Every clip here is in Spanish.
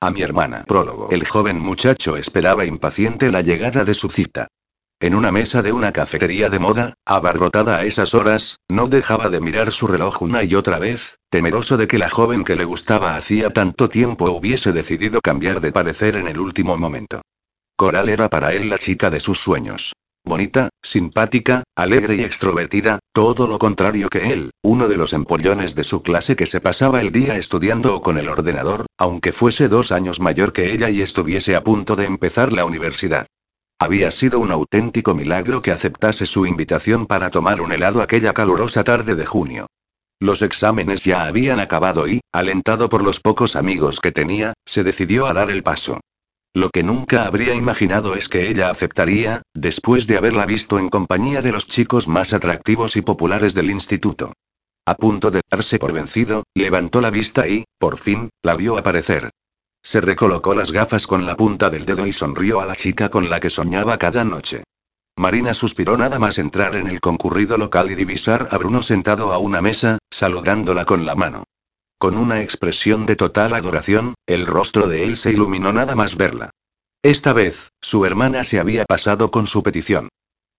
A mi hermana. Prólogo. El joven muchacho esperaba impaciente la llegada de su cita. En una mesa de una cafetería de moda, abarrotada a esas horas, no dejaba de mirar su reloj una y otra vez, temeroso de que la joven que le gustaba hacía tanto tiempo hubiese decidido cambiar de parecer en el último momento. Coral era para él la chica de sus sueños. Bonita, simpática, alegre y extrovertida, todo lo contrario que él, uno de los empollones de su clase que se pasaba el día estudiando o con el ordenador, aunque fuese dos años mayor que ella y estuviese a punto de empezar la universidad. Había sido un auténtico milagro que aceptase su invitación para tomar un helado aquella calurosa tarde de junio. Los exámenes ya habían acabado y, alentado por los pocos amigos que tenía, se decidió a dar el paso. Lo que nunca habría imaginado es que ella aceptaría, después de haberla visto en compañía de los chicos más atractivos y populares del instituto. A punto de darse por vencido, levantó la vista y, por fin, la vio aparecer. Se recolocó las gafas con la punta del dedo y sonrió a la chica con la que soñaba cada noche. Marina suspiró nada más entrar en el concurrido local y divisar a Bruno sentado a una mesa, saludándola con la mano. Con una expresión de total adoración, el rostro de él se iluminó nada más verla. Esta vez, su hermana se había pasado con su petición.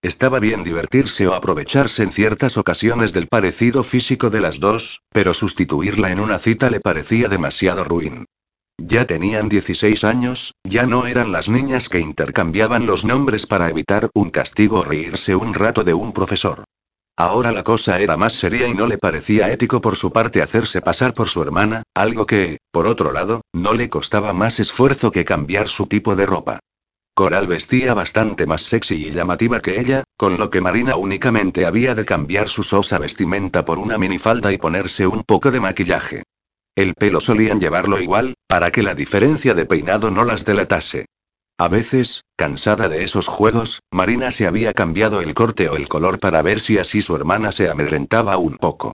Estaba bien divertirse o aprovecharse en ciertas ocasiones del parecido físico de las dos, pero sustituirla en una cita le parecía demasiado ruin. Ya tenían 16 años, ya no eran las niñas que intercambiaban los nombres para evitar un castigo o reírse un rato de un profesor. Ahora la cosa era más seria y no le parecía ético por su parte hacerse pasar por su hermana, algo que, por otro lado, no le costaba más esfuerzo que cambiar su tipo de ropa. Coral vestía bastante más sexy y llamativa que ella, con lo que Marina únicamente había de cambiar su sosa vestimenta por una minifalda y ponerse un poco de maquillaje. El pelo solían llevarlo igual, para que la diferencia de peinado no las delatase. A veces, cansada de esos juegos, Marina se había cambiado el corte o el color para ver si así su hermana se amedrentaba un poco.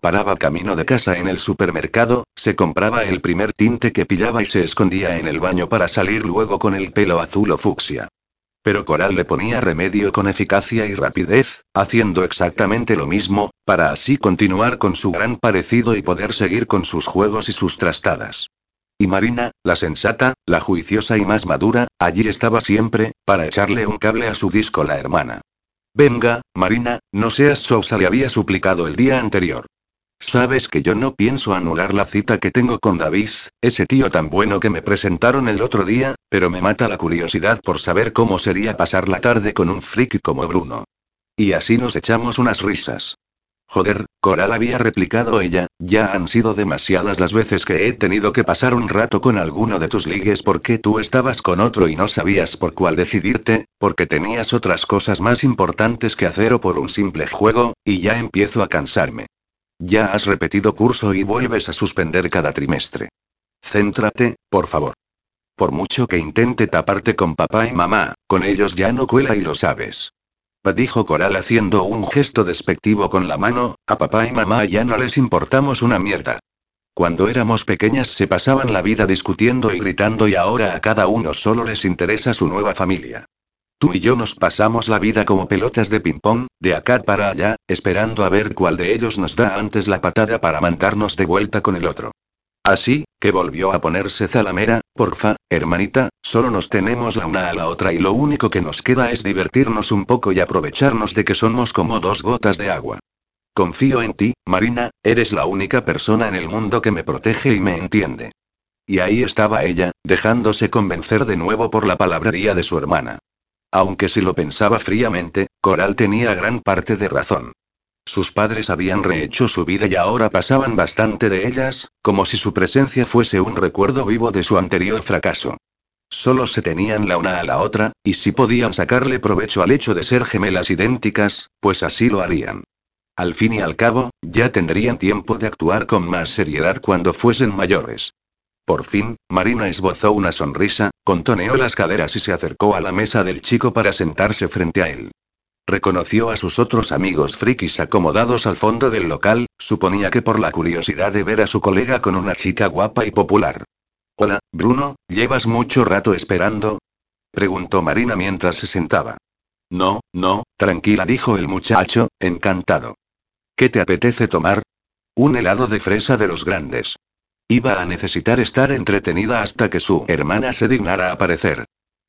Paraba camino de casa en el supermercado, se compraba el primer tinte que pillaba y se escondía en el baño para salir luego con el pelo azul o fucsia. Pero Coral le ponía remedio con eficacia y rapidez, haciendo exactamente lo mismo, para así continuar con su gran parecido y poder seguir con sus juegos y sus trastadas. Y Marina, la sensata, la juiciosa y más madura, allí estaba siempre, para echarle un cable a su disco la hermana. Venga, Marina, no seas sosa, le había suplicado el día anterior. Sabes que yo no pienso anular la cita que tengo con David, ese tío tan bueno que me presentaron el otro día, pero me mata la curiosidad por saber cómo sería pasar la tarde con un friki como Bruno. Y así nos echamos unas risas. Joder, Coral había replicado ella, ya han sido demasiadas las veces que he tenido que pasar un rato con alguno de tus ligues porque tú estabas con otro y no sabías por cuál decidirte, porque tenías otras cosas más importantes que hacer o por un simple juego, y ya empiezo a cansarme. Ya has repetido curso y vuelves a suspender cada trimestre. Céntrate, por favor. Por mucho que intente taparte con papá y mamá, con ellos ya no cuela y lo sabes. Dijo Coral haciendo un gesto despectivo con la mano, a papá y mamá ya no les importamos una mierda. Cuando éramos pequeñas se pasaban la vida discutiendo y gritando y ahora a cada uno solo les interesa su nueva familia. Tú y yo nos pasamos la vida como pelotas de ping-pong, de acá para allá, esperando a ver cuál de ellos nos da antes la patada para mandarnos de vuelta con el otro. Así, que volvió a ponerse zalamera, porfa, hermanita, solo nos tenemos la una a la otra y lo único que nos queda es divertirnos un poco y aprovecharnos de que somos como dos gotas de agua. Confío en ti, Marina, eres la única persona en el mundo que me protege y me entiende. Y ahí estaba ella, dejándose convencer de nuevo por la palabrería de su hermana. Aunque si lo pensaba fríamente, Coral tenía gran parte de razón. Sus padres habían rehecho su vida y ahora pasaban bastante de ellas, como si su presencia fuese un recuerdo vivo de su anterior fracaso. Solo se tenían la una a la otra, y si podían sacarle provecho al hecho de ser gemelas idénticas, pues así lo harían. Al fin y al cabo, ya tendrían tiempo de actuar con más seriedad cuando fuesen mayores. Por fin, Marina esbozó una sonrisa, contoneó las caderas y se acercó a la mesa del chico para sentarse frente a él. Reconoció a sus otros amigos frikis acomodados al fondo del local, suponía que por la curiosidad de ver a su colega con una chica guapa y popular. Hola, Bruno, ¿llevas mucho rato esperando? preguntó Marina mientras se sentaba. No, no, tranquila, dijo el muchacho, encantado. ¿Qué te apetece tomar? Un helado de fresa de los grandes. Iba a necesitar estar entretenida hasta que su hermana se dignara aparecer.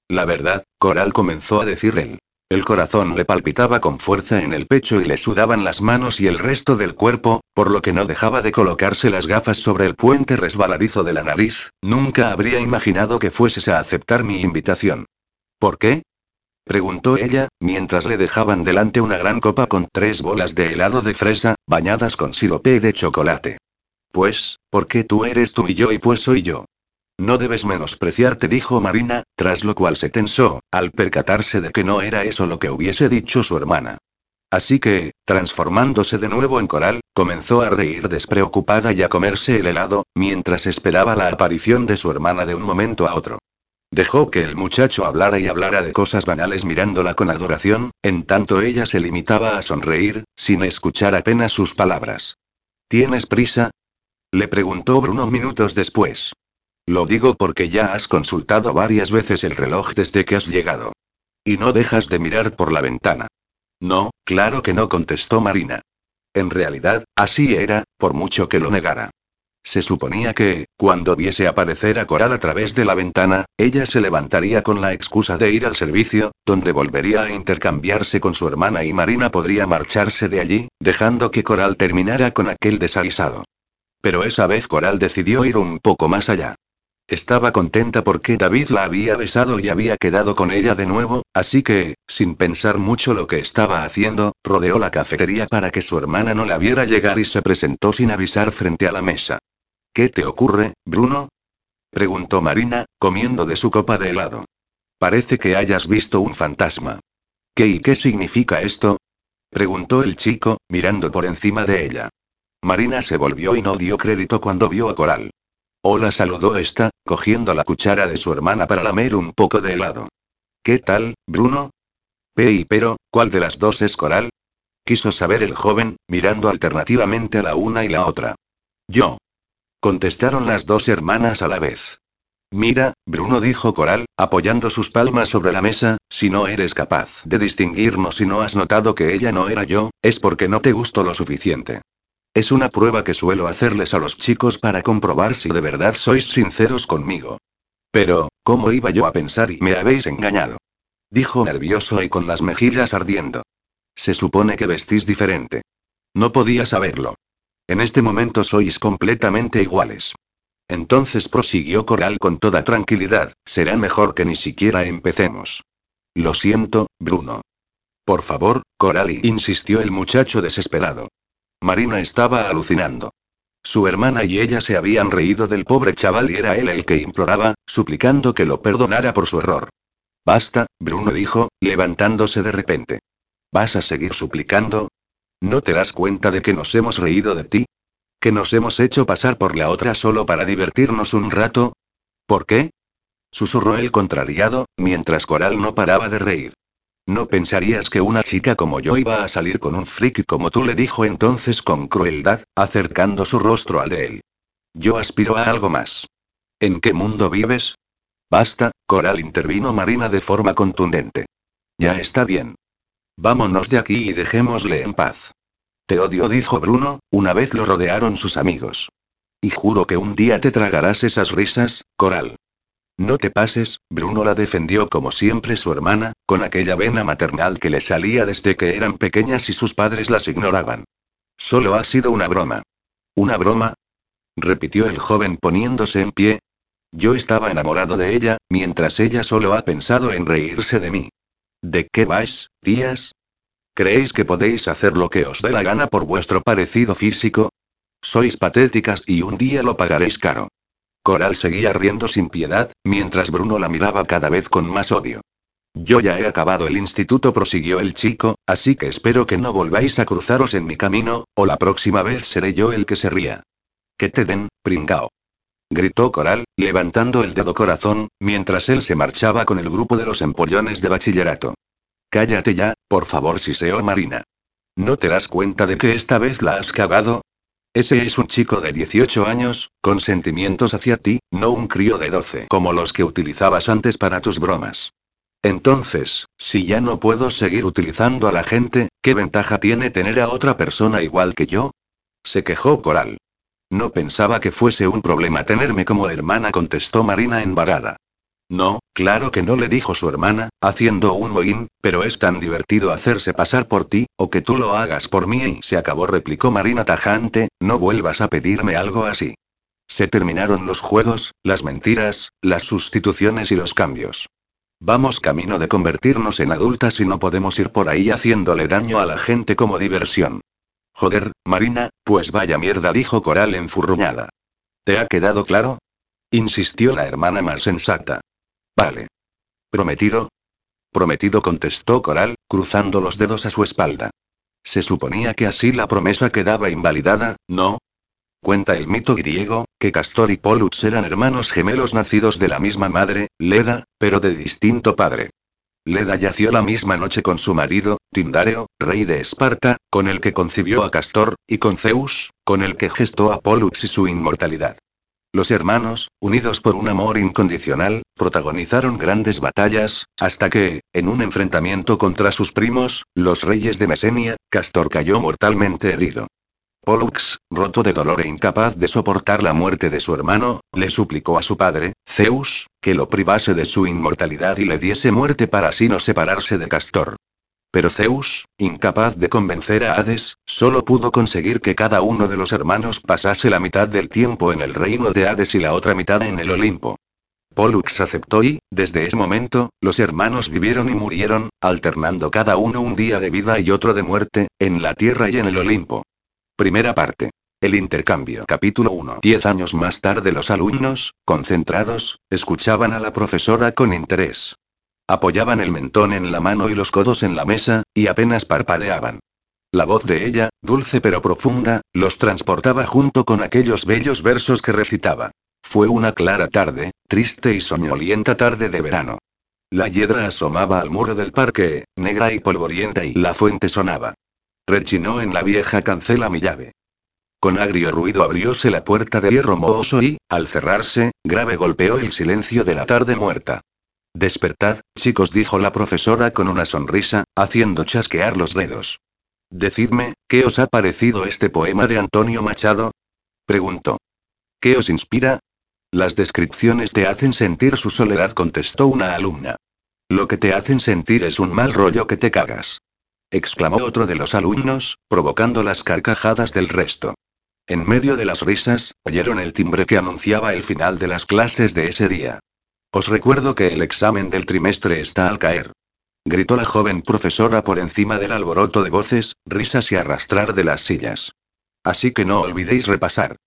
La verdad, Coral comenzó a decir él. El corazón le palpitaba con fuerza en el pecho y le sudaban las manos y el resto del cuerpo, por lo que no dejaba de colocarse las gafas sobre el puente resbaladizo de la nariz. Nunca habría imaginado que fueses a aceptar mi invitación. ¿Por qué? preguntó ella, mientras le dejaban delante una gran copa con tres bolas de helado de fresa, bañadas con sirope de chocolate. Pues, ¿por qué tú eres tú y yo y pues soy yo? No debes menospreciarte, dijo Marina, tras lo cual se tensó, al percatarse de que no era eso lo que hubiese dicho su hermana. Así que, transformándose de nuevo en coral, comenzó a reír despreocupada y a comerse el helado, mientras esperaba la aparición de su hermana de un momento a otro. Dejó que el muchacho hablara y hablara de cosas banales mirándola con adoración, en tanto ella se limitaba a sonreír, sin escuchar apenas sus palabras. ¿Tienes prisa? Le preguntó Bruno minutos después. Lo digo porque ya has consultado varias veces el reloj desde que has llegado. Y no dejas de mirar por la ventana. No, claro que no contestó Marina. En realidad, así era, por mucho que lo negara. Se suponía que, cuando viese aparecer a Coral a través de la ventana, ella se levantaría con la excusa de ir al servicio, donde volvería a intercambiarse con su hermana y Marina podría marcharse de allí, dejando que Coral terminara con aquel desaguisado. Pero esa vez Coral decidió ir un poco más allá. Estaba contenta porque David la había besado y había quedado con ella de nuevo, así que, sin pensar mucho lo que estaba haciendo, rodeó la cafetería para que su hermana no la viera llegar y se presentó sin avisar frente a la mesa. ¿Qué te ocurre, Bruno? preguntó Marina, comiendo de su copa de helado. Parece que hayas visto un fantasma. ¿Qué y qué significa esto? preguntó el chico, mirando por encima de ella. Marina se volvió y no dio crédito cuando vio a Coral. Hola saludó esta, cogiendo la cuchara de su hermana para lamer un poco de helado. ¿Qué tal, Bruno? P pero, ¿cuál de las dos es Coral? Quiso saber el joven, mirando alternativamente a la una y la otra. Yo. Contestaron las dos hermanas a la vez. Mira, Bruno dijo Coral, apoyando sus palmas sobre la mesa, si no eres capaz de distinguirnos y no has notado que ella no era yo, es porque no te gustó lo suficiente. Es una prueba que suelo hacerles a los chicos para comprobar si de verdad sois sinceros conmigo. Pero, ¿cómo iba yo a pensar y me habéis engañado? Dijo nervioso y con las mejillas ardiendo. Se supone que vestís diferente. No podía saberlo. En este momento sois completamente iguales. Entonces prosiguió Coral con toda tranquilidad, será mejor que ni siquiera empecemos. Lo siento, Bruno. Por favor, Coral, insistió el muchacho desesperado. Marina estaba alucinando. Su hermana y ella se habían reído del pobre chaval y era él el que imploraba, suplicando que lo perdonara por su error. Basta, Bruno dijo, levantándose de repente. ¿Vas a seguir suplicando? ¿No te das cuenta de que nos hemos reído de ti? ¿Que nos hemos hecho pasar por la otra solo para divertirnos un rato? ¿Por qué? Susurró el contrariado, mientras Coral no paraba de reír. No pensarías que una chica como yo iba a salir con un friki como tú le dijo entonces con crueldad, acercando su rostro al de él. Yo aspiro a algo más. ¿En qué mundo vives? Basta, Coral intervino Marina de forma contundente. Ya está bien. Vámonos de aquí y dejémosle en paz. Te odio, dijo Bruno, una vez lo rodearon sus amigos. Y juro que un día te tragarás esas risas, Coral. No te pases, Bruno la defendió como siempre su hermana, con aquella vena maternal que le salía desde que eran pequeñas y sus padres las ignoraban. Solo ha sido una broma. ¿Una broma? repitió el joven poniéndose en pie. Yo estaba enamorado de ella, mientras ella solo ha pensado en reírse de mí. ¿De qué vais, tías? ¿Creéis que podéis hacer lo que os dé la gana por vuestro parecido físico? Sois patéticas y un día lo pagaréis caro. Coral seguía riendo sin piedad, mientras Bruno la miraba cada vez con más odio. Yo ya he acabado el instituto, prosiguió el chico, así que espero que no volváis a cruzaros en mi camino, o la próxima vez seré yo el que se ría. Que te den, pringao. Gritó Coral, levantando el dedo corazón, mientras él se marchaba con el grupo de los empollones de bachillerato. Cállate ya, por favor, siseó Marina. ¿No te das cuenta de que esta vez la has cagado? Ese es un chico de 18 años, con sentimientos hacia ti, no un crío de 12 como los que utilizabas antes para tus bromas. Entonces, si ya no puedo seguir utilizando a la gente, ¿qué ventaja tiene tener a otra persona igual que yo? Se quejó Coral. No pensaba que fuese un problema tenerme como hermana, contestó Marina embarada. No, claro que no le dijo su hermana, haciendo un mohín, pero es tan divertido hacerse pasar por ti, o que tú lo hagas por mí y se acabó, replicó Marina tajante, no vuelvas a pedirme algo así. Se terminaron los juegos, las mentiras, las sustituciones y los cambios. Vamos camino de convertirnos en adultas y no podemos ir por ahí haciéndole daño a la gente como diversión. Joder, Marina, pues vaya mierda, dijo Coral enfurruñada. ¿Te ha quedado claro? insistió la hermana más sensata. Vale. ¿Prometido? Prometido contestó Coral, cruzando los dedos a su espalda. Se suponía que así la promesa quedaba invalidada, ¿no? Cuenta el mito griego, que Castor y Pollux eran hermanos gemelos nacidos de la misma madre, Leda, pero de distinto padre. Leda yació la misma noche con su marido, Tindáreo, rey de Esparta, con el que concibió a Castor, y con Zeus, con el que gestó a Pollux y su inmortalidad. Los hermanos, unidos por un amor incondicional, protagonizaron grandes batallas, hasta que, en un enfrentamiento contra sus primos, los reyes de Mesenia, Castor cayó mortalmente herido. Pollux, roto de dolor e incapaz de soportar la muerte de su hermano, le suplicó a su padre, Zeus, que lo privase de su inmortalidad y le diese muerte para así no separarse de Castor. Pero Zeus, incapaz de convencer a Hades, solo pudo conseguir que cada uno de los hermanos pasase la mitad del tiempo en el reino de Hades y la otra mitad en el Olimpo. Pollux aceptó y, desde ese momento, los hermanos vivieron y murieron, alternando cada uno un día de vida y otro de muerte, en la tierra y en el Olimpo. Primera parte. El intercambio. Capítulo 1. Diez años más tarde los alumnos, concentrados, escuchaban a la profesora con interés. Apoyaban el mentón en la mano y los codos en la mesa, y apenas parpadeaban. La voz de ella, dulce pero profunda, los transportaba junto con aquellos bellos versos que recitaba. Fue una clara tarde, triste y soñolienta tarde de verano. La hiedra asomaba al muro del parque, negra y polvorienta y la fuente sonaba. Rechinó en la vieja cancela mi llave. Con agrio ruido abrióse la puerta de hierro mohoso y, al cerrarse, grave golpeó el silencio de la tarde muerta. Despertad, chicos, dijo la profesora con una sonrisa, haciendo chasquear los dedos. Decidme, ¿qué os ha parecido este poema de Antonio Machado? Preguntó. ¿Qué os inspira? Las descripciones te hacen sentir su soledad, contestó una alumna. Lo que te hacen sentir es un mal rollo que te cagas. exclamó otro de los alumnos, provocando las carcajadas del resto. En medio de las risas, oyeron el timbre que anunciaba el final de las clases de ese día. Os recuerdo que el examen del trimestre está al caer. Gritó la joven profesora por encima del alboroto de voces, risas y arrastrar de las sillas. Así que no olvidéis repasar.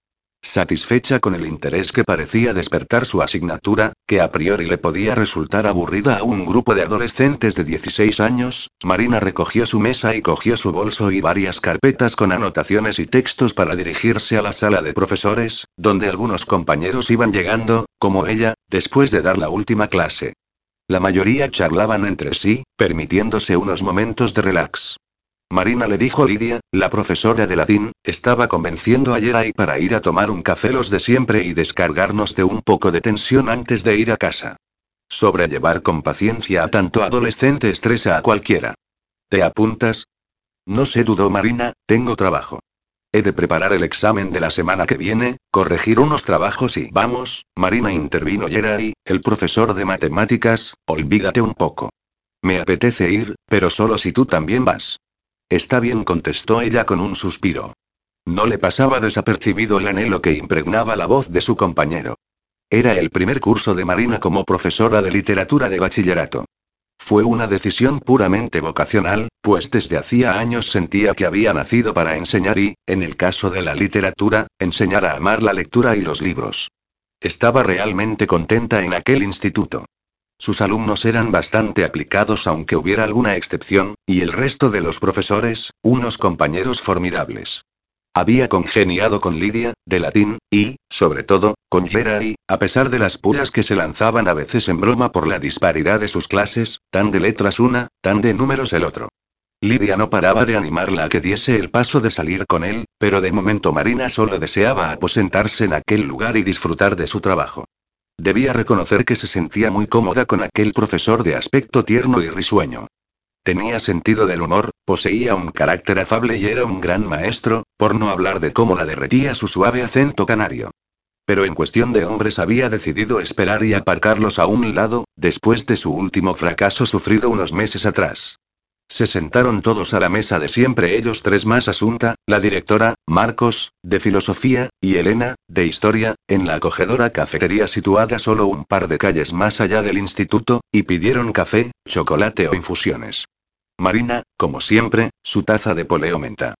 Satisfecha con el interés que parecía despertar su asignatura, que a priori le podía resultar aburrida a un grupo de adolescentes de 16 años, Marina recogió su mesa y cogió su bolso y varias carpetas con anotaciones y textos para dirigirse a la sala de profesores, donde algunos compañeros iban llegando, como ella, después de dar la última clase. La mayoría charlaban entre sí, permitiéndose unos momentos de relax. Marina le dijo Lidia, la profesora de latín, estaba convenciendo a para ir a tomar un café los de siempre y descargarnos de un poco de tensión antes de ir a casa. Sobrellevar con paciencia a tanto adolescente estresa a cualquiera. ¿Te apuntas? No sé, dudó Marina, tengo trabajo. He de preparar el examen de la semana que viene, corregir unos trabajos y vamos, Marina intervino Yeray, el profesor de matemáticas, olvídate un poco. Me apetece ir, pero solo si tú también vas. Está bien, contestó ella con un suspiro. No le pasaba desapercibido el anhelo que impregnaba la voz de su compañero. Era el primer curso de Marina como profesora de literatura de bachillerato. Fue una decisión puramente vocacional, pues desde hacía años sentía que había nacido para enseñar y, en el caso de la literatura, enseñar a amar la lectura y los libros. Estaba realmente contenta en aquel instituto. Sus alumnos eran bastante aplicados aunque hubiera alguna excepción, y el resto de los profesores, unos compañeros formidables. Había congeniado con Lidia, de latín, y, sobre todo, con Geray, a pesar de las puras que se lanzaban a veces en broma por la disparidad de sus clases, tan de letras una, tan de números el otro. Lidia no paraba de animarla a que diese el paso de salir con él, pero de momento Marina solo deseaba aposentarse en aquel lugar y disfrutar de su trabajo. Debía reconocer que se sentía muy cómoda con aquel profesor de aspecto tierno y risueño. Tenía sentido del humor, poseía un carácter afable y era un gran maestro, por no hablar de cómo la derretía su suave acento canario. Pero en cuestión de hombres había decidido esperar y aparcarlos a un lado, después de su último fracaso sufrido unos meses atrás. Se sentaron todos a la mesa de siempre ellos tres más Asunta, la directora, Marcos, de filosofía, y Elena, de historia, en la acogedora cafetería situada solo un par de calles más allá del instituto, y pidieron café, chocolate o infusiones. Marina, como siempre, su taza de poleo menta.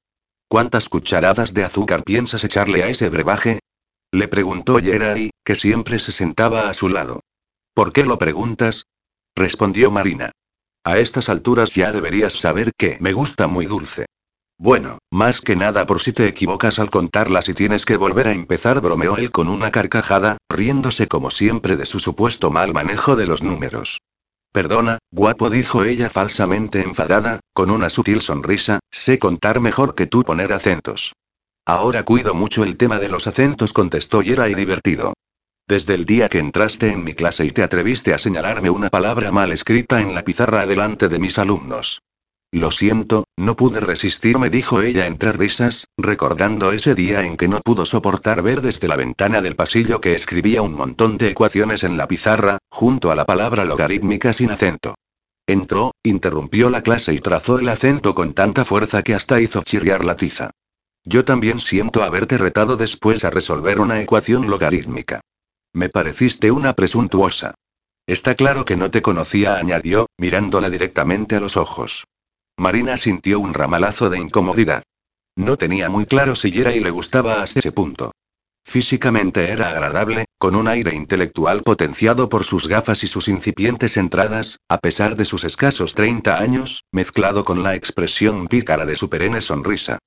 ¿Cuántas cucharadas de azúcar piensas echarle a ese brebaje? Le preguntó Yeray, que siempre se sentaba a su lado. ¿Por qué lo preguntas? respondió Marina. A estas alturas ya deberías saber que me gusta muy dulce. Bueno, más que nada por si te equivocas al contarlas y tienes que volver a empezar, bromeó él con una carcajada, riéndose como siempre de su supuesto mal manejo de los números. Perdona, guapo, dijo ella falsamente enfadada, con una sutil sonrisa, sé contar mejor que tú poner acentos. Ahora cuido mucho el tema de los acentos, contestó Yera y divertido. Desde el día que entraste en mi clase y te atreviste a señalarme una palabra mal escrita en la pizarra delante de mis alumnos. Lo siento, no pude resistirme, dijo ella entre risas, recordando ese día en que no pudo soportar ver desde la ventana del pasillo que escribía un montón de ecuaciones en la pizarra, junto a la palabra logarítmica sin acento. Entró, interrumpió la clase y trazó el acento con tanta fuerza que hasta hizo chirriar la tiza. Yo también siento haberte retado después a resolver una ecuación logarítmica. Me pareciste una presuntuosa. Está claro que no te conocía, añadió, mirándola directamente a los ojos. Marina sintió un ramalazo de incomodidad. No tenía muy claro si y le gustaba a ese punto. Físicamente era agradable, con un aire intelectual potenciado por sus gafas y sus incipientes entradas, a pesar de sus escasos 30 años, mezclado con la expresión pícara de su perenne sonrisa.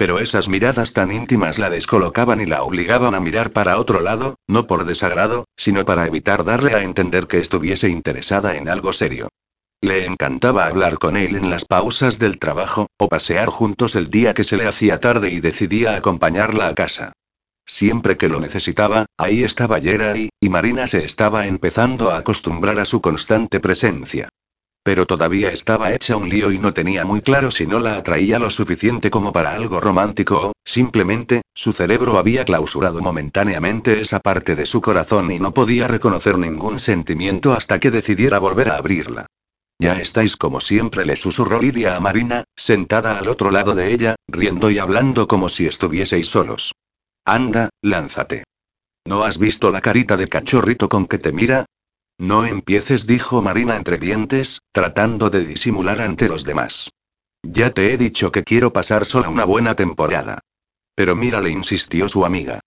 Pero esas miradas tan íntimas la descolocaban y la obligaban a mirar para otro lado, no por desagrado, sino para evitar darle a entender que estuviese interesada en algo serio. Le encantaba hablar con él en las pausas del trabajo, o pasear juntos el día que se le hacía tarde y decidía acompañarla a casa. Siempre que lo necesitaba, ahí estaba Jerry, y Marina se estaba empezando a acostumbrar a su constante presencia. Pero todavía estaba hecha un lío y no tenía muy claro si no la atraía lo suficiente como para algo romántico o, simplemente, su cerebro había clausurado momentáneamente esa parte de su corazón y no podía reconocer ningún sentimiento hasta que decidiera volver a abrirla. Ya estáis como siempre, le susurró Lidia a Marina, sentada al otro lado de ella, riendo y hablando como si estuvieseis solos. Anda, lánzate. ¿No has visto la carita de cachorrito con que te mira? No empieces, dijo Marina entre dientes, tratando de disimular ante los demás. Ya te he dicho que quiero pasar sola una buena temporada. Pero mira, le insistió su amiga.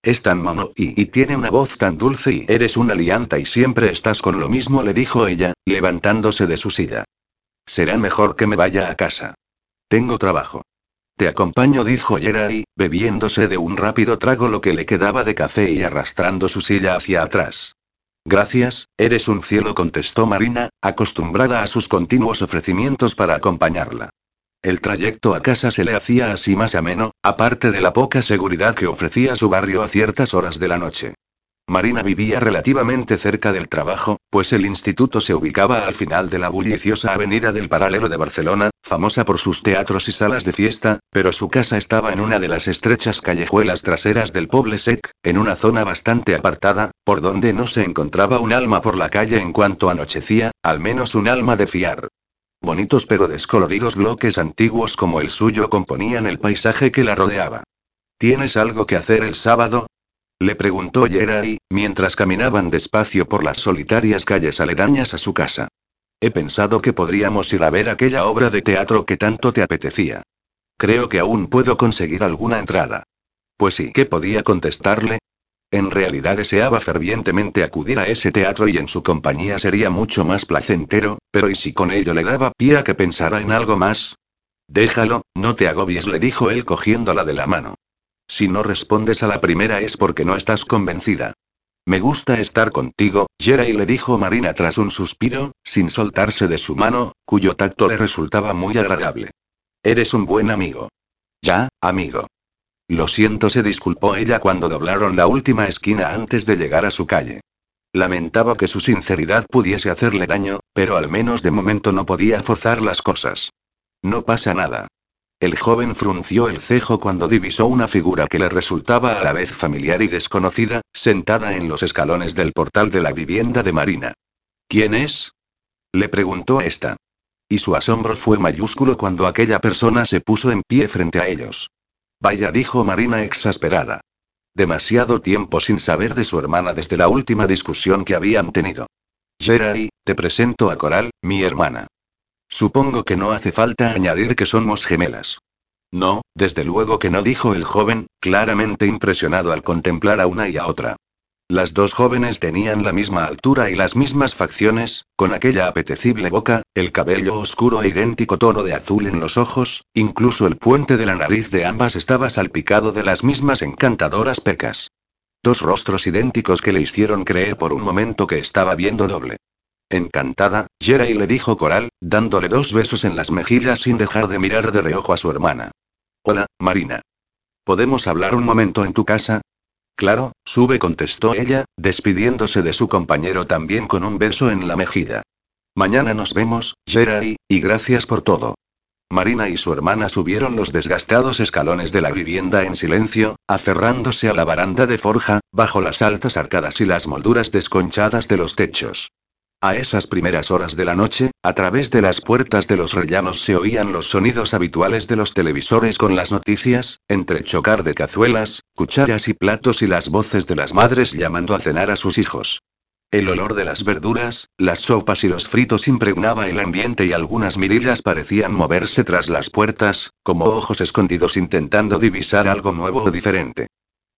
Es tan mono y, tiene una voz tan dulce y eres una lianta y siempre estás con lo mismo, le dijo ella, levantándose de su silla. Será mejor que me vaya a casa. Tengo trabajo. Te acompaño, dijo Yeray, bebiéndose de un rápido trago lo que le quedaba de café y arrastrando su silla hacia atrás. Gracias, eres un cielo, contestó Marina, acostumbrada a sus continuos ofrecimientos para acompañarla. El trayecto a casa se le hacía así más ameno, aparte de la poca seguridad que ofrecía su barrio a ciertas horas de la noche. Marina vivía relativamente cerca del trabajo, pues el instituto se ubicaba al final de la bulliciosa avenida del Paralelo de Barcelona, famosa por sus teatros y salas de fiesta, pero su casa estaba en una de las estrechas callejuelas traseras del Poble Sec, en una zona bastante apartada, por donde no se encontraba un alma por la calle en cuanto anochecía, al menos un alma de fiar. Bonitos pero descoloridos bloques antiguos como el suyo componían el paisaje que la rodeaba. ¿Tienes algo que hacer el sábado? Le preguntó Yeray, mientras caminaban despacio por las solitarias calles aledañas a su casa. He pensado que podríamos ir a ver aquella obra de teatro que tanto te apetecía. Creo que aún puedo conseguir alguna entrada. Pues sí, ¿qué podía contestarle? En realidad deseaba fervientemente acudir a ese teatro y en su compañía sería mucho más placentero, pero ¿y si con ello le daba pie a que pensara en algo más? Déjalo, no te agobies, le dijo él cogiéndola de la mano. Si no respondes a la primera es porque no estás convencida. Me gusta estar contigo, Jerry le dijo Marina tras un suspiro, sin soltarse de su mano, cuyo tacto le resultaba muy agradable. Eres un buen amigo. Ya, amigo. Lo siento, se disculpó ella cuando doblaron la última esquina antes de llegar a su calle. Lamentaba que su sinceridad pudiese hacerle daño, pero al menos de momento no podía forzar las cosas. No pasa nada. El joven frunció el cejo cuando divisó una figura que le resultaba a la vez familiar y desconocida, sentada en los escalones del portal de la vivienda de Marina. ¿Quién es? Le preguntó esta. Y su asombro fue mayúsculo cuando aquella persona se puso en pie frente a ellos. Vaya, dijo Marina exasperada. Demasiado tiempo sin saber de su hermana desde la última discusión que habían tenido. Jerry, te presento a Coral, mi hermana. Supongo que no hace falta añadir que somos gemelas. No, desde luego que no, dijo el joven, claramente impresionado al contemplar a una y a otra. Las dos jóvenes tenían la misma altura y las mismas facciones, con aquella apetecible boca, el cabello oscuro e idéntico tono de azul en los ojos, incluso el puente de la nariz de ambas estaba salpicado de las mismas encantadoras pecas. Dos rostros idénticos que le hicieron creer por un momento que estaba viendo doble. Encantada, Jeray le dijo Coral, dándole dos besos en las mejillas sin dejar de mirar de reojo a su hermana. Hola, Marina. ¿Podemos hablar un momento en tu casa? Claro, sube, contestó ella, despidiéndose de su compañero también con un beso en la mejilla. Mañana nos vemos, Jeray, y gracias por todo. Marina y su hermana subieron los desgastados escalones de la vivienda en silencio, aferrándose a la baranda de forja, bajo las altas arcadas y las molduras desconchadas de los techos. A esas primeras horas de la noche, a través de las puertas de los rellanos se oían los sonidos habituales de los televisores con las noticias, entre chocar de cazuelas, cucharas y platos y las voces de las madres llamando a cenar a sus hijos. El olor de las verduras, las sopas y los fritos impregnaba el ambiente y algunas mirillas parecían moverse tras las puertas, como ojos escondidos intentando divisar algo nuevo o diferente.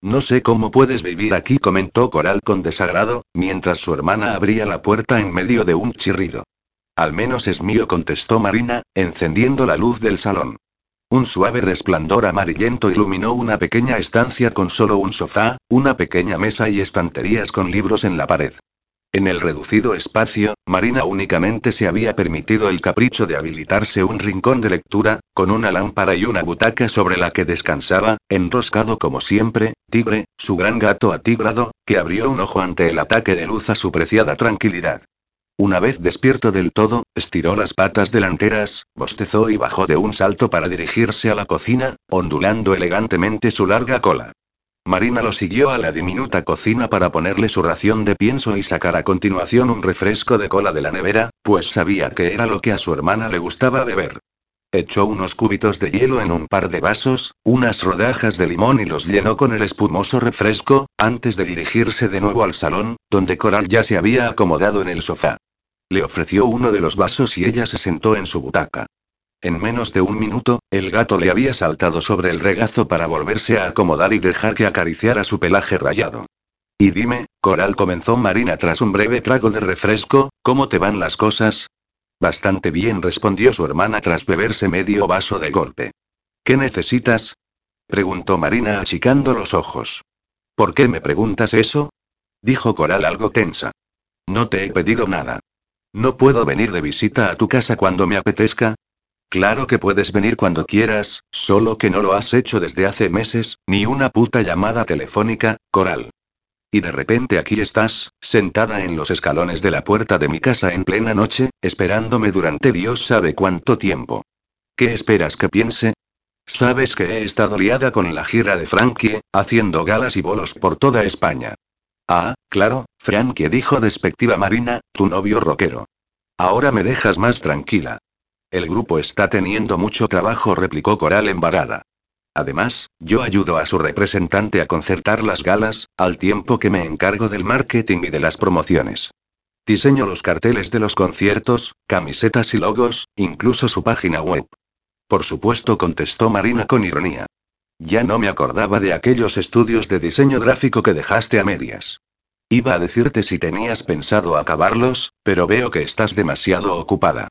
No sé cómo puedes vivir aquí, comentó Coral con desagrado, mientras su hermana abría la puerta en medio de un chirrido. Al menos es mío, contestó Marina, encendiendo la luz del salón. Un suave resplandor amarillento iluminó una pequeña estancia con solo un sofá, una pequeña mesa y estanterías con libros en la pared. En el reducido espacio, Marina únicamente se había permitido el capricho de habilitarse un rincón de lectura, con una lámpara y una butaca sobre la que descansaba, enroscado como siempre, Tigre, su gran gato atigrado, que abrió un ojo ante el ataque de luz a su preciada tranquilidad. Una vez despierto del todo, estiró las patas delanteras, bostezó y bajó de un salto para dirigirse a la cocina, ondulando elegantemente su larga cola. Marina lo siguió a la diminuta cocina para ponerle su ración de pienso y sacar a continuación un refresco de cola de la nevera, pues sabía que era lo que a su hermana le gustaba beber. Echó unos cubitos de hielo en un par de vasos, unas rodajas de limón y los llenó con el espumoso refresco, antes de dirigirse de nuevo al salón, donde Coral ya se había acomodado en el sofá. Le ofreció uno de los vasos y ella se sentó en su butaca. En menos de un minuto, el gato le había saltado sobre el regazo para volverse a acomodar y dejar que acariciara su pelaje rayado. Y dime, Coral comenzó Marina tras un breve trago de refresco, ¿cómo te van las cosas? Bastante bien respondió su hermana tras beberse medio vaso de golpe. ¿Qué necesitas? preguntó Marina achicando los ojos. ¿Por qué me preguntas eso? dijo Coral algo tensa. No te he pedido nada. ¿No puedo venir de visita a tu casa cuando me apetezca? Claro que puedes venir cuando quieras, solo que no lo has hecho desde hace meses, ni una puta llamada telefónica, Coral. Y de repente aquí estás, sentada en los escalones de la puerta de mi casa en plena noche, esperándome durante Dios sabe cuánto tiempo. ¿Qué esperas que piense? Sabes que he estado liada con la gira de Frankie, haciendo galas y bolos por toda España. Ah, claro, Frankie dijo despectiva Marina, tu novio rockero. Ahora me dejas más tranquila. El grupo está teniendo mucho trabajo, replicó Coral embarada. Además, yo ayudo a su representante a concertar las galas, al tiempo que me encargo del marketing y de las promociones. Diseño los carteles de los conciertos, camisetas y logos, incluso su página web. Por supuesto, contestó Marina con ironía. Ya no me acordaba de aquellos estudios de diseño gráfico que dejaste a medias. Iba a decirte si tenías pensado acabarlos, pero veo que estás demasiado ocupada.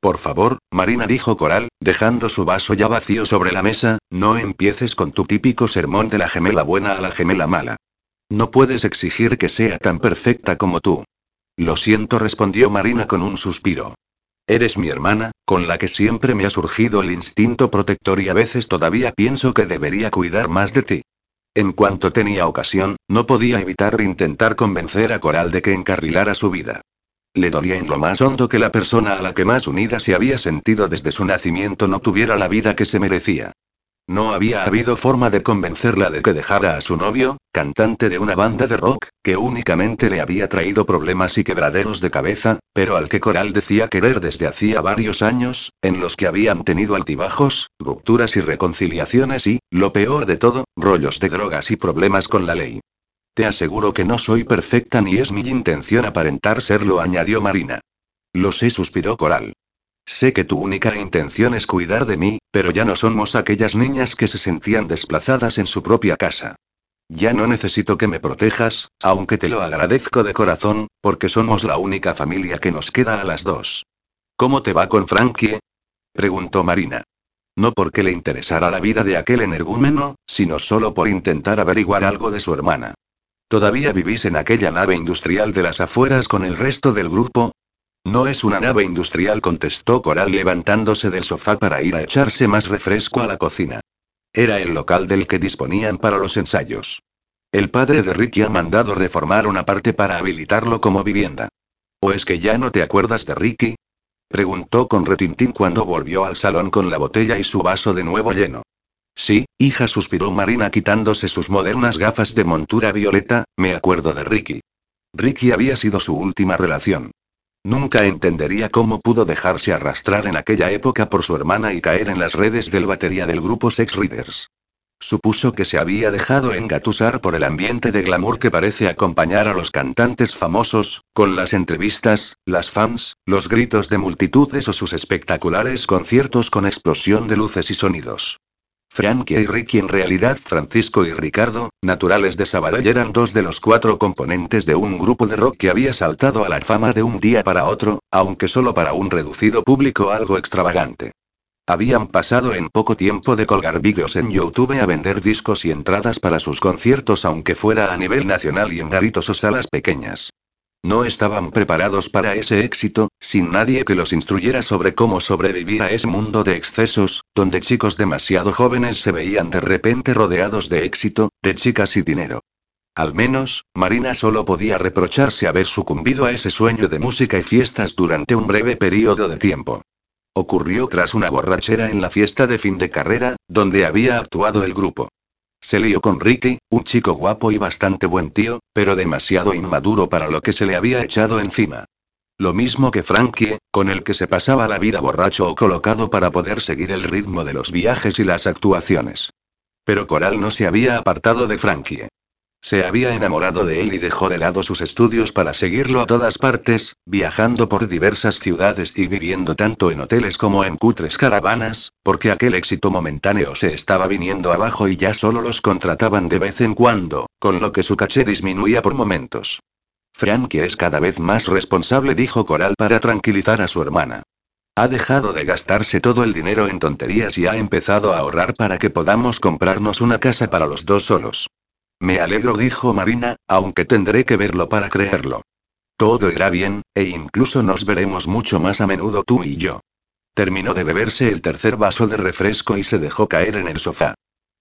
Por favor, Marina dijo Coral, dejando su vaso ya vacío sobre la mesa, no empieces con tu típico sermón de la gemela buena a la gemela mala. No puedes exigir que sea tan perfecta como tú. Lo siento, respondió Marina con un suspiro. Eres mi hermana, con la que siempre me ha surgido el instinto protector y a veces todavía pienso que debería cuidar más de ti. En cuanto tenía ocasión, no podía evitar intentar convencer a Coral de que encarrilara su vida. Le dolía en lo más hondo que la persona a la que más unida se había sentido desde su nacimiento no tuviera la vida que se merecía. No había habido forma de convencerla de que dejara a su novio, cantante de una banda de rock, que únicamente le había traído problemas y quebraderos de cabeza, pero al que Coral decía querer desde hacía varios años, en los que habían tenido altibajos, rupturas y reconciliaciones y, lo peor de todo, rollos de drogas y problemas con la ley. Te aseguro que no soy perfecta ni es mi intención aparentar serlo, añadió Marina. Lo sé, suspiró Coral. Sé que tu única intención es cuidar de mí, pero ya no somos aquellas niñas que se sentían desplazadas en su propia casa. Ya no necesito que me protejas, aunque te lo agradezco de corazón, porque somos la única familia que nos queda a las dos. ¿Cómo te va con Frankie? preguntó Marina. No porque le interesara la vida de aquel energúmeno, sino solo por intentar averiguar algo de su hermana. ¿Todavía vivís en aquella nave industrial de las afueras con el resto del grupo? No es una nave industrial, contestó Coral levantándose del sofá para ir a echarse más refresco a la cocina. Era el local del que disponían para los ensayos. El padre de Ricky ha mandado reformar una parte para habilitarlo como vivienda. ¿O es que ya no te acuerdas de Ricky? Preguntó con retintín cuando volvió al salón con la botella y su vaso de nuevo lleno. Sí, hija, suspiró Marina quitándose sus modernas gafas de montura violeta, me acuerdo de Ricky. Ricky había sido su última relación. Nunca entendería cómo pudo dejarse arrastrar en aquella época por su hermana y caer en las redes del batería del grupo Sex Readers. Supuso que se había dejado engatusar por el ambiente de glamour que parece acompañar a los cantantes famosos, con las entrevistas, las fans, los gritos de multitudes o sus espectaculares conciertos con explosión de luces y sonidos. Frankie y Ricky en realidad Francisco y Ricardo, naturales de Sabadell eran dos de los cuatro componentes de un grupo de rock que había saltado a la fama de un día para otro, aunque solo para un reducido público algo extravagante. Habían pasado en poco tiempo de colgar vídeos en YouTube a vender discos y entradas para sus conciertos aunque fuera a nivel nacional y en garitos o salas pequeñas. No estaban preparados para ese éxito, sin nadie que los instruyera sobre cómo sobrevivir a ese mundo de excesos, donde chicos demasiado jóvenes se veían de repente rodeados de éxito, de chicas y dinero. Al menos, Marina solo podía reprocharse haber sucumbido a ese sueño de música y fiestas durante un breve periodo de tiempo. Ocurrió tras una borrachera en la fiesta de fin de carrera, donde había actuado el grupo. Se lió con Ricky, un chico guapo y bastante buen tío, pero demasiado inmaduro para lo que se le había echado encima. Lo mismo que Frankie, con el que se pasaba la vida borracho o colocado para poder seguir el ritmo de los viajes y las actuaciones. Pero Coral no se había apartado de Frankie. Se había enamorado de él y dejó de lado sus estudios para seguirlo a todas partes, viajando por diversas ciudades y viviendo tanto en hoteles como en cutres caravanas, porque aquel éxito momentáneo se estaba viniendo abajo y ya solo los contrataban de vez en cuando, con lo que su caché disminuía por momentos. Frankie es cada vez más responsable, dijo Coral para tranquilizar a su hermana. Ha dejado de gastarse todo el dinero en tonterías y ha empezado a ahorrar para que podamos comprarnos una casa para los dos solos. Me alegro, dijo Marina, aunque tendré que verlo para creerlo. Todo irá bien, e incluso nos veremos mucho más a menudo tú y yo. Terminó de beberse el tercer vaso de refresco y se dejó caer en el sofá.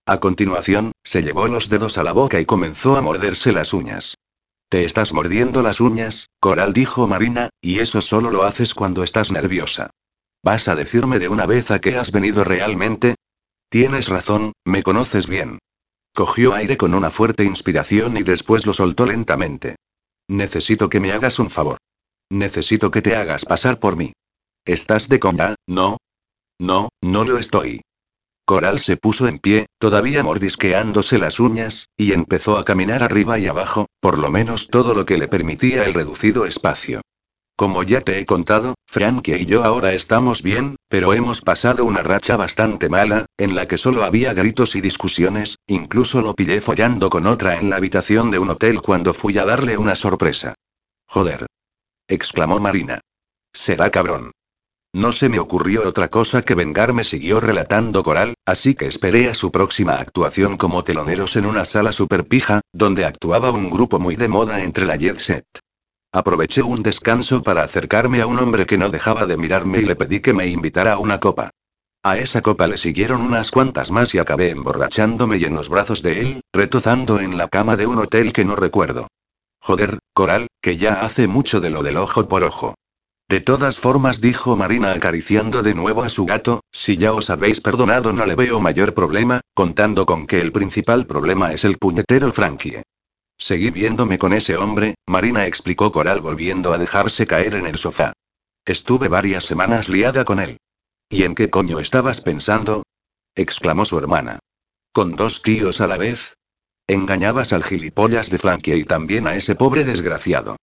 A continuación, se llevó los dedos a la boca y comenzó a morderse las uñas. Te estás mordiendo las uñas, Coral dijo Marina, y eso solo lo haces cuando estás nerviosa. ¿Vas a decirme de una vez a qué has venido realmente? Tienes razón, me conoces bien. Cogió aire con una fuerte inspiración y después lo soltó lentamente. Necesito que me hagas un favor. Necesito que te hagas pasar por mí. ¿Estás de coña, no? No, no lo estoy. Coral se puso en pie, todavía mordisqueándose las uñas, y empezó a caminar arriba y abajo, por lo menos todo lo que le permitía el reducido espacio. Como ya te he contado, Frankie y yo ahora estamos bien, pero hemos pasado una racha bastante mala, en la que solo había gritos y discusiones, incluso lo pillé follando con otra en la habitación de un hotel cuando fui a darle una sorpresa. Joder. exclamó Marina. Será cabrón. No se me ocurrió otra cosa que vengarme, siguió relatando Coral, así que esperé a su próxima actuación como teloneros en una sala super pija, donde actuaba un grupo muy de moda entre la jet set. Aproveché un descanso para acercarme a un hombre que no dejaba de mirarme y le pedí que me invitara a una copa. A esa copa le siguieron unas cuantas más y acabé emborrachándome y en los brazos de él, retozando en la cama de un hotel que no recuerdo. Joder, Coral, que ya hace mucho de lo del ojo por ojo. De todas formas, dijo Marina acariciando de nuevo a su gato, si ya os habéis perdonado no le veo mayor problema, contando con que el principal problema es el puñetero Frankie. Seguí viéndome con ese hombre, Marina explicó Coral volviendo a dejarse caer en el sofá. Estuve varias semanas liada con él. ¿Y en qué coño estabas pensando? exclamó su hermana. ¿Con dos tíos a la vez? Engañabas al gilipollas de Frankie y también a ese pobre desgraciado.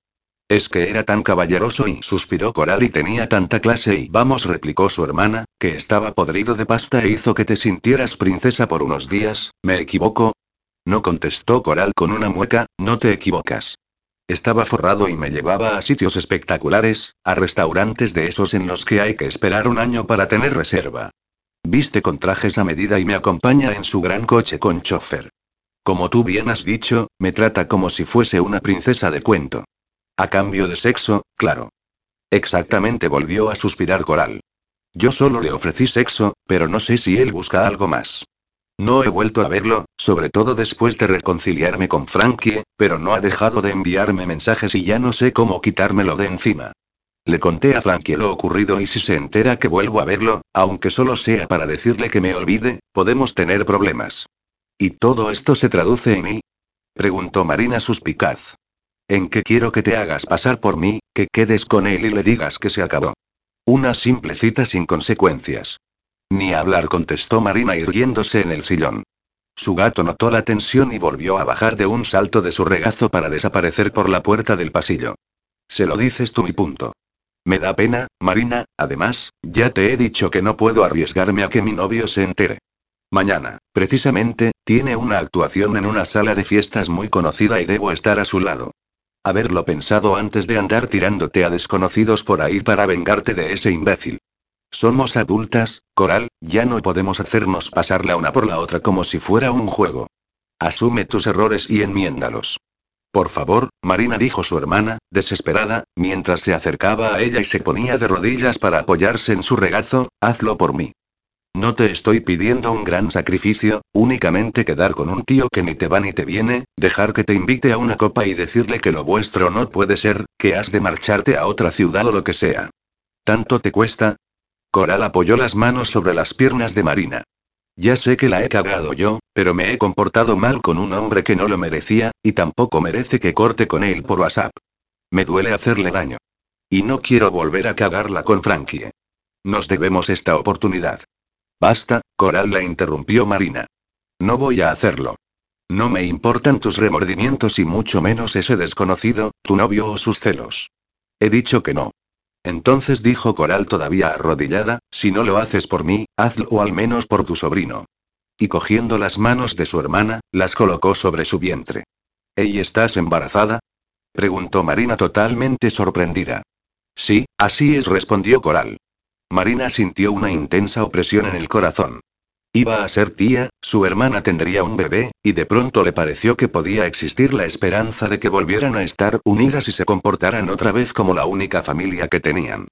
Es que era tan caballeroso y suspiró Coral y tenía tanta clase y vamos, replicó su hermana, que estaba podrido de pasta e hizo que te sintieras princesa por unos días, ¿me equivoco? No contestó Coral con una mueca, no te equivocas. Estaba forrado y me llevaba a sitios espectaculares, a restaurantes de esos en los que hay que esperar un año para tener reserva. Viste con trajes a medida y me acompaña en su gran coche con chofer. Como tú bien has dicho, me trata como si fuese una princesa de cuento. A cambio de sexo, claro. Exactamente volvió a suspirar Coral. Yo solo le ofrecí sexo, pero no sé si él busca algo más. No he vuelto a verlo, sobre todo después de reconciliarme con Frankie, pero no ha dejado de enviarme mensajes y ya no sé cómo quitármelo de encima. Le conté a Frankie lo ocurrido y si se entera que vuelvo a verlo, aunque solo sea para decirle que me olvide, podemos tener problemas. ¿Y todo esto se traduce en mí? preguntó Marina suspicaz. En que quiero que te hagas pasar por mí, que quedes con él y le digas que se acabó. Una simple cita sin consecuencias. Ni hablar, contestó Marina irguiéndose en el sillón. Su gato notó la tensión y volvió a bajar de un salto de su regazo para desaparecer por la puerta del pasillo. Se lo dices tú y punto. Me da pena, Marina, además, ya te he dicho que no puedo arriesgarme a que mi novio se entere. Mañana, precisamente, tiene una actuación en una sala de fiestas muy conocida y debo estar a su lado. Haberlo pensado antes de andar tirándote a desconocidos por ahí para vengarte de ese imbécil. Somos adultas, Coral, ya no podemos hacernos pasar la una por la otra como si fuera un juego. Asume tus errores y enmiéndalos. Por favor, Marina dijo su hermana, desesperada, mientras se acercaba a ella y se ponía de rodillas para apoyarse en su regazo, hazlo por mí. No te estoy pidiendo un gran sacrificio, únicamente quedar con un tío que ni te va ni te viene, dejar que te invite a una copa y decirle que lo vuestro no puede ser, que has de marcharte a otra ciudad o lo que sea. ¿Tanto te cuesta? Coral apoyó las manos sobre las piernas de Marina. Ya sé que la he cagado yo, pero me he comportado mal con un hombre que no lo merecía, y tampoco merece que corte con él por WhatsApp. Me duele hacerle daño. Y no quiero volver a cagarla con Frankie. Nos debemos esta oportunidad. Basta, Coral la interrumpió Marina. No voy a hacerlo. No me importan tus remordimientos y mucho menos ese desconocido, tu novio o sus celos. He dicho que no. Entonces dijo Coral todavía arrodillada, si no lo haces por mí, hazlo o al menos por tu sobrino. Y cogiendo las manos de su hermana, las colocó sobre su vientre. ¿Ey estás embarazada? preguntó Marina totalmente sorprendida. Sí, así es, respondió Coral. Marina sintió una intensa opresión en el corazón. Iba a ser tía, su hermana tendría un bebé, y de pronto le pareció que podía existir la esperanza de que volvieran a estar unidas y se comportaran otra vez como la única familia que tenían.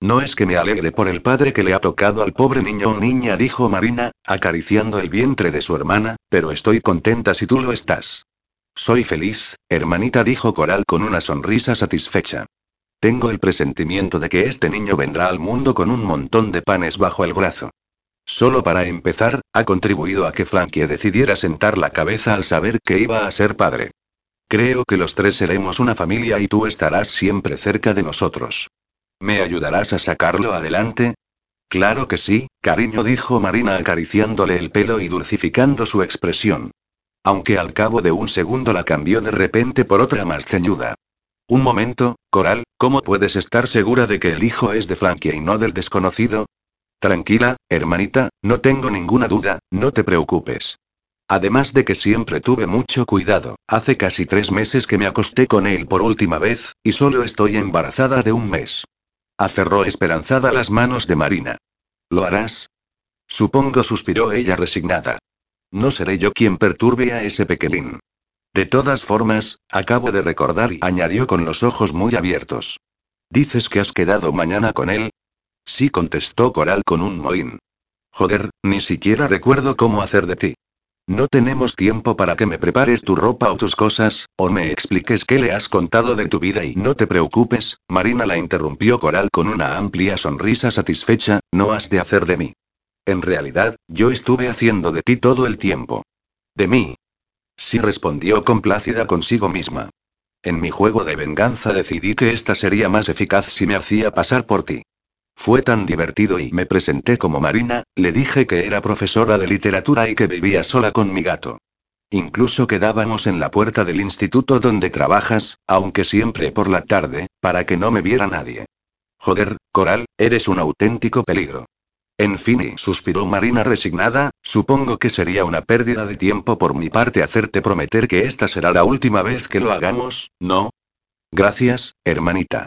No es que me alegre por el padre que le ha tocado al pobre niño o niña, dijo Marina, acariciando el vientre de su hermana, pero estoy contenta si tú lo estás. Soy feliz, hermanita, dijo Coral con una sonrisa satisfecha. Tengo el presentimiento de que este niño vendrá al mundo con un montón de panes bajo el brazo. Solo para empezar, ha contribuido a que Frankie decidiera sentar la cabeza al saber que iba a ser padre. Creo que los tres seremos una familia y tú estarás siempre cerca de nosotros. ¿Me ayudarás a sacarlo adelante? Claro que sí, cariño, dijo Marina acariciándole el pelo y dulcificando su expresión. Aunque al cabo de un segundo la cambió de repente por otra más ceñuda. Un momento, Coral, ¿cómo puedes estar segura de que el hijo es de Frankie y no del desconocido? Tranquila, hermanita, no tengo ninguna duda, no te preocupes. Además de que siempre tuve mucho cuidado, hace casi tres meses que me acosté con él por última vez, y solo estoy embarazada de un mes. Aferró esperanzada las manos de Marina. ¿Lo harás? Supongo, suspiró ella resignada. No seré yo quien perturbe a ese pequeñín. De todas formas, acabo de recordar y añadió con los ojos muy abiertos. ¿Dices que has quedado mañana con él? Sí, contestó Coral con un mohín. Joder, ni siquiera recuerdo cómo hacer de ti. No tenemos tiempo para que me prepares tu ropa o tus cosas, o me expliques qué le has contado de tu vida y no te preocupes, Marina la interrumpió Coral con una amplia sonrisa satisfecha, no has de hacer de mí. En realidad, yo estuve haciendo de ti todo el tiempo. ¿De mí? Sí respondió complácida consigo misma. En mi juego de venganza decidí que esta sería más eficaz si me hacía pasar por ti. Fue tan divertido y me presenté como Marina, le dije que era profesora de literatura y que vivía sola con mi gato. Incluso quedábamos en la puerta del instituto donde trabajas, aunque siempre por la tarde, para que no me viera nadie. Joder, Coral, eres un auténtico peligro. En fin, y suspiró Marina resignada, supongo que sería una pérdida de tiempo por mi parte hacerte prometer que esta será la última vez que lo hagamos, ¿no? Gracias, hermanita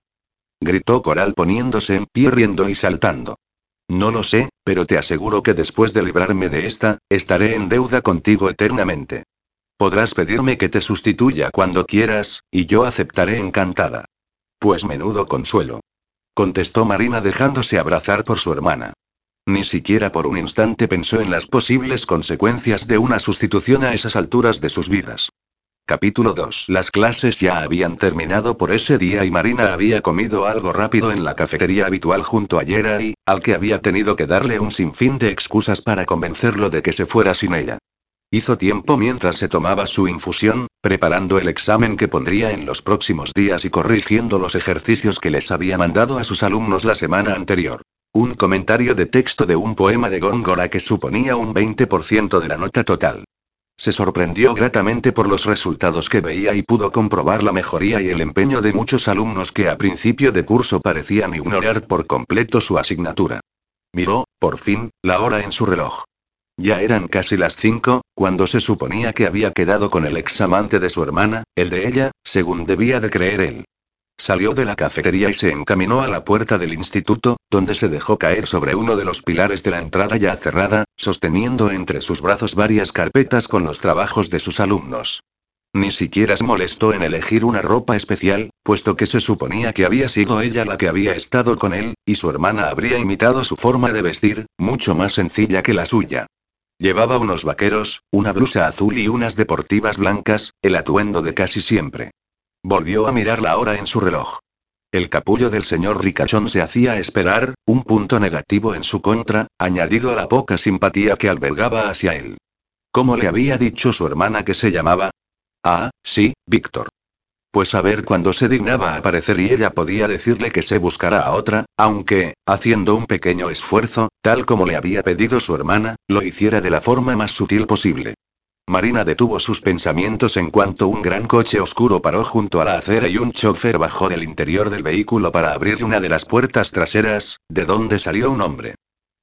gritó Coral poniéndose en pie riendo y saltando. No lo sé, pero te aseguro que después de librarme de esta, estaré en deuda contigo eternamente. Podrás pedirme que te sustituya cuando quieras, y yo aceptaré encantada. Pues menudo consuelo. Contestó Marina dejándose abrazar por su hermana. Ni siquiera por un instante pensó en las posibles consecuencias de una sustitución a esas alturas de sus vidas. Capítulo 2. Las clases ya habían terminado por ese día y Marina había comido algo rápido en la cafetería habitual junto a Jerry, al que había tenido que darle un sinfín de excusas para convencerlo de que se fuera sin ella. Hizo tiempo mientras se tomaba su infusión, preparando el examen que pondría en los próximos días y corrigiendo los ejercicios que les había mandado a sus alumnos la semana anterior. Un comentario de texto de un poema de Góngora que suponía un 20% de la nota total. Se sorprendió gratamente por los resultados que veía y pudo comprobar la mejoría y el empeño de muchos alumnos que a principio de curso parecían ignorar por completo su asignatura. Miró, por fin, la hora en su reloj. Ya eran casi las cinco, cuando se suponía que había quedado con el examante de su hermana, el de ella, según debía de creer él. Salió de la cafetería y se encaminó a la puerta del instituto, donde se dejó caer sobre uno de los pilares de la entrada ya cerrada, sosteniendo entre sus brazos varias carpetas con los trabajos de sus alumnos. Ni siquiera se molestó en elegir una ropa especial, puesto que se suponía que había sido ella la que había estado con él, y su hermana habría imitado su forma de vestir, mucho más sencilla que la suya. Llevaba unos vaqueros, una blusa azul y unas deportivas blancas, el atuendo de casi siempre. Volvió a mirar la hora en su reloj. El capullo del señor Ricachón se hacía esperar, un punto negativo en su contra, añadido a la poca simpatía que albergaba hacia él. ¿Cómo le había dicho su hermana que se llamaba? Ah, sí, Víctor. Pues a ver cuándo se dignaba aparecer y ella podía decirle que se buscara a otra, aunque, haciendo un pequeño esfuerzo, tal como le había pedido su hermana, lo hiciera de la forma más sutil posible. Marina detuvo sus pensamientos en cuanto un gran coche oscuro paró junto a la acera y un chofer bajó del interior del vehículo para abrir una de las puertas traseras, de donde salió un hombre.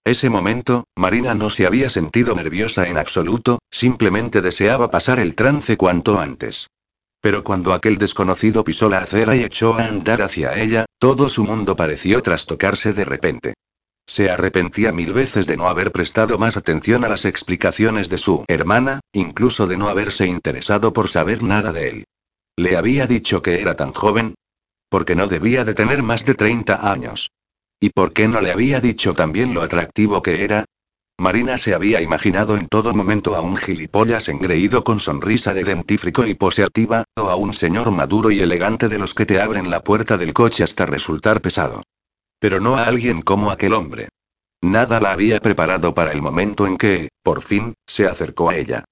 Ese momento, Marina no se había sentido nerviosa en absoluto, simplemente deseaba pasar el trance cuanto antes. Pero cuando aquel desconocido pisó la acera y echó a andar hacia ella, todo su mundo pareció trastocarse de repente. Se arrepentía mil veces de no haber prestado más atención a las explicaciones de su hermana, incluso de no haberse interesado por saber nada de él. ¿Le había dicho que era tan joven? Porque no debía de tener más de 30 años. ¿Y por qué no le había dicho también lo atractivo que era? Marina se había imaginado en todo momento a un gilipollas engreído con sonrisa de dentífrico y poseativa, o a un señor maduro y elegante de los que te abren la puerta del coche hasta resultar pesado. Pero no a alguien como aquel hombre. Nada la había preparado para el momento en que, por fin, se acercó a ella.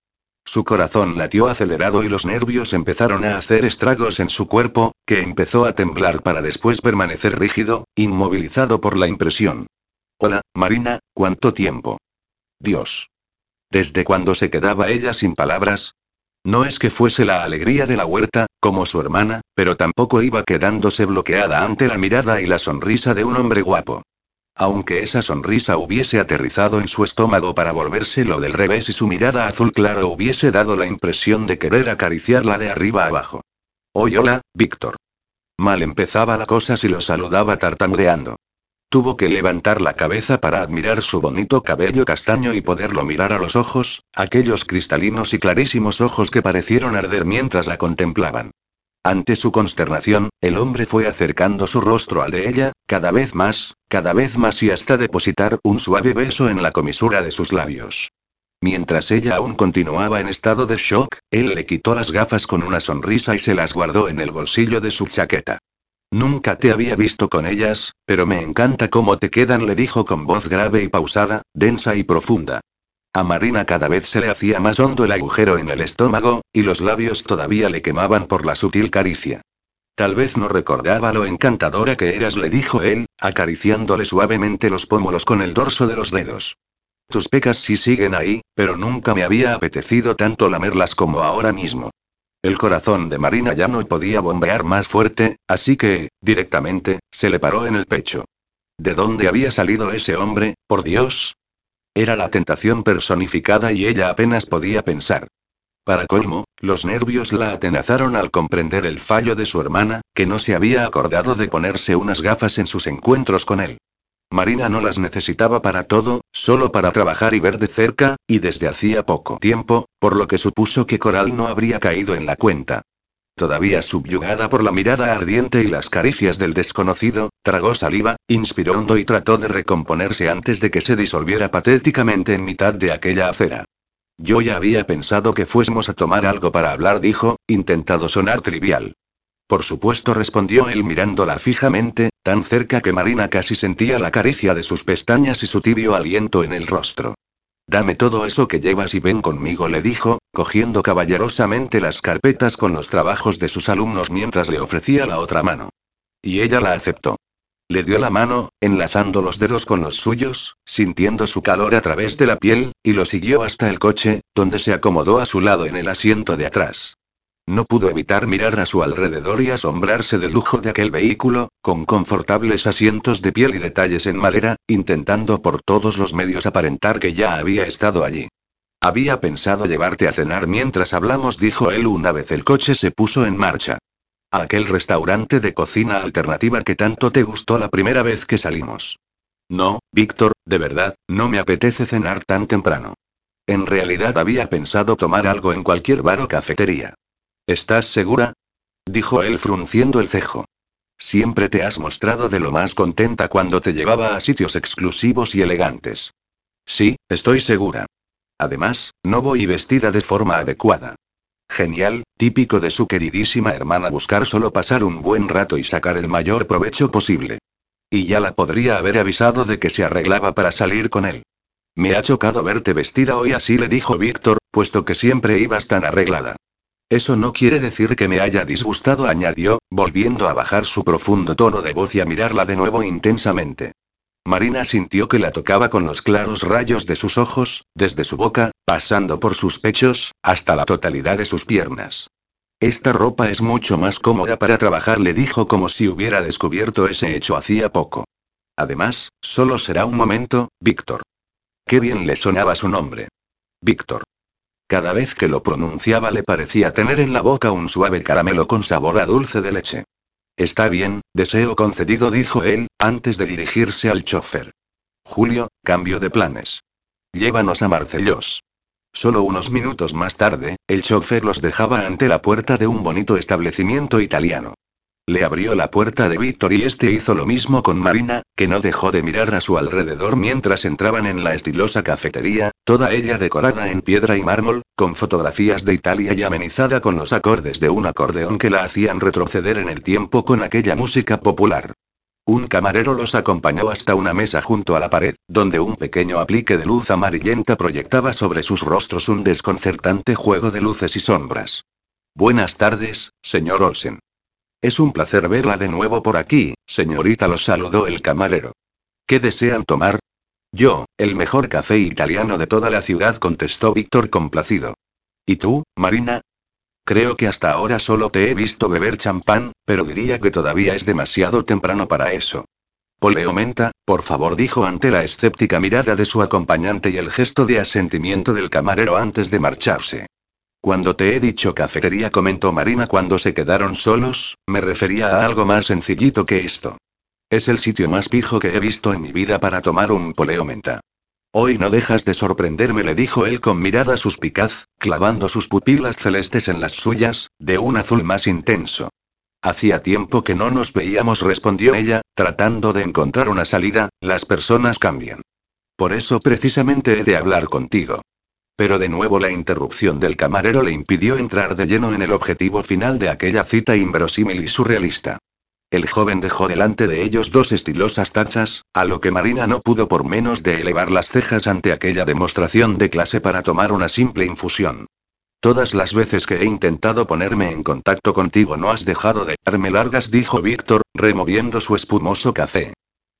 Su corazón latió acelerado y los nervios empezaron a hacer estragos en su cuerpo, que empezó a temblar para después permanecer rígido, inmovilizado por la impresión. Hola, Marina, ¿cuánto tiempo? Dios. ¿Desde cuándo se quedaba ella sin palabras? No es que fuese la alegría de la huerta, como su hermana, pero tampoco iba quedándose bloqueada ante la mirada y la sonrisa de un hombre guapo. Aunque esa sonrisa hubiese aterrizado en su estómago para volvérselo del revés y su mirada azul claro hubiese dado la impresión de querer acariciarla de arriba abajo. Hoy hola, Víctor. Mal empezaba la cosa si lo saludaba tartamudeando. Tuvo que levantar la cabeza para admirar su bonito cabello castaño y poderlo mirar a los ojos, aquellos cristalinos y clarísimos ojos que parecieron arder mientras la contemplaban. Ante su consternación, el hombre fue acercando su rostro al de ella, cada vez más, cada vez más y hasta depositar un suave beso en la comisura de sus labios. Mientras ella aún continuaba en estado de shock, él le quitó las gafas con una sonrisa y se las guardó en el bolsillo de su chaqueta. Nunca te había visto con ellas, pero me encanta cómo te quedan, le dijo con voz grave y pausada, densa y profunda. A Marina cada vez se le hacía más hondo el agujero en el estómago, y los labios todavía le quemaban por la sutil caricia. Tal vez no recordaba lo encantadora que eras, le dijo él, acariciándole suavemente los pómulos con el dorso de los dedos. Tus pecas sí siguen ahí, pero nunca me había apetecido tanto lamerlas como ahora mismo. El corazón de Marina ya no podía bombear más fuerte, así que, directamente, se le paró en el pecho. ¿De dónde había salido ese hombre, por Dios? Era la tentación personificada y ella apenas podía pensar. Para colmo, los nervios la atenazaron al comprender el fallo de su hermana, que no se había acordado de ponerse unas gafas en sus encuentros con él. Marina no las necesitaba para todo, solo para trabajar y ver de cerca, y desde hacía poco tiempo, por lo que supuso que Coral no habría caído en la cuenta. Todavía subyugada por la mirada ardiente y las caricias del desconocido, tragó saliva, inspiró hondo y trató de recomponerse antes de que se disolviera patéticamente en mitad de aquella acera. Yo ya había pensado que fuésemos a tomar algo para hablar, dijo, intentado sonar trivial. Por supuesto, respondió él mirándola fijamente, tan cerca que Marina casi sentía la caricia de sus pestañas y su tibio aliento en el rostro. Dame todo eso que llevas y ven conmigo, le dijo, cogiendo caballerosamente las carpetas con los trabajos de sus alumnos mientras le ofrecía la otra mano. Y ella la aceptó. Le dio la mano, enlazando los dedos con los suyos, sintiendo su calor a través de la piel, y lo siguió hasta el coche, donde se acomodó a su lado en el asiento de atrás. No pudo evitar mirar a su alrededor y asombrarse del lujo de aquel vehículo, con confortables asientos de piel y detalles en madera, intentando por todos los medios aparentar que ya había estado allí. Había pensado llevarte a cenar mientras hablamos, dijo él una vez el coche se puso en marcha. A aquel restaurante de cocina alternativa que tanto te gustó la primera vez que salimos. No, Víctor, de verdad, no me apetece cenar tan temprano. En realidad había pensado tomar algo en cualquier bar o cafetería. ¿Estás segura? dijo él frunciendo el cejo. Siempre te has mostrado de lo más contenta cuando te llevaba a sitios exclusivos y elegantes. Sí, estoy segura. Además, no voy vestida de forma adecuada. Genial, típico de su queridísima hermana buscar solo pasar un buen rato y sacar el mayor provecho posible. Y ya la podría haber avisado de que se arreglaba para salir con él. Me ha chocado verte vestida hoy así, le dijo Víctor, puesto que siempre ibas tan arreglada. Eso no quiere decir que me haya disgustado, añadió, volviendo a bajar su profundo tono de voz y a mirarla de nuevo intensamente. Marina sintió que la tocaba con los claros rayos de sus ojos, desde su boca, pasando por sus pechos, hasta la totalidad de sus piernas. Esta ropa es mucho más cómoda para trabajar, le dijo como si hubiera descubierto ese hecho hacía poco. Además, solo será un momento, Víctor. Qué bien le sonaba su nombre. Víctor. Cada vez que lo pronunciaba le parecía tener en la boca un suave caramelo con sabor a dulce de leche. Está bien, deseo concedido, dijo él, antes de dirigirse al chofer. Julio, cambio de planes. Llévanos a Marcellos. Solo unos minutos más tarde, el chofer los dejaba ante la puerta de un bonito establecimiento italiano. Le abrió la puerta de Víctor y este hizo lo mismo con Marina, que no dejó de mirar a su alrededor mientras entraban en la estilosa cafetería, toda ella decorada en piedra y mármol, con fotografías de Italia y amenizada con los acordes de un acordeón que la hacían retroceder en el tiempo con aquella música popular. Un camarero los acompañó hasta una mesa junto a la pared, donde un pequeño aplique de luz amarillenta proyectaba sobre sus rostros un desconcertante juego de luces y sombras. Buenas tardes, señor Olsen. Es un placer verla de nuevo por aquí, señorita, lo saludó el camarero. ¿Qué desean tomar? Yo, el mejor café italiano de toda la ciudad, contestó Víctor complacido. ¿Y tú, Marina? Creo que hasta ahora solo te he visto beber champán, pero diría que todavía es demasiado temprano para eso. Poleomenta, por favor, dijo ante la escéptica mirada de su acompañante y el gesto de asentimiento del camarero antes de marcharse. Cuando te he dicho cafetería, comentó Marina cuando se quedaron solos, me refería a algo más sencillito que esto. Es el sitio más pijo que he visto en mi vida para tomar un poleomenta. Hoy no dejas de sorprenderme, le dijo él con mirada suspicaz, clavando sus pupilas celestes en las suyas, de un azul más intenso. Hacía tiempo que no nos veíamos, respondió ella, tratando de encontrar una salida, las personas cambian. Por eso precisamente he de hablar contigo. Pero de nuevo la interrupción del camarero le impidió entrar de lleno en el objetivo final de aquella cita inverosímil y surrealista. El joven dejó delante de ellos dos estilosas tachas, a lo que Marina no pudo por menos de elevar las cejas ante aquella demostración de clase para tomar una simple infusión. Todas las veces que he intentado ponerme en contacto contigo no has dejado de darme largas, dijo Víctor, removiendo su espumoso café.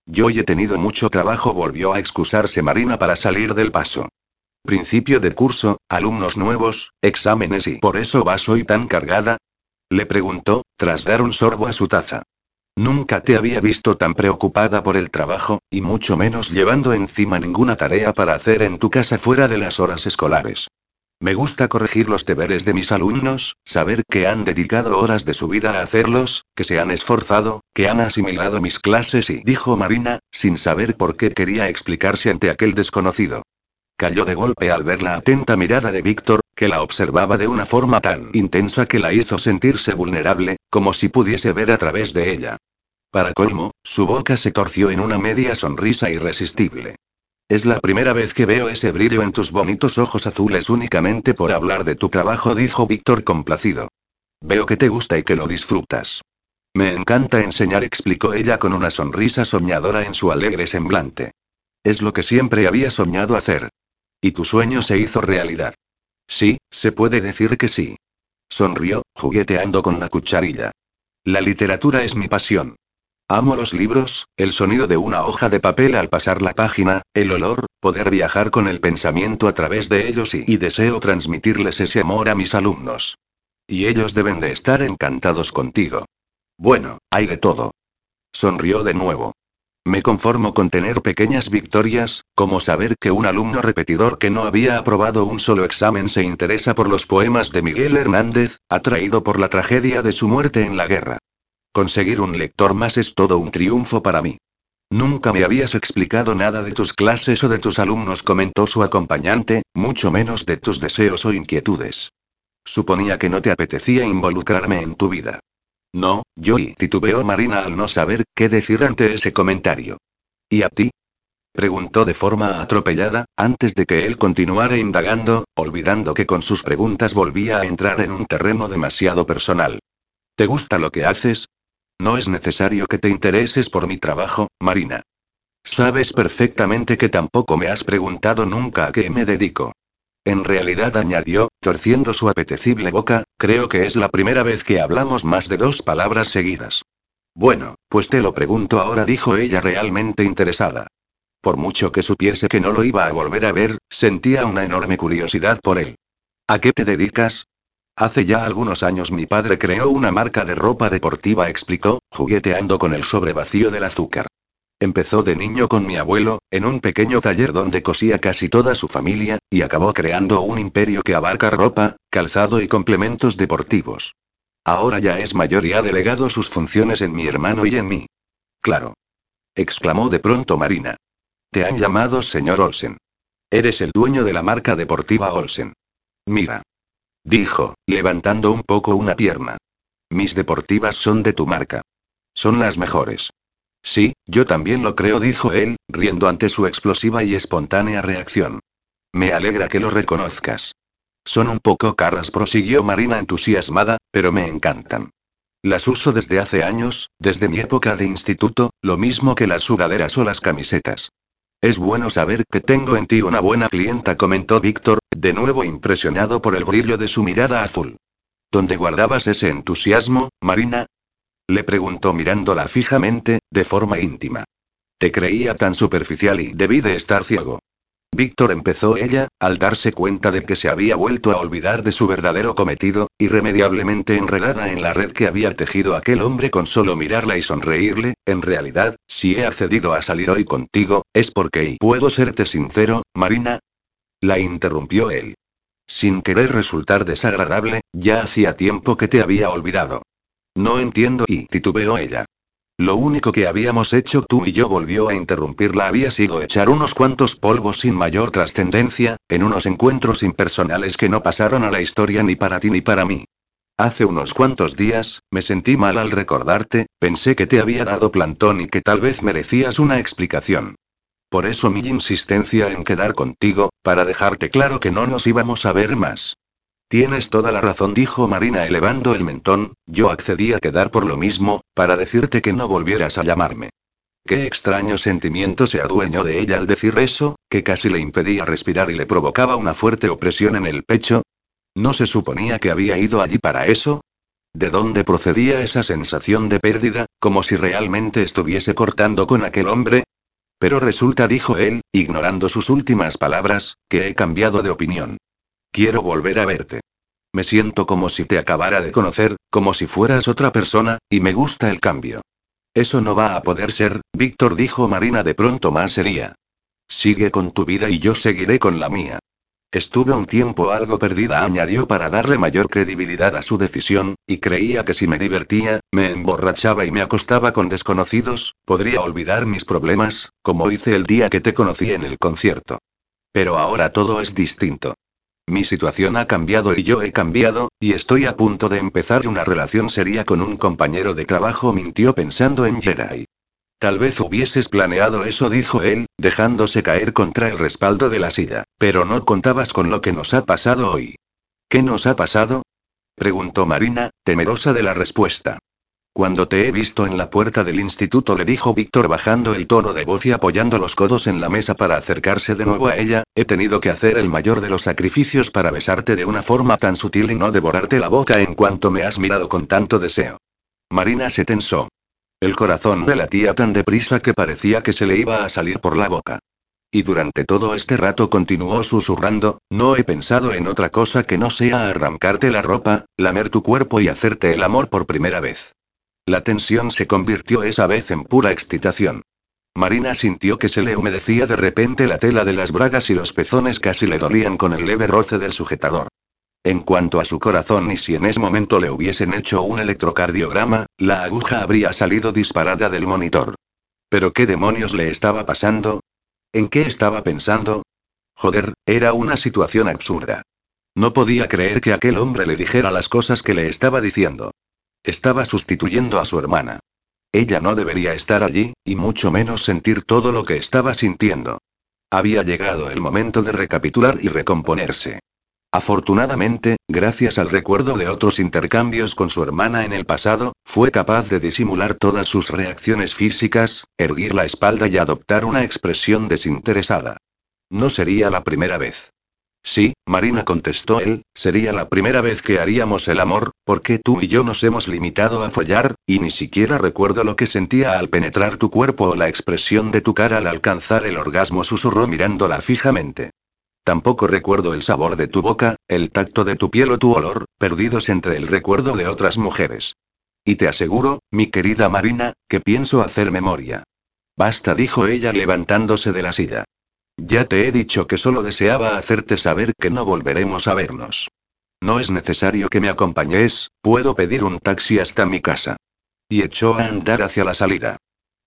Yo he tenido mucho trabajo, volvió a excusarse Marina para salir del paso. Principio de curso, alumnos nuevos, exámenes y por eso vas hoy tan cargada? Le preguntó, tras dar un sorbo a su taza. Nunca te había visto tan preocupada por el trabajo, y mucho menos llevando encima ninguna tarea para hacer en tu casa fuera de las horas escolares. Me gusta corregir los deberes de mis alumnos, saber que han dedicado horas de su vida a hacerlos, que se han esforzado, que han asimilado mis clases y dijo Marina, sin saber por qué quería explicarse ante aquel desconocido. Cayó de golpe al ver la atenta mirada de Víctor, que la observaba de una forma tan intensa que la hizo sentirse vulnerable, como si pudiese ver a través de ella. Para colmo, su boca se torció en una media sonrisa irresistible. Es la primera vez que veo ese brillo en tus bonitos ojos azules únicamente por hablar de tu trabajo, dijo Víctor complacido. Veo que te gusta y que lo disfrutas. Me encanta enseñar, explicó ella con una sonrisa soñadora en su alegre semblante. Es lo que siempre había soñado hacer. Y tu sueño se hizo realidad. Sí, se puede decir que sí. Sonrió, jugueteando con la cucharilla. La literatura es mi pasión. Amo los libros, el sonido de una hoja de papel al pasar la página, el olor, poder viajar con el pensamiento a través de ellos y, y deseo transmitirles ese amor a mis alumnos. Y ellos deben de estar encantados contigo. Bueno, hay de todo. Sonrió de nuevo. Me conformo con tener pequeñas victorias, como saber que un alumno repetidor que no había aprobado un solo examen se interesa por los poemas de Miguel Hernández, atraído por la tragedia de su muerte en la guerra. Conseguir un lector más es todo un triunfo para mí. Nunca me habías explicado nada de tus clases o de tus alumnos, comentó su acompañante, mucho menos de tus deseos o inquietudes. Suponía que no te apetecía involucrarme en tu vida. No, yo y titubeó Marina al no saber qué decir ante ese comentario. ¿Y a ti? Preguntó de forma atropellada, antes de que él continuara indagando, olvidando que con sus preguntas volvía a entrar en un terreno demasiado personal. ¿Te gusta lo que haces? No es necesario que te intereses por mi trabajo, Marina. Sabes perfectamente que tampoco me has preguntado nunca a qué me dedico. En realidad añadió, torciendo su apetecible boca, creo que es la primera vez que hablamos más de dos palabras seguidas. Bueno, pues te lo pregunto ahora, dijo ella realmente interesada. Por mucho que supiese que no lo iba a volver a ver, sentía una enorme curiosidad por él. ¿A qué te dedicas? Hace ya algunos años mi padre creó una marca de ropa deportiva, explicó, jugueteando con el sobre vacío del azúcar. Empezó de niño con mi abuelo, en un pequeño taller donde cosía casi toda su familia, y acabó creando un imperio que abarca ropa, calzado y complementos deportivos. Ahora ya es mayor y ha delegado sus funciones en mi hermano y en mí. Claro. exclamó de pronto Marina. Te han llamado señor Olsen. Eres el dueño de la marca deportiva Olsen. Mira. Dijo, levantando un poco una pierna. Mis deportivas son de tu marca. Son las mejores. Sí, yo también lo creo, dijo él, riendo ante su explosiva y espontánea reacción. Me alegra que lo reconozcas. Son un poco caras, prosiguió Marina entusiasmada, pero me encantan. Las uso desde hace años, desde mi época de instituto, lo mismo que las sudaderas o las camisetas. Es bueno saber que tengo en ti una buena clienta, comentó Víctor, de nuevo impresionado por el brillo de su mirada azul. ¿Dónde guardabas ese entusiasmo, Marina? Le preguntó mirándola fijamente, de forma íntima. Te creía tan superficial y debí de estar ciego. Víctor empezó ella, al darse cuenta de que se había vuelto a olvidar de su verdadero cometido, irremediablemente enredada en la red que había tejido aquel hombre con solo mirarla y sonreírle, en realidad, si he accedido a salir hoy contigo, es porque y puedo serte sincero, Marina. La interrumpió él. Sin querer resultar desagradable, ya hacía tiempo que te había olvidado. No entiendo y titubeó ella. Lo único que habíamos hecho tú y yo volvió a interrumpirla había sido echar unos cuantos polvos sin mayor trascendencia, en unos encuentros impersonales que no pasaron a la historia ni para ti ni para mí. Hace unos cuantos días, me sentí mal al recordarte, pensé que te había dado plantón y que tal vez merecías una explicación. Por eso mi insistencia en quedar contigo, para dejarte claro que no nos íbamos a ver más. Tienes toda la razón, dijo Marina elevando el mentón, yo accedí a quedar por lo mismo, para decirte que no volvieras a llamarme. Qué extraño sentimiento se adueñó de ella al decir eso, que casi le impedía respirar y le provocaba una fuerte opresión en el pecho. ¿No se suponía que había ido allí para eso? ¿De dónde procedía esa sensación de pérdida, como si realmente estuviese cortando con aquel hombre? Pero resulta, dijo él, ignorando sus últimas palabras, que he cambiado de opinión. Quiero volver a verte. Me siento como si te acabara de conocer, como si fueras otra persona, y me gusta el cambio. Eso no va a poder ser, Víctor dijo Marina de pronto más seria. Sigue con tu vida y yo seguiré con la mía. Estuve un tiempo algo perdida, añadió para darle mayor credibilidad a su decisión, y creía que si me divertía, me emborrachaba y me acostaba con desconocidos, podría olvidar mis problemas, como hice el día que te conocí en el concierto. Pero ahora todo es distinto. Mi situación ha cambiado y yo he cambiado, y estoy a punto de empezar una relación seria con un compañero de trabajo, mintió pensando en Jerai. Tal vez hubieses planeado eso, dijo él, dejándose caer contra el respaldo de la silla, pero no contabas con lo que nos ha pasado hoy. ¿Qué nos ha pasado? preguntó Marina, temerosa de la respuesta. Cuando te he visto en la puerta del instituto, le dijo Víctor bajando el tono de voz y apoyando los codos en la mesa para acercarse de nuevo a ella, he tenido que hacer el mayor de los sacrificios para besarte de una forma tan sutil y no devorarte la boca en cuanto me has mirado con tanto deseo. Marina se tensó. El corazón le latía tan deprisa que parecía que se le iba a salir por la boca. Y durante todo este rato continuó susurrando, no he pensado en otra cosa que no sea arrancarte la ropa, lamer tu cuerpo y hacerte el amor por primera vez. La tensión se convirtió esa vez en pura excitación. Marina sintió que se le humedecía de repente la tela de las bragas y los pezones casi le dolían con el leve roce del sujetador. En cuanto a su corazón y si en ese momento le hubiesen hecho un electrocardiograma, la aguja habría salido disparada del monitor. ¿Pero qué demonios le estaba pasando? ¿En qué estaba pensando? Joder, era una situación absurda. No podía creer que aquel hombre le dijera las cosas que le estaba diciendo. Estaba sustituyendo a su hermana. Ella no debería estar allí, y mucho menos sentir todo lo que estaba sintiendo. Había llegado el momento de recapitular y recomponerse. Afortunadamente, gracias al recuerdo de otros intercambios con su hermana en el pasado, fue capaz de disimular todas sus reacciones físicas, erguir la espalda y adoptar una expresión desinteresada. No sería la primera vez. Sí, Marina contestó él, sería la primera vez que haríamos el amor, porque tú y yo nos hemos limitado a follar, y ni siquiera recuerdo lo que sentía al penetrar tu cuerpo o la expresión de tu cara al alcanzar el orgasmo, susurró mirándola fijamente. Tampoco recuerdo el sabor de tu boca, el tacto de tu piel o tu olor, perdidos entre el recuerdo de otras mujeres. Y te aseguro, mi querida Marina, que pienso hacer memoria. Basta, dijo ella levantándose de la silla. Ya te he dicho que solo deseaba hacerte saber que no volveremos a vernos. No es necesario que me acompañes, puedo pedir un taxi hasta mi casa. Y echó a andar hacia la salida.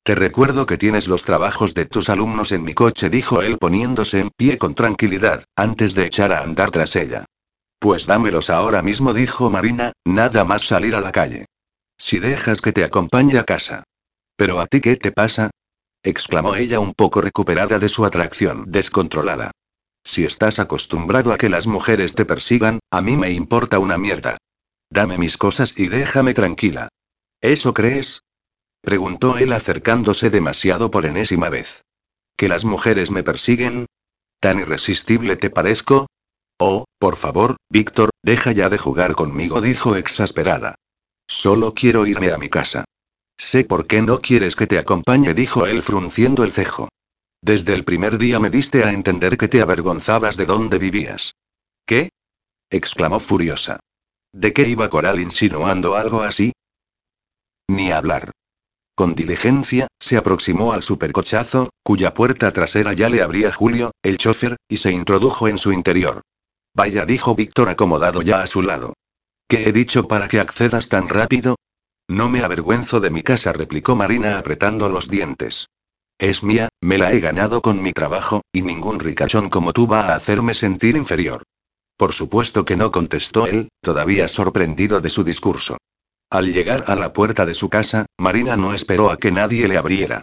Te recuerdo que tienes los trabajos de tus alumnos en mi coche, dijo él poniéndose en pie con tranquilidad, antes de echar a andar tras ella. Pues dámelos ahora mismo, dijo Marina, nada más salir a la calle. Si dejas que te acompañe a casa. ¿Pero a ti qué te pasa? Exclamó ella un poco recuperada de su atracción descontrolada. Si estás acostumbrado a que las mujeres te persigan, a mí me importa una mierda. Dame mis cosas y déjame tranquila. ¿Eso crees? preguntó él acercándose demasiado por enésima vez. ¿Que las mujeres me persiguen? ¿Tan irresistible te parezco? Oh, por favor, Víctor, deja ya de jugar conmigo, dijo exasperada. Solo quiero irme a mi casa. Sé por qué no quieres que te acompañe, dijo él frunciendo el cejo. Desde el primer día me diste a entender que te avergonzabas de dónde vivías. ¿Qué? exclamó furiosa. ¿De qué iba Coral insinuando algo así? Ni hablar. Con diligencia, se aproximó al supercochazo, cuya puerta trasera ya le abría Julio, el chofer, y se introdujo en su interior. Vaya, dijo Víctor acomodado ya a su lado. ¿Qué he dicho para que accedas tan rápido? No me avergüenzo de mi casa, replicó Marina apretando los dientes. Es mía, me la he ganado con mi trabajo, y ningún ricachón como tú va a hacerme sentir inferior. Por supuesto que no contestó él, todavía sorprendido de su discurso. Al llegar a la puerta de su casa, Marina no esperó a que nadie le abriera.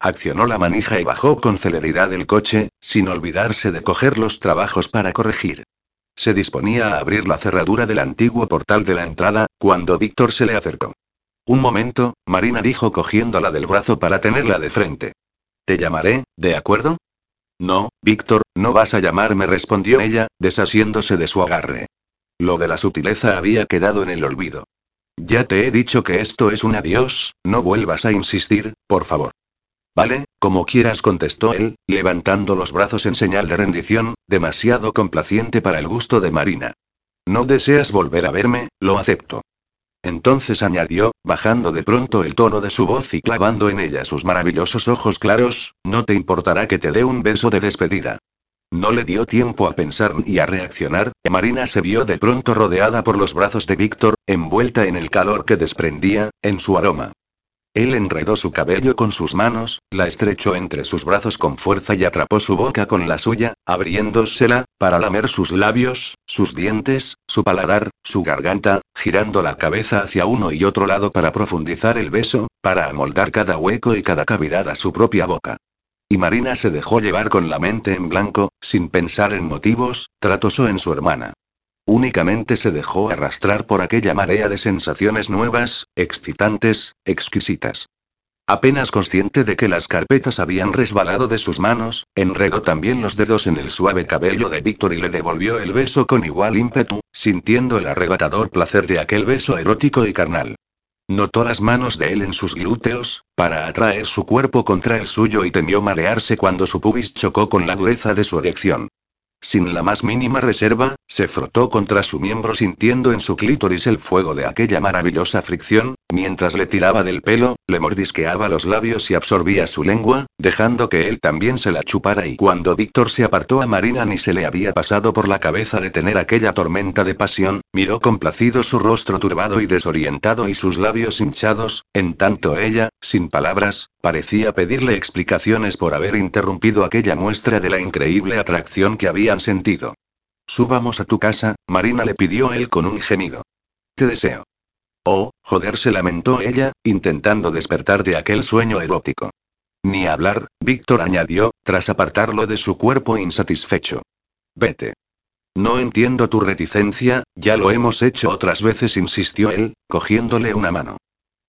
Accionó la manija y bajó con celeridad el coche, sin olvidarse de coger los trabajos para corregir. Se disponía a abrir la cerradura del antiguo portal de la entrada, cuando Víctor se le acercó. Un momento, Marina dijo cogiéndola del brazo para tenerla de frente. Te llamaré, ¿de acuerdo? No, Víctor, no vas a llamarme, respondió ella, desasiéndose de su agarre. Lo de la sutileza había quedado en el olvido. Ya te he dicho que esto es un adiós, no vuelvas a insistir, por favor. Vale, como quieras, contestó él, levantando los brazos en señal de rendición, demasiado complaciente para el gusto de Marina. No deseas volver a verme, lo acepto. Entonces añadió, bajando de pronto el tono de su voz y clavando en ella sus maravillosos ojos claros, no te importará que te dé un beso de despedida. No le dio tiempo a pensar ni a reaccionar, Marina se vio de pronto rodeada por los brazos de Víctor, envuelta en el calor que desprendía, en su aroma. Él enredó su cabello con sus manos, la estrechó entre sus brazos con fuerza y atrapó su boca con la suya, abriéndosela, para lamer sus labios, sus dientes, su paladar, su garganta, girando la cabeza hacia uno y otro lado para profundizar el beso, para amoldar cada hueco y cada cavidad a su propia boca. Y Marina se dejó llevar con la mente en blanco, sin pensar en motivos, tratosó en su hermana. Únicamente se dejó arrastrar por aquella marea de sensaciones nuevas, excitantes, exquisitas. Apenas consciente de que las carpetas habían resbalado de sus manos, enredó también los dedos en el suave cabello de Víctor y le devolvió el beso con igual ímpetu, sintiendo el arrebatador placer de aquel beso erótico y carnal. Notó las manos de él en sus glúteos, para atraer su cuerpo contra el suyo y temió marearse cuando su pubis chocó con la dureza de su erección. Sin la más mínima reserva, se frotó contra su miembro sintiendo en su clítoris el fuego de aquella maravillosa fricción, mientras le tiraba del pelo, le mordisqueaba los labios y absorbía su lengua, dejando que él también se la chupara. Y cuando Víctor se apartó a Marina ni se le había pasado por la cabeza detener aquella tormenta de pasión, miró complacido su rostro turbado y desorientado y sus labios hinchados, en tanto ella, sin palabras, parecía pedirle explicaciones por haber interrumpido aquella muestra de la increíble atracción que sentido. Subamos a tu casa, Marina le pidió él con un gemido. Te deseo. Oh, joder, se lamentó ella, intentando despertar de aquel sueño erótico. Ni hablar, Víctor añadió, tras apartarlo de su cuerpo insatisfecho. Vete. No entiendo tu reticencia, ya lo hemos hecho otras veces, insistió él, cogiéndole una mano.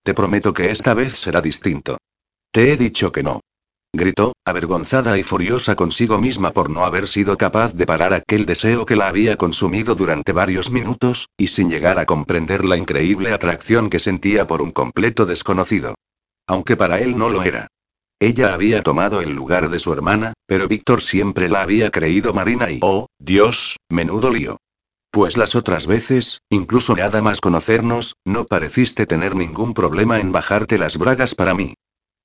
Te prometo que esta vez será distinto. Te he dicho que no. Gritó, avergonzada y furiosa consigo misma por no haber sido capaz de parar aquel deseo que la había consumido durante varios minutos, y sin llegar a comprender la increíble atracción que sentía por un completo desconocido. Aunque para él no lo era. Ella había tomado el lugar de su hermana, pero Víctor siempre la había creído Marina y, oh, Dios, menudo lío. Pues las otras veces, incluso nada más conocernos, no pareciste tener ningún problema en bajarte las bragas para mí.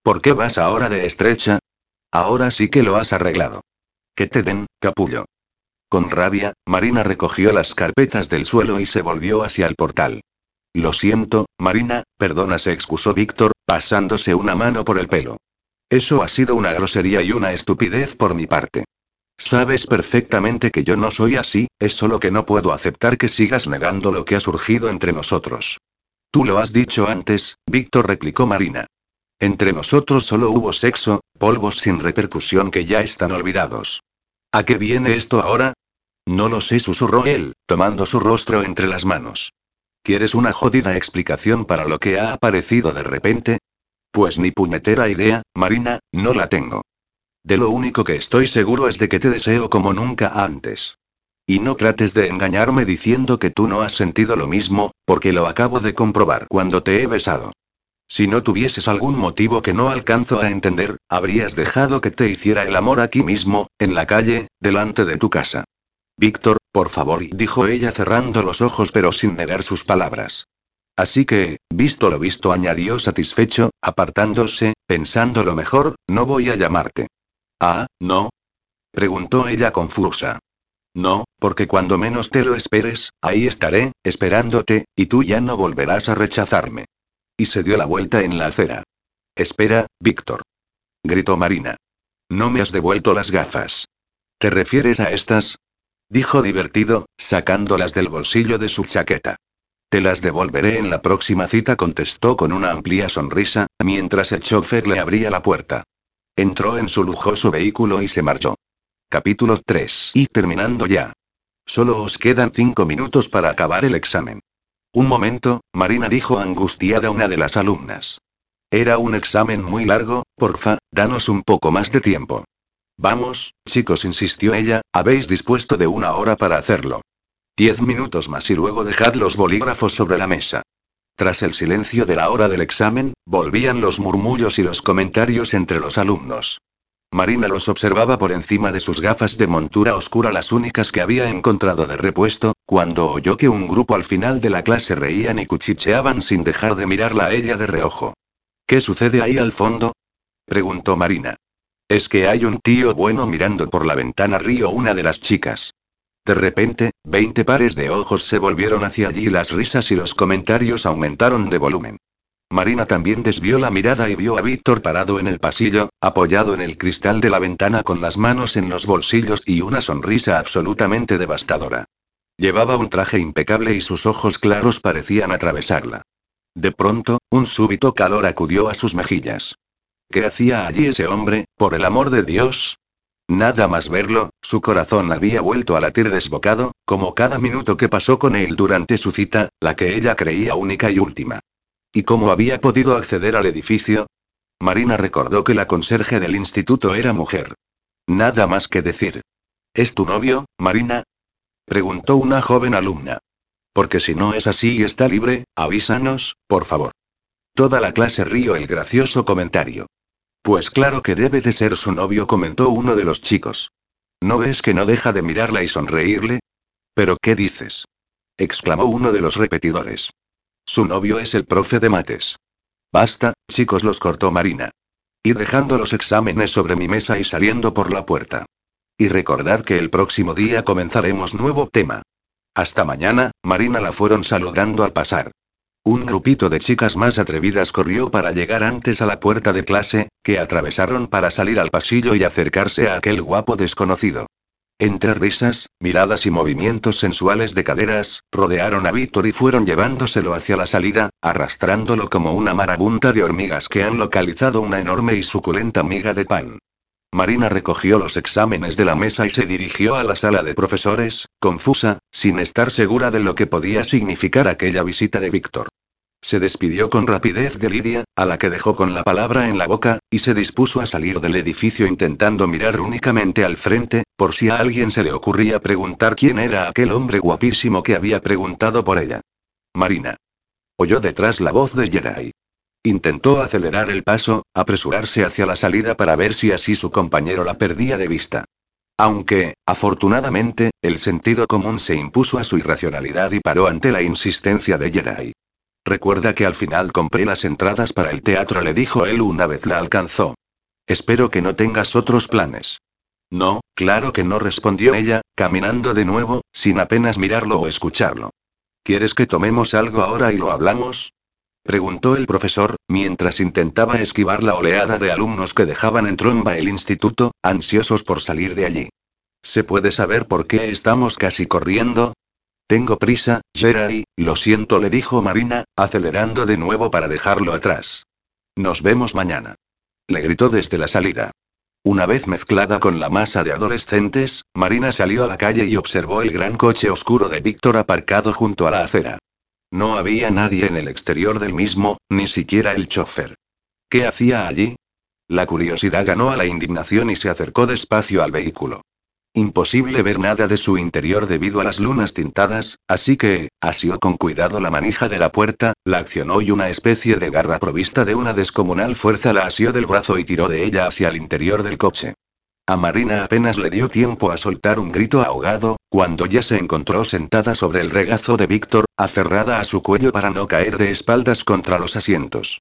¿Por qué vas ahora de estrecha? Ahora sí que lo has arreglado. Que te den, capullo. Con rabia, Marina recogió las carpetas del suelo y se volvió hacia el portal. Lo siento, Marina, perdona, se excusó Víctor, pasándose una mano por el pelo. Eso ha sido una grosería y una estupidez por mi parte. Sabes perfectamente que yo no soy así, es solo que no puedo aceptar que sigas negando lo que ha surgido entre nosotros. Tú lo has dicho antes, Víctor replicó Marina. Entre nosotros solo hubo sexo, polvos sin repercusión que ya están olvidados. ¿A qué viene esto ahora? No lo sé, susurró él, tomando su rostro entre las manos. ¿Quieres una jodida explicación para lo que ha aparecido de repente? Pues ni puñetera idea, Marina, no la tengo. De lo único que estoy seguro es de que te deseo como nunca antes. Y no trates de engañarme diciendo que tú no has sentido lo mismo, porque lo acabo de comprobar cuando te he besado. Si no tuvieses algún motivo que no alcanzo a entender, habrías dejado que te hiciera el amor aquí mismo, en la calle, delante de tu casa. Víctor, por favor, dijo ella cerrando los ojos pero sin negar sus palabras. Así que, visto lo visto, añadió satisfecho, apartándose, pensando lo mejor, no voy a llamarte. Ah, ¿no? preguntó ella confusa. No, porque cuando menos te lo esperes, ahí estaré, esperándote, y tú ya no volverás a rechazarme. Y se dio la vuelta en la acera. Espera, Víctor. Gritó Marina. No me has devuelto las gafas. ¿Te refieres a estas? Dijo divertido, sacándolas del bolsillo de su chaqueta. Te las devolveré en la próxima cita, contestó con una amplia sonrisa, mientras el chofer le abría la puerta. Entró en su lujoso vehículo y se marchó. Capítulo 3. Y terminando ya. Solo os quedan cinco minutos para acabar el examen. Un momento, Marina dijo angustiada una de las alumnas. Era un examen muy largo, porfa, danos un poco más de tiempo. Vamos, chicos, insistió ella, habéis dispuesto de una hora para hacerlo. Diez minutos más y luego dejad los bolígrafos sobre la mesa. Tras el silencio de la hora del examen, volvían los murmullos y los comentarios entre los alumnos. Marina los observaba por encima de sus gafas de montura oscura, las únicas que había encontrado de repuesto, cuando oyó que un grupo al final de la clase reían y cuchicheaban sin dejar de mirarla a ella de reojo. ¿Qué sucede ahí al fondo? preguntó Marina. Es que hay un tío bueno mirando por la ventana, río una de las chicas. De repente, veinte pares de ojos se volvieron hacia allí y las risas y los comentarios aumentaron de volumen. Marina también desvió la mirada y vio a Víctor parado en el pasillo, apoyado en el cristal de la ventana con las manos en los bolsillos y una sonrisa absolutamente devastadora. Llevaba un traje impecable y sus ojos claros parecían atravesarla. De pronto, un súbito calor acudió a sus mejillas. ¿Qué hacía allí ese hombre, por el amor de Dios? Nada más verlo, su corazón había vuelto a latir desbocado, como cada minuto que pasó con él durante su cita, la que ella creía única y última. ¿Y cómo había podido acceder al edificio? Marina recordó que la conserje del instituto era mujer. Nada más que decir. ¿Es tu novio, Marina? preguntó una joven alumna. Porque si no es así y está libre, avísanos, por favor. Toda la clase rió el gracioso comentario. Pues claro que debe de ser su novio, comentó uno de los chicos. ¿No ves que no deja de mirarla y sonreírle? ¿Pero qué dices? exclamó uno de los repetidores. Su novio es el profe de mates. Basta, chicos, los cortó Marina. Ir dejando los exámenes sobre mi mesa y saliendo por la puerta. Y recordad que el próximo día comenzaremos nuevo tema. Hasta mañana, Marina la fueron saludando al pasar. Un grupito de chicas más atrevidas corrió para llegar antes a la puerta de clase, que atravesaron para salir al pasillo y acercarse a aquel guapo desconocido. Entre risas, miradas y movimientos sensuales de caderas, rodearon a Víctor y fueron llevándoselo hacia la salida, arrastrándolo como una marabunta de hormigas que han localizado una enorme y suculenta miga de pan. Marina recogió los exámenes de la mesa y se dirigió a la sala de profesores, confusa, sin estar segura de lo que podía significar aquella visita de Víctor. Se despidió con rapidez de Lidia, a la que dejó con la palabra en la boca, y se dispuso a salir del edificio intentando mirar únicamente al frente, por si a alguien se le ocurría preguntar quién era aquel hombre guapísimo que había preguntado por ella. Marina. Oyó detrás la voz de Jerai. Intentó acelerar el paso, apresurarse hacia la salida para ver si así su compañero la perdía de vista. Aunque, afortunadamente, el sentido común se impuso a su irracionalidad y paró ante la insistencia de Jedi. Recuerda que al final compré las entradas para el teatro, le dijo él una vez la alcanzó. Espero que no tengas otros planes. No, claro que no respondió ella, caminando de nuevo, sin apenas mirarlo o escucharlo. ¿Quieres que tomemos algo ahora y lo hablamos? Preguntó el profesor, mientras intentaba esquivar la oleada de alumnos que dejaban en tromba el instituto, ansiosos por salir de allí. ¿Se puede saber por qué estamos casi corriendo? Tengo prisa, Jerry, lo siento, le dijo Marina, acelerando de nuevo para dejarlo atrás. Nos vemos mañana. Le gritó desde la salida. Una vez mezclada con la masa de adolescentes, Marina salió a la calle y observó el gran coche oscuro de Víctor aparcado junto a la acera. No había nadie en el exterior del mismo, ni siquiera el chofer. ¿Qué hacía allí? La curiosidad ganó a la indignación y se acercó despacio al vehículo. Imposible ver nada de su interior debido a las lunas tintadas, así que, asió con cuidado la manija de la puerta, la accionó y una especie de garra provista de una descomunal fuerza la asió del brazo y tiró de ella hacia el interior del coche. A Marina apenas le dio tiempo a soltar un grito ahogado, cuando ya se encontró sentada sobre el regazo de Víctor, aferrada a su cuello para no caer de espaldas contra los asientos.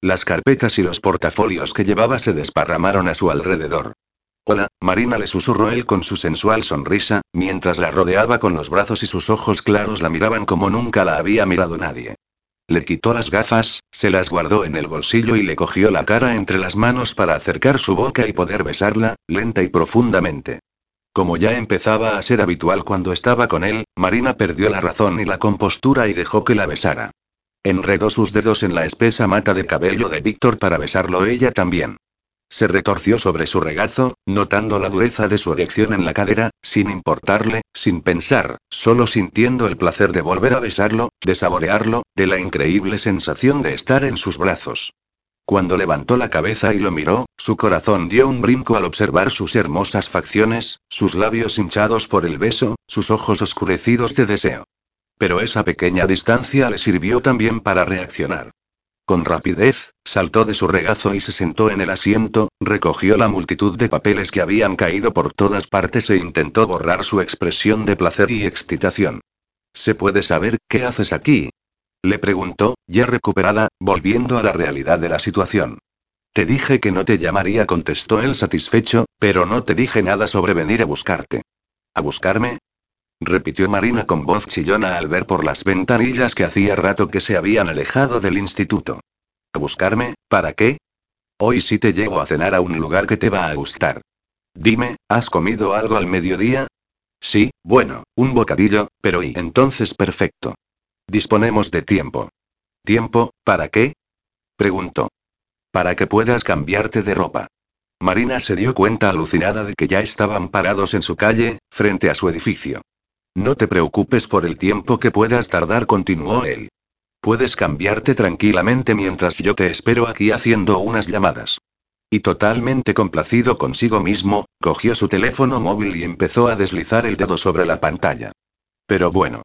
Las carpetas y los portafolios que llevaba se desparramaron a su alrededor. Hola, Marina le susurró él con su sensual sonrisa, mientras la rodeaba con los brazos y sus ojos claros la miraban como nunca la había mirado nadie. Le quitó las gafas, se las guardó en el bolsillo y le cogió la cara entre las manos para acercar su boca y poder besarla, lenta y profundamente. Como ya empezaba a ser habitual cuando estaba con él, Marina perdió la razón y la compostura y dejó que la besara. Enredó sus dedos en la espesa mata de cabello de Víctor para besarlo ella también. Se retorció sobre su regazo, notando la dureza de su erección en la cadera, sin importarle, sin pensar, solo sintiendo el placer de volver a besarlo, de saborearlo, de la increíble sensación de estar en sus brazos. Cuando levantó la cabeza y lo miró, su corazón dio un brinco al observar sus hermosas facciones, sus labios hinchados por el beso, sus ojos oscurecidos de deseo. Pero esa pequeña distancia le sirvió también para reaccionar. Con rapidez, saltó de su regazo y se sentó en el asiento, recogió la multitud de papeles que habían caído por todas partes e intentó borrar su expresión de placer y excitación. ¿Se puede saber qué haces aquí? Le preguntó, ya recuperada, volviendo a la realidad de la situación. Te dije que no te llamaría, contestó él satisfecho, pero no te dije nada sobre venir a buscarte. ¿A buscarme? Repitió Marina con voz chillona al ver por las ventanillas que hacía rato que se habían alejado del instituto. ¿A buscarme? ¿Para qué? Hoy sí te llevo a cenar a un lugar que te va a gustar. Dime, ¿has comido algo al mediodía? Sí, bueno, un bocadillo, pero y entonces perfecto. Disponemos de tiempo. ¿Tiempo, para qué? preguntó. Para que puedas cambiarte de ropa. Marina se dio cuenta alucinada de que ya estaban parados en su calle, frente a su edificio. No te preocupes por el tiempo que puedas tardar, continuó él. Puedes cambiarte tranquilamente mientras yo te espero aquí haciendo unas llamadas. Y totalmente complacido consigo mismo, cogió su teléfono móvil y empezó a deslizar el dedo sobre la pantalla. Pero bueno.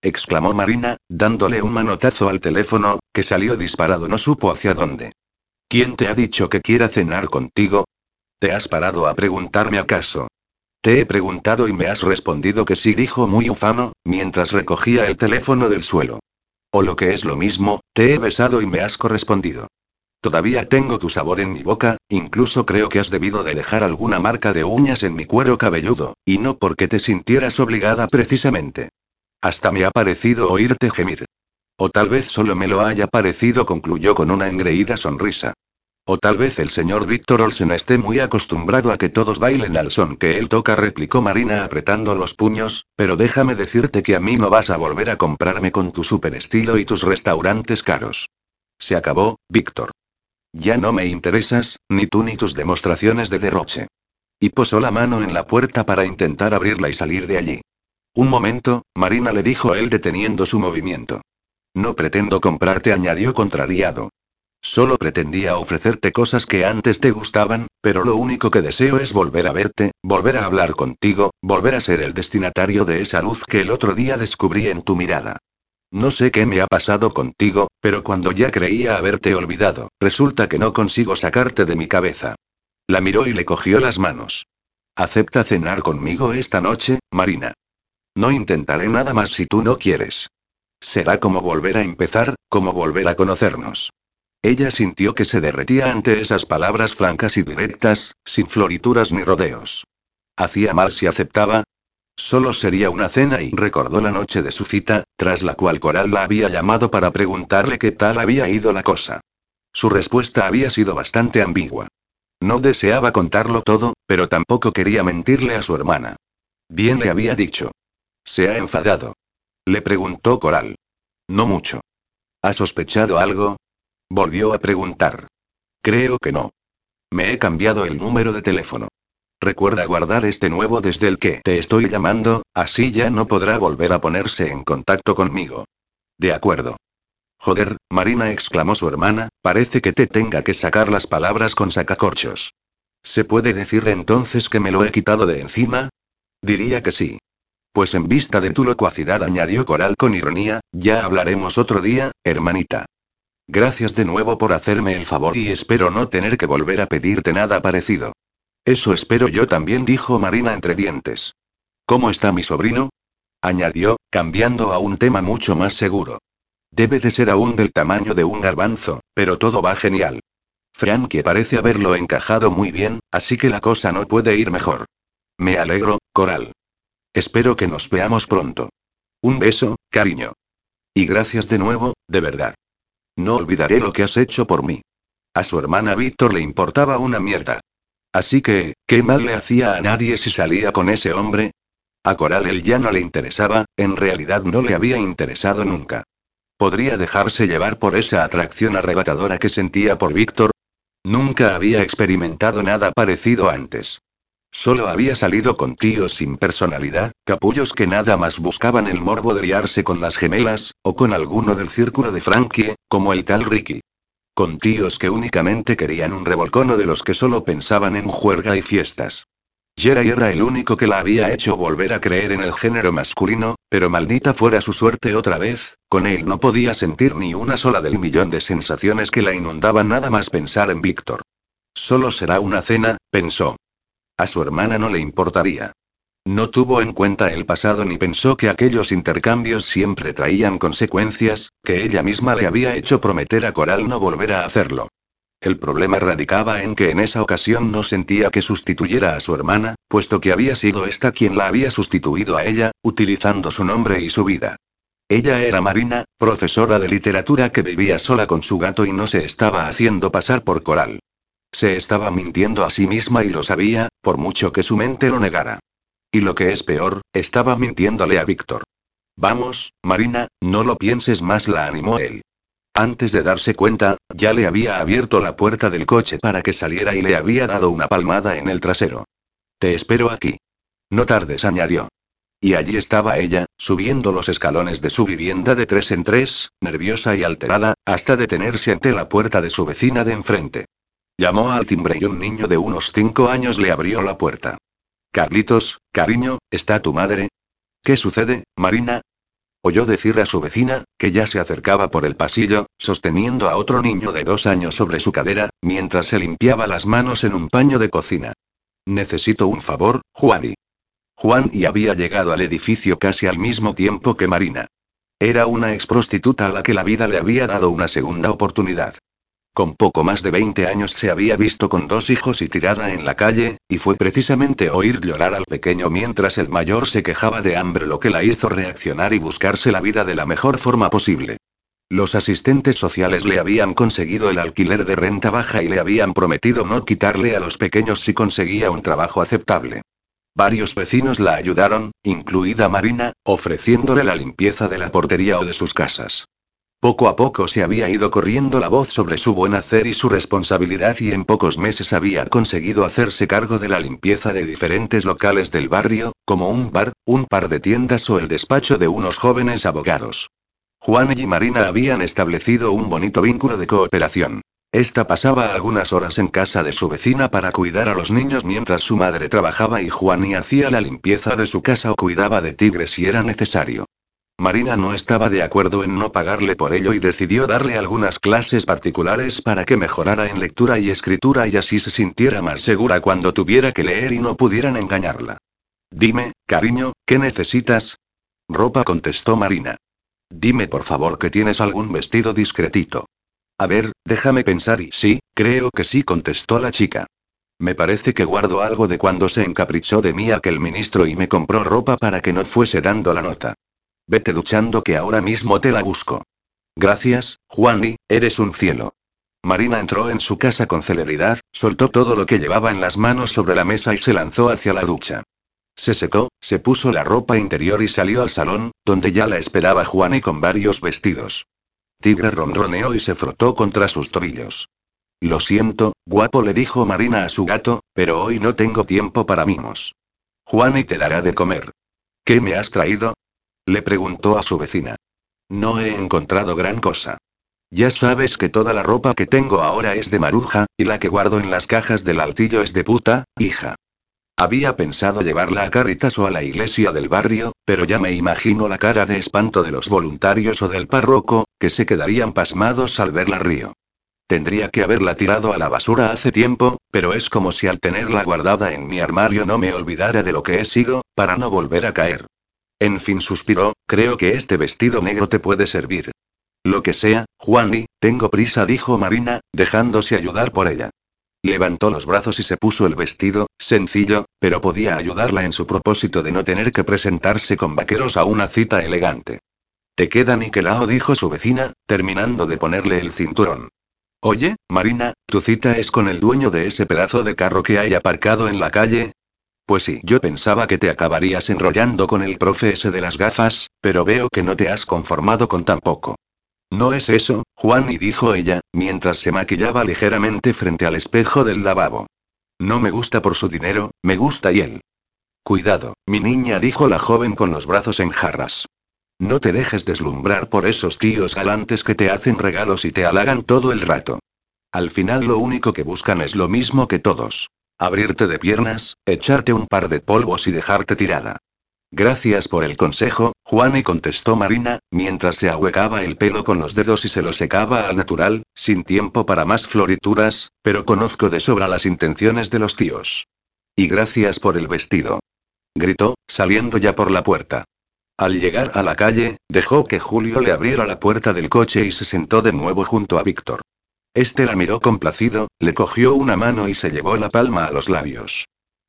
exclamó Marina, dándole un manotazo al teléfono, que salió disparado no supo hacia dónde. ¿Quién te ha dicho que quiera cenar contigo? ¿Te has parado a preguntarme acaso? Te he preguntado y me has respondido que sí, dijo muy ufano, mientras recogía el teléfono del suelo. O lo que es lo mismo, te he besado y me has correspondido. Todavía tengo tu sabor en mi boca, incluso creo que has debido de dejar alguna marca de uñas en mi cuero cabelludo, y no porque te sintieras obligada precisamente. Hasta me ha parecido oírte gemir. O tal vez solo me lo haya parecido, concluyó con una engreída sonrisa. O tal vez el señor Víctor Olsen esté muy acostumbrado a que todos bailen al son que él toca, replicó Marina apretando los puños, pero déjame decirte que a mí no vas a volver a comprarme con tu super estilo y tus restaurantes caros. Se acabó, Víctor. Ya no me interesas, ni tú ni tus demostraciones de derroche. Y posó la mano en la puerta para intentar abrirla y salir de allí. Un momento, Marina le dijo él deteniendo su movimiento. No pretendo comprarte, añadió contrariado. Solo pretendía ofrecerte cosas que antes te gustaban, pero lo único que deseo es volver a verte, volver a hablar contigo, volver a ser el destinatario de esa luz que el otro día descubrí en tu mirada. No sé qué me ha pasado contigo, pero cuando ya creía haberte olvidado, resulta que no consigo sacarte de mi cabeza. La miró y le cogió las manos. ¿Acepta cenar conmigo esta noche, Marina? No intentaré nada más si tú no quieres. Será como volver a empezar, como volver a conocernos. Ella sintió que se derretía ante esas palabras francas y directas, sin florituras ni rodeos. ¿Hacía mal si aceptaba? Solo sería una cena y recordó la noche de su cita, tras la cual Coral la había llamado para preguntarle qué tal había ido la cosa. Su respuesta había sido bastante ambigua. No deseaba contarlo todo, pero tampoco quería mentirle a su hermana. Bien le había dicho. ¿Se ha enfadado? Le preguntó Coral. No mucho. ¿Ha sospechado algo? Volvió a preguntar. Creo que no. Me he cambiado el número de teléfono. Recuerda guardar este nuevo desde el que te estoy llamando, así ya no podrá volver a ponerse en contacto conmigo. De acuerdo. Joder, Marina exclamó su hermana, parece que te tenga que sacar las palabras con sacacorchos. ¿Se puede decir entonces que me lo he quitado de encima? Diría que sí. Pues en vista de tu locuacidad, añadió Coral con ironía, ya hablaremos otro día, hermanita. Gracias de nuevo por hacerme el favor y espero no tener que volver a pedirte nada parecido. Eso espero yo también, dijo Marina entre dientes. ¿Cómo está mi sobrino? añadió, cambiando a un tema mucho más seguro. Debe de ser aún del tamaño de un garbanzo, pero todo va genial. Frankie parece haberlo encajado muy bien, así que la cosa no puede ir mejor. Me alegro, Coral. Espero que nos veamos pronto. Un beso, cariño. Y gracias de nuevo, de verdad. No olvidaré lo que has hecho por mí. A su hermana Víctor le importaba una mierda. Así que, ¿qué mal le hacía a nadie si salía con ese hombre? A Coral él ya no le interesaba, en realidad no le había interesado nunca. ¿Podría dejarse llevar por esa atracción arrebatadora que sentía por Víctor? Nunca había experimentado nada parecido antes. Solo había salido con tíos sin personalidad, capullos que nada más buscaban el morbo de liarse con las gemelas, o con alguno del círculo de Frankie, como el tal Ricky. Con tíos que únicamente querían un revolcono de los que solo pensaban en juerga y fiestas. Jerry era el único que la había hecho volver a creer en el género masculino, pero maldita fuera su suerte otra vez, con él no podía sentir ni una sola del millón de sensaciones que la inundaban nada más pensar en Víctor. Solo será una cena, pensó. A su hermana no le importaría. No tuvo en cuenta el pasado ni pensó que aquellos intercambios siempre traían consecuencias, que ella misma le había hecho prometer a Coral no volver a hacerlo. El problema radicaba en que en esa ocasión no sentía que sustituyera a su hermana, puesto que había sido esta quien la había sustituido a ella, utilizando su nombre y su vida. Ella era Marina, profesora de literatura que vivía sola con su gato y no se estaba haciendo pasar por coral. Se estaba mintiendo a sí misma y lo sabía, por mucho que su mente lo negara. Y lo que es peor, estaba mintiéndole a Víctor. Vamos, Marina, no lo pienses más, la animó él. Antes de darse cuenta, ya le había abierto la puerta del coche para que saliera y le había dado una palmada en el trasero. Te espero aquí. No tardes, añadió. Y allí estaba ella, subiendo los escalones de su vivienda de tres en tres, nerviosa y alterada, hasta detenerse ante la puerta de su vecina de enfrente. Llamó al timbre y un niño de unos cinco años le abrió la puerta. Carlitos, cariño, ¿está tu madre? ¿Qué sucede, Marina? Oyó decir a su vecina, que ya se acercaba por el pasillo, sosteniendo a otro niño de dos años sobre su cadera, mientras se limpiaba las manos en un paño de cocina. Necesito un favor, Juani. Juan y había llegado al edificio casi al mismo tiempo que Marina. Era una ex prostituta a la que la vida le había dado una segunda oportunidad. Con poco más de 20 años se había visto con dos hijos y tirada en la calle, y fue precisamente oír llorar al pequeño mientras el mayor se quejaba de hambre lo que la hizo reaccionar y buscarse la vida de la mejor forma posible. Los asistentes sociales le habían conseguido el alquiler de renta baja y le habían prometido no quitarle a los pequeños si conseguía un trabajo aceptable. Varios vecinos la ayudaron, incluida Marina, ofreciéndole la limpieza de la portería o de sus casas. Poco a poco se había ido corriendo la voz sobre su buen hacer y su responsabilidad y en pocos meses había conseguido hacerse cargo de la limpieza de diferentes locales del barrio, como un bar, un par de tiendas o el despacho de unos jóvenes abogados. Juan y Marina habían establecido un bonito vínculo de cooperación. Esta pasaba algunas horas en casa de su vecina para cuidar a los niños mientras su madre trabajaba y Juan y hacía la limpieza de su casa o cuidaba de tigres si era necesario. Marina no estaba de acuerdo en no pagarle por ello y decidió darle algunas clases particulares para que mejorara en lectura y escritura y así se sintiera más segura cuando tuviera que leer y no pudieran engañarla. Dime, cariño, ¿qué necesitas? Ropa contestó Marina. Dime por favor que tienes algún vestido discretito. A ver, déjame pensar y sí, creo que sí contestó la chica. Me parece que guardo algo de cuando se encaprichó de mí aquel ministro y me compró ropa para que no fuese dando la nota. Vete duchando que ahora mismo te la busco. Gracias, Juani, eres un cielo. Marina entró en su casa con celeridad, soltó todo lo que llevaba en las manos sobre la mesa y se lanzó hacia la ducha. Se secó, se puso la ropa interior y salió al salón, donde ya la esperaba Juani con varios vestidos. Tigre ronroneó y se frotó contra sus tobillos. Lo siento, guapo le dijo Marina a su gato, pero hoy no tengo tiempo para mimos. Juani te dará de comer. ¿Qué me has traído? Le preguntó a su vecina. No he encontrado gran cosa. Ya sabes que toda la ropa que tengo ahora es de maruja, y la que guardo en las cajas del altillo es de puta, hija. Había pensado llevarla a Caritas o a la iglesia del barrio, pero ya me imagino la cara de espanto de los voluntarios o del párroco, que se quedarían pasmados al verla río. Tendría que haberla tirado a la basura hace tiempo, pero es como si al tenerla guardada en mi armario no me olvidara de lo que he sido, para no volver a caer. En fin suspiró, creo que este vestido negro te puede servir. Lo que sea, Juani, tengo prisa, dijo Marina, dejándose ayudar por ella. Levantó los brazos y se puso el vestido, sencillo, pero podía ayudarla en su propósito de no tener que presentarse con vaqueros a una cita elegante. Te queda niquelao, dijo su vecina, terminando de ponerle el cinturón. Oye, Marina, ¿tu cita es con el dueño de ese pedazo de carro que hay aparcado en la calle? Pues sí, yo pensaba que te acabarías enrollando con el profe ese de las gafas, pero veo que no te has conformado con tan poco. No es eso, Juan, y dijo ella, mientras se maquillaba ligeramente frente al espejo del lavabo. No me gusta por su dinero, me gusta y él. Cuidado, mi niña, dijo la joven con los brazos en jarras. No te dejes deslumbrar por esos tíos galantes que te hacen regalos y te halagan todo el rato. Al final lo único que buscan es lo mismo que todos. Abrirte de piernas, echarte un par de polvos y dejarte tirada. Gracias por el consejo, Juan y contestó Marina, mientras se ahuecaba el pelo con los dedos y se lo secaba al natural, sin tiempo para más florituras, pero conozco de sobra las intenciones de los tíos. Y gracias por el vestido. Gritó, saliendo ya por la puerta. Al llegar a la calle, dejó que Julio le abriera la puerta del coche y se sentó de nuevo junto a Víctor. Este la miró complacido, le cogió una mano y se llevó la palma a los labios.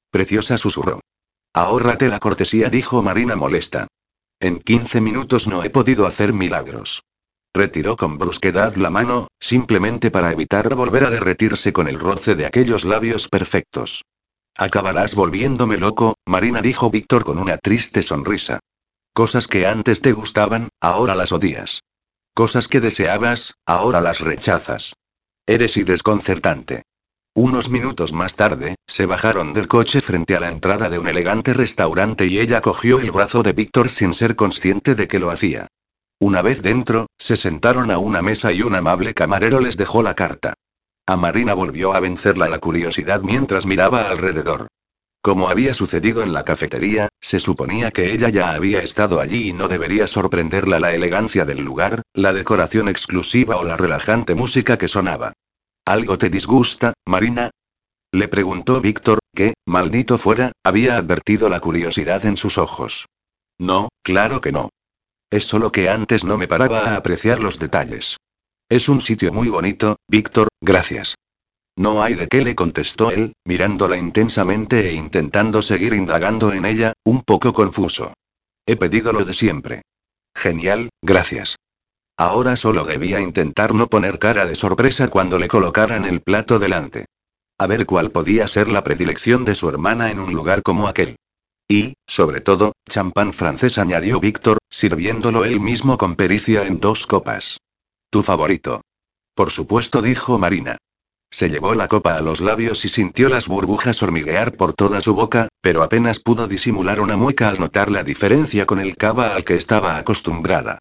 Preciosa susurró. Ahórrate la cortesía, dijo Marina molesta. En 15 minutos no he podido hacer milagros. Retiró con brusquedad la mano, simplemente para evitar volver a derretirse con el roce de aquellos labios perfectos. Acabarás volviéndome loco, Marina dijo Víctor con una triste sonrisa. Cosas que antes te gustaban, ahora las odias. Cosas que deseabas, ahora las rechazas. Eres y desconcertante. Unos minutos más tarde, se bajaron del coche frente a la entrada de un elegante restaurante y ella cogió el brazo de Víctor sin ser consciente de que lo hacía. Una vez dentro, se sentaron a una mesa y un amable camarero les dejó la carta. A Marina volvió a vencerla la curiosidad mientras miraba alrededor. Como había sucedido en la cafetería, se suponía que ella ya había estado allí y no debería sorprenderla la elegancia del lugar, la decoración exclusiva o la relajante música que sonaba. ¿Algo te disgusta, Marina? Le preguntó Víctor, que, maldito fuera, había advertido la curiosidad en sus ojos. No, claro que no. Es solo que antes no me paraba a apreciar los detalles. Es un sitio muy bonito, Víctor, gracias. No hay de qué le contestó él, mirándola intensamente e intentando seguir indagando en ella, un poco confuso. He pedido lo de siempre. Genial, gracias. Ahora solo debía intentar no poner cara de sorpresa cuando le colocaran el plato delante. A ver cuál podía ser la predilección de su hermana en un lugar como aquel. Y, sobre todo, champán francés añadió Víctor, sirviéndolo él mismo con pericia en dos copas. Tu favorito. Por supuesto, dijo Marina. Se llevó la copa a los labios y sintió las burbujas hormiguear por toda su boca, pero apenas pudo disimular una mueca al notar la diferencia con el cava al que estaba acostumbrada.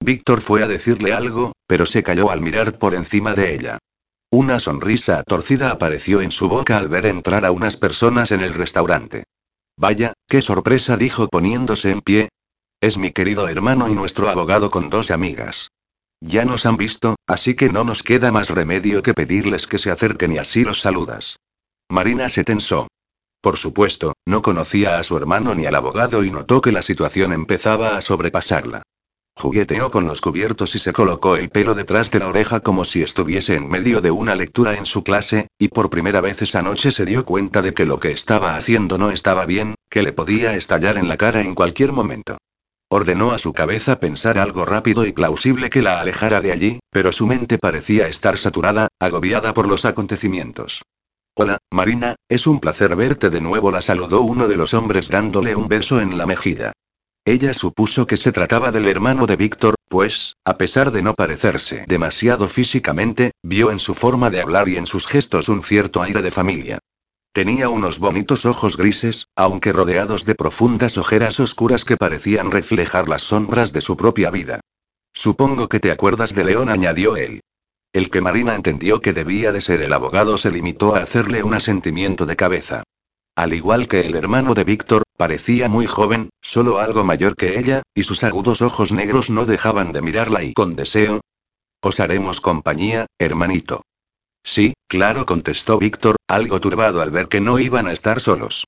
Víctor fue a decirle algo, pero se calló al mirar por encima de ella. Una sonrisa torcida apareció en su boca al ver entrar a unas personas en el restaurante. Vaya, qué sorpresa dijo poniéndose en pie. Es mi querido hermano y nuestro abogado con dos amigas. Ya nos han visto, así que no nos queda más remedio que pedirles que se acerquen y así los saludas. Marina se tensó. Por supuesto, no conocía a su hermano ni al abogado y notó que la situación empezaba a sobrepasarla. Jugueteó con los cubiertos y se colocó el pelo detrás de la oreja como si estuviese en medio de una lectura en su clase, y por primera vez esa noche se dio cuenta de que lo que estaba haciendo no estaba bien, que le podía estallar en la cara en cualquier momento. Ordenó a su cabeza pensar algo rápido y plausible que la alejara de allí, pero su mente parecía estar saturada, agobiada por los acontecimientos. Hola, Marina, es un placer verte de nuevo, la saludó uno de los hombres dándole un beso en la mejilla. Ella supuso que se trataba del hermano de Víctor, pues, a pesar de no parecerse demasiado físicamente, vio en su forma de hablar y en sus gestos un cierto aire de familia. Tenía unos bonitos ojos grises, aunque rodeados de profundas ojeras oscuras que parecían reflejar las sombras de su propia vida. Supongo que te acuerdas de León, añadió él. El que Marina entendió que debía de ser el abogado se limitó a hacerle un asentimiento de cabeza. Al igual que el hermano de Víctor, parecía muy joven, solo algo mayor que ella, y sus agudos ojos negros no dejaban de mirarla y con deseo. Os haremos compañía, hermanito. Sí, claro, contestó Víctor, algo turbado al ver que no iban a estar solos.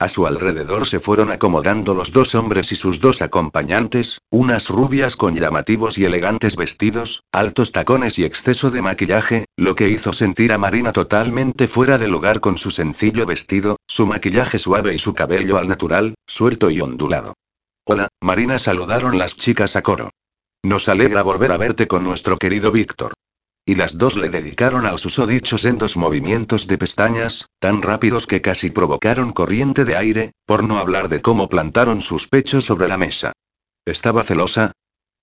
A su alrededor se fueron acomodando los dos hombres y sus dos acompañantes, unas rubias con llamativos y elegantes vestidos, altos tacones y exceso de maquillaje, lo que hizo sentir a Marina totalmente fuera de lugar con su sencillo vestido, su maquillaje suave y su cabello al natural, suelto y ondulado. Hola, Marina saludaron las chicas a coro. Nos alegra volver a verte con nuestro querido Víctor. Y las dos le dedicaron al susodicho sendos movimientos de pestañas, tan rápidos que casi provocaron corriente de aire, por no hablar de cómo plantaron sus pechos sobre la mesa. ¿Estaba celosa?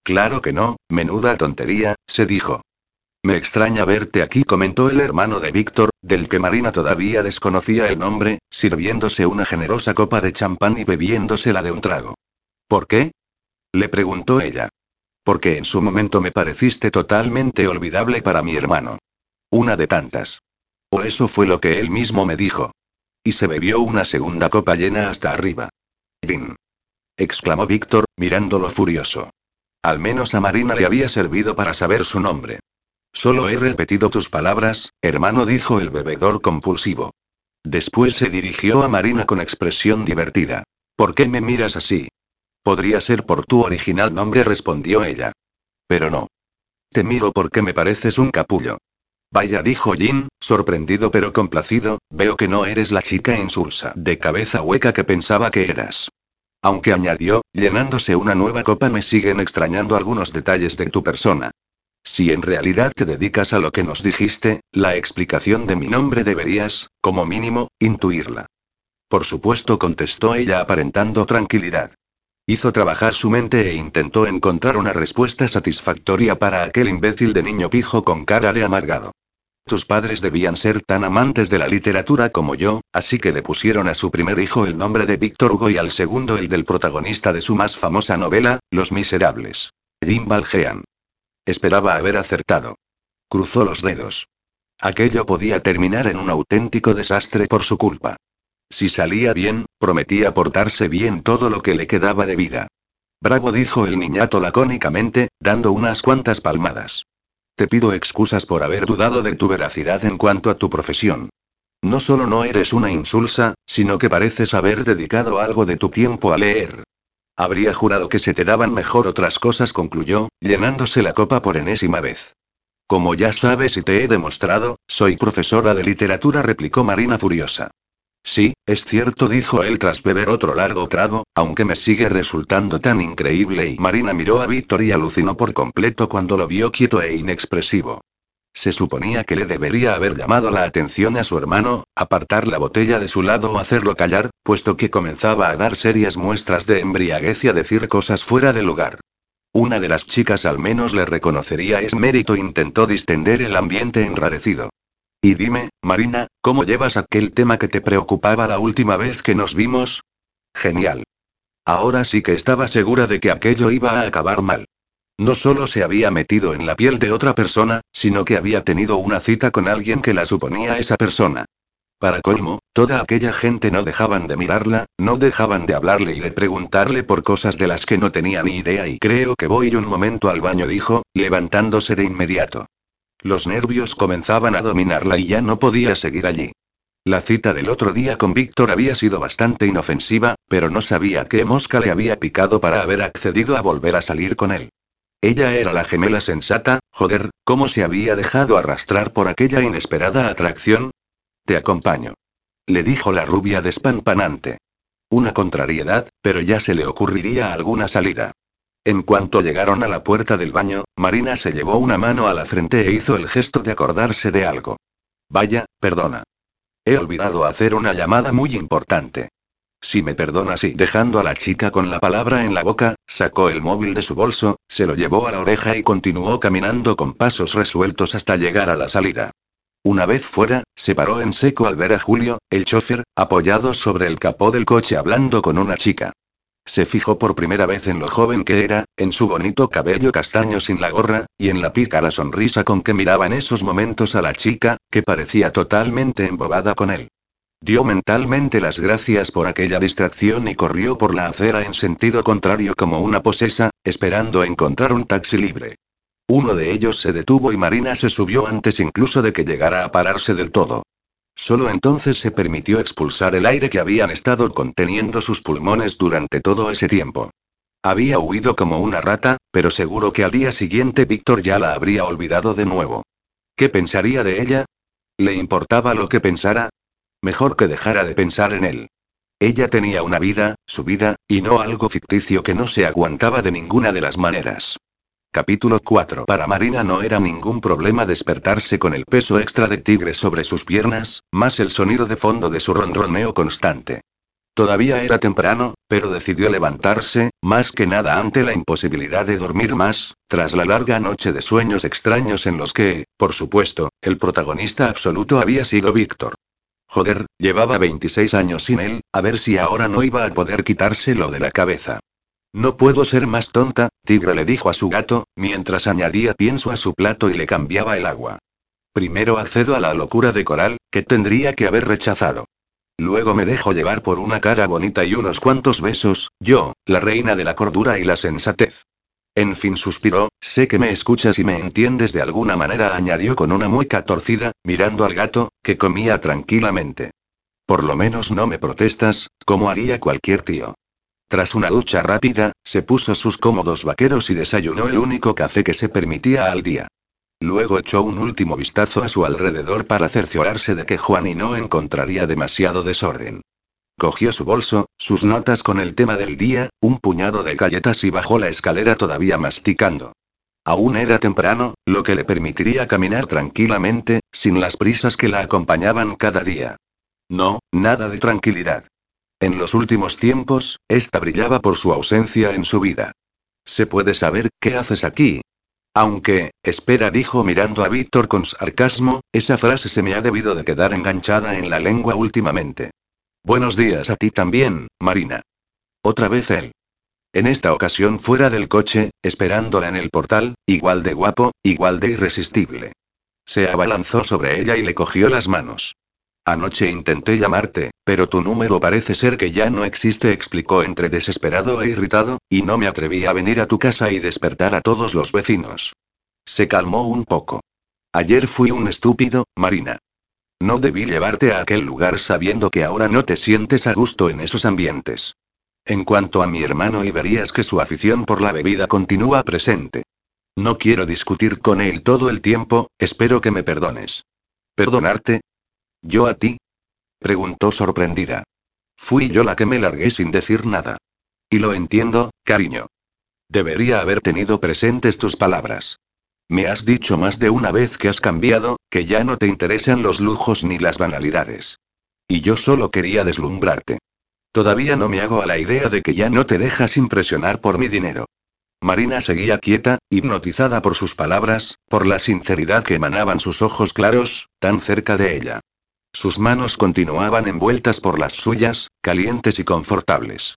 Claro que no, menuda tontería, se dijo. Me extraña verte aquí, comentó el hermano de Víctor, del que Marina todavía desconocía el nombre, sirviéndose una generosa copa de champán y bebiéndosela de un trago. ¿Por qué? le preguntó ella. Porque en su momento me pareciste totalmente olvidable para mi hermano. Una de tantas. O eso fue lo que él mismo me dijo. Y se bebió una segunda copa llena hasta arriba. Fin. exclamó Víctor, mirándolo furioso. Al menos a Marina le había servido para saber su nombre. Solo he repetido tus palabras, hermano, dijo el bebedor compulsivo. Después se dirigió a Marina con expresión divertida. ¿Por qué me miras así? Podría ser por tu original nombre, respondió ella. Pero no. Te miro porque me pareces un capullo. Vaya, dijo Jin, sorprendido pero complacido, veo que no eres la chica insulsa de cabeza hueca que pensaba que eras. Aunque añadió, llenándose una nueva copa, me siguen extrañando algunos detalles de tu persona. Si en realidad te dedicas a lo que nos dijiste, la explicación de mi nombre deberías, como mínimo, intuirla. Por supuesto, contestó ella aparentando tranquilidad. Hizo trabajar su mente e intentó encontrar una respuesta satisfactoria para aquel imbécil de niño pijo con cara de amargado. Tus padres debían ser tan amantes de la literatura como yo, así que le pusieron a su primer hijo el nombre de Víctor Hugo y al segundo el del protagonista de su más famosa novela, Los Miserables. Jim Valjean. Esperaba haber acertado. Cruzó los dedos. Aquello podía terminar en un auténtico desastre por su culpa. Si salía bien, prometía portarse bien todo lo que le quedaba de vida. Bravo, dijo el niñato lacónicamente, dando unas cuantas palmadas. Te pido excusas por haber dudado de tu veracidad en cuanto a tu profesión. No solo no eres una insulsa, sino que pareces haber dedicado algo de tu tiempo a leer. Habría jurado que se te daban mejor otras cosas, concluyó, llenándose la copa por enésima vez. Como ya sabes y te he demostrado, soy profesora de literatura, replicó Marina furiosa. Sí, es cierto, dijo él tras beber otro largo trago, aunque me sigue resultando tan increíble y Marina miró a Víctor y alucinó por completo cuando lo vio quieto e inexpresivo. Se suponía que le debería haber llamado la atención a su hermano, apartar la botella de su lado o hacerlo callar, puesto que comenzaba a dar serias muestras de embriaguez y a decir cosas fuera de lugar. Una de las chicas al menos le reconocería es mérito, intentó distender el ambiente enrarecido. Y dime, Marina, ¿cómo llevas aquel tema que te preocupaba la última vez que nos vimos? Genial. Ahora sí que estaba segura de que aquello iba a acabar mal. No solo se había metido en la piel de otra persona, sino que había tenido una cita con alguien que la suponía esa persona. Para colmo, toda aquella gente no dejaban de mirarla, no dejaban de hablarle y de preguntarle por cosas de las que no tenía ni idea y creo que voy un momento al baño, dijo, levantándose de inmediato. Los nervios comenzaban a dominarla y ya no podía seguir allí. La cita del otro día con Víctor había sido bastante inofensiva, pero no sabía qué mosca le había picado para haber accedido a volver a salir con él. Ella era la gemela sensata, joder, ¿cómo se había dejado arrastrar por aquella inesperada atracción? Te acompaño. Le dijo la rubia despampanante. Una contrariedad, pero ya se le ocurriría alguna salida. En cuanto llegaron a la puerta del baño, Marina se llevó una mano a la frente e hizo el gesto de acordarse de algo. Vaya, perdona. He olvidado hacer una llamada muy importante. Si me perdonas y dejando a la chica con la palabra en la boca, sacó el móvil de su bolso, se lo llevó a la oreja y continuó caminando con pasos resueltos hasta llegar a la salida. Una vez fuera, se paró en seco al ver a Julio, el chofer, apoyado sobre el capó del coche hablando con una chica. Se fijó por primera vez en lo joven que era, en su bonito cabello castaño sin la gorra, y en la pícara sonrisa con que miraba en esos momentos a la chica, que parecía totalmente embobada con él. Dio mentalmente las gracias por aquella distracción y corrió por la acera en sentido contrario como una posesa, esperando encontrar un taxi libre. Uno de ellos se detuvo y Marina se subió antes incluso de que llegara a pararse del todo. Solo entonces se permitió expulsar el aire que habían estado conteniendo sus pulmones durante todo ese tiempo. Había huido como una rata, pero seguro que al día siguiente Víctor ya la habría olvidado de nuevo. ¿Qué pensaría de ella? ¿Le importaba lo que pensara? Mejor que dejara de pensar en él. Ella tenía una vida, su vida, y no algo ficticio que no se aguantaba de ninguna de las maneras. Capítulo 4. Para Marina no era ningún problema despertarse con el peso extra de tigre sobre sus piernas, más el sonido de fondo de su ronroneo constante. Todavía era temprano, pero decidió levantarse, más que nada ante la imposibilidad de dormir más, tras la larga noche de sueños extraños en los que, por supuesto, el protagonista absoluto había sido Víctor. Joder, llevaba 26 años sin él, a ver si ahora no iba a poder quitárselo de la cabeza. No puedo ser más tonta, Tigre le dijo a su gato, mientras añadía pienso a su plato y le cambiaba el agua. Primero accedo a la locura de Coral, que tendría que haber rechazado. Luego me dejo llevar por una cara bonita y unos cuantos besos, yo, la reina de la cordura y la sensatez. En fin suspiró, sé que me escuchas y me entiendes de alguna manera, añadió con una mueca torcida, mirando al gato, que comía tranquilamente. Por lo menos no me protestas, como haría cualquier tío. Tras una ducha rápida, se puso sus cómodos vaqueros y desayunó el único café que se permitía al día. Luego echó un último vistazo a su alrededor para cerciorarse de que Juan y no encontraría demasiado desorden. Cogió su bolso, sus notas con el tema del día, un puñado de galletas y bajó la escalera todavía masticando. Aún era temprano, lo que le permitiría caminar tranquilamente, sin las prisas que la acompañaban cada día. No, nada de tranquilidad. En los últimos tiempos, esta brillaba por su ausencia en su vida. ¿Se puede saber qué haces aquí? Aunque, espera, dijo mirando a Víctor con sarcasmo, esa frase se me ha debido de quedar enganchada en la lengua últimamente. Buenos días a ti también, Marina. Otra vez él. En esta ocasión fuera del coche, esperándola en el portal, igual de guapo, igual de irresistible. Se abalanzó sobre ella y le cogió las manos. Anoche intenté llamarte, pero tu número parece ser que ya no existe, explicó entre desesperado e irritado, y no me atreví a venir a tu casa y despertar a todos los vecinos. Se calmó un poco. Ayer fui un estúpido, Marina. No debí llevarte a aquel lugar sabiendo que ahora no te sientes a gusto en esos ambientes. En cuanto a mi hermano y verías que su afición por la bebida continúa presente. No quiero discutir con él todo el tiempo, espero que me perdones. ¿Perdonarte? ¿Yo a ti? Preguntó sorprendida. Fui yo la que me largué sin decir nada. Y lo entiendo, cariño. Debería haber tenido presentes tus palabras. Me has dicho más de una vez que has cambiado, que ya no te interesan los lujos ni las banalidades. Y yo solo quería deslumbrarte. Todavía no me hago a la idea de que ya no te dejas impresionar por mi dinero. Marina seguía quieta, hipnotizada por sus palabras, por la sinceridad que emanaban sus ojos claros, tan cerca de ella. Sus manos continuaban envueltas por las suyas, calientes y confortables.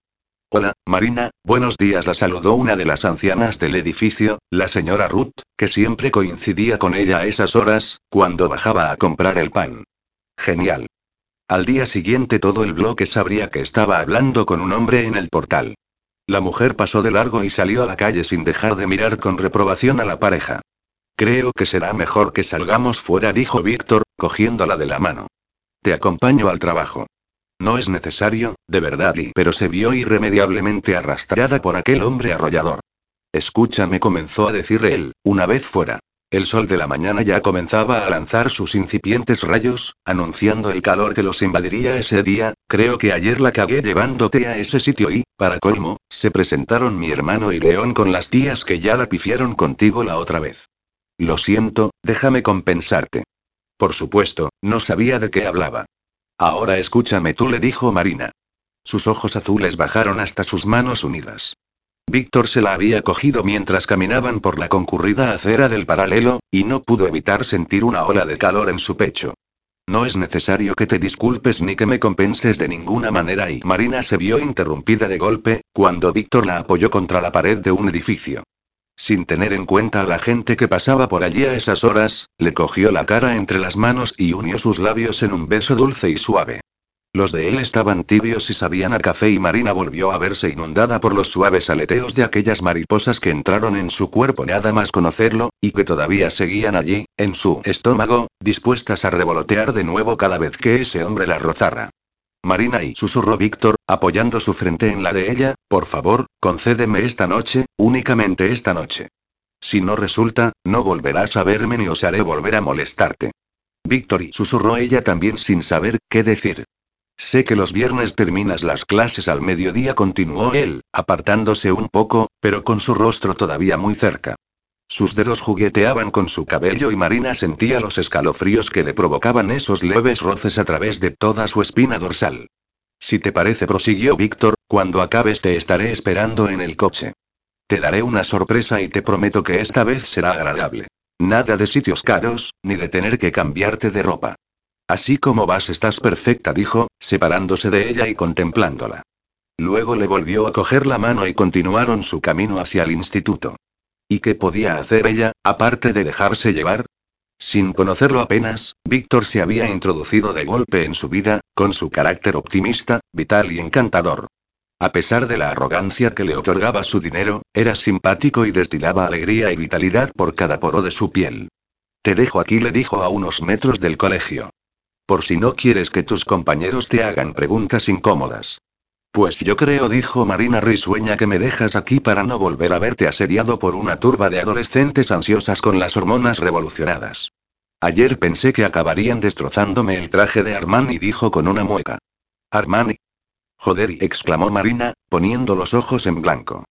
Hola, Marina, buenos días, la saludó una de las ancianas del edificio, la señora Ruth, que siempre coincidía con ella a esas horas, cuando bajaba a comprar el pan. Genial. Al día siguiente todo el bloque sabría que estaba hablando con un hombre en el portal. La mujer pasó de largo y salió a la calle sin dejar de mirar con reprobación a la pareja. Creo que será mejor que salgamos fuera, dijo Víctor, cogiéndola de la mano. Te acompaño al trabajo. No es necesario, de verdad, y pero se vio irremediablemente arrastrada por aquel hombre arrollador. Escúchame, comenzó a decir él, una vez fuera. El sol de la mañana ya comenzaba a lanzar sus incipientes rayos, anunciando el calor que los invadiría ese día. Creo que ayer la cagué llevándote a ese sitio y, para colmo, se presentaron mi hermano y León con las tías que ya la pifiaron contigo la otra vez. Lo siento, déjame compensarte. Por supuesto, no sabía de qué hablaba. Ahora escúchame tú, le dijo Marina. Sus ojos azules bajaron hasta sus manos unidas. Víctor se la había cogido mientras caminaban por la concurrida acera del paralelo, y no pudo evitar sentir una ola de calor en su pecho. No es necesario que te disculpes ni que me compenses de ninguna manera y Marina se vio interrumpida de golpe, cuando Víctor la apoyó contra la pared de un edificio. Sin tener en cuenta a la gente que pasaba por allí a esas horas, le cogió la cara entre las manos y unió sus labios en un beso dulce y suave. Los de él estaban tibios y sabían a café y Marina volvió a verse inundada por los suaves aleteos de aquellas mariposas que entraron en su cuerpo nada más conocerlo, y que todavía seguían allí, en su estómago, dispuestas a revolotear de nuevo cada vez que ese hombre la rozara. Marina y susurró Víctor, apoyando su frente en la de ella, por favor, concédeme esta noche, únicamente esta noche. Si no resulta, no volverás a verme ni osaré volver a molestarte. Víctor y susurró ella también sin saber qué decir. Sé que los viernes terminas las clases al mediodía, continuó él, apartándose un poco, pero con su rostro todavía muy cerca. Sus dedos jugueteaban con su cabello y Marina sentía los escalofríos que le provocaban esos leves roces a través de toda su espina dorsal. Si te parece, prosiguió Víctor, cuando acabes te estaré esperando en el coche. Te daré una sorpresa y te prometo que esta vez será agradable. Nada de sitios caros, ni de tener que cambiarte de ropa. Así como vas estás perfecta, dijo, separándose de ella y contemplándola. Luego le volvió a coger la mano y continuaron su camino hacia el instituto. ¿Y qué podía hacer ella, aparte de dejarse llevar? Sin conocerlo apenas, Víctor se había introducido de golpe en su vida, con su carácter optimista, vital y encantador. A pesar de la arrogancia que le otorgaba su dinero, era simpático y destilaba alegría y vitalidad por cada poro de su piel. Te dejo aquí, le dijo a unos metros del colegio. Por si no quieres que tus compañeros te hagan preguntas incómodas. Pues yo creo, dijo Marina risueña, que me dejas aquí para no volver a verte asediado por una turba de adolescentes ansiosas con las hormonas revolucionadas. Ayer pensé que acabarían destrozándome el traje de Armani, dijo con una mueca. Armani. Joder, exclamó Marina, poniendo los ojos en blanco.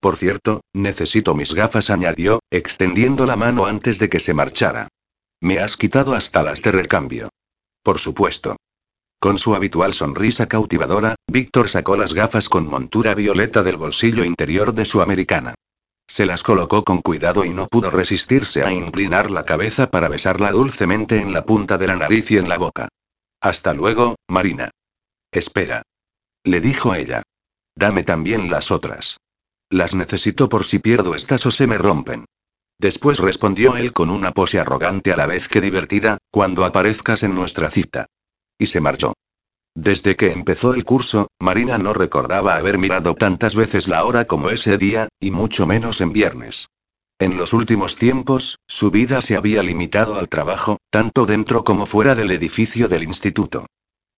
Por cierto, necesito mis gafas, añadió, extendiendo la mano antes de que se marchara. Me has quitado hasta las de recambio. Por supuesto. Con su habitual sonrisa cautivadora, Víctor sacó las gafas con montura violeta del bolsillo interior de su americana. Se las colocó con cuidado y no pudo resistirse a inclinar la cabeza para besarla dulcemente en la punta de la nariz y en la boca. Hasta luego, Marina. Espera. Le dijo ella. Dame también las otras. Las necesito por si pierdo estas o se me rompen. Después respondió él con una pose arrogante a la vez que divertida, cuando aparezcas en nuestra cita. Y se marchó. Desde que empezó el curso, Marina no recordaba haber mirado tantas veces la hora como ese día, y mucho menos en viernes. En los últimos tiempos, su vida se había limitado al trabajo, tanto dentro como fuera del edificio del instituto.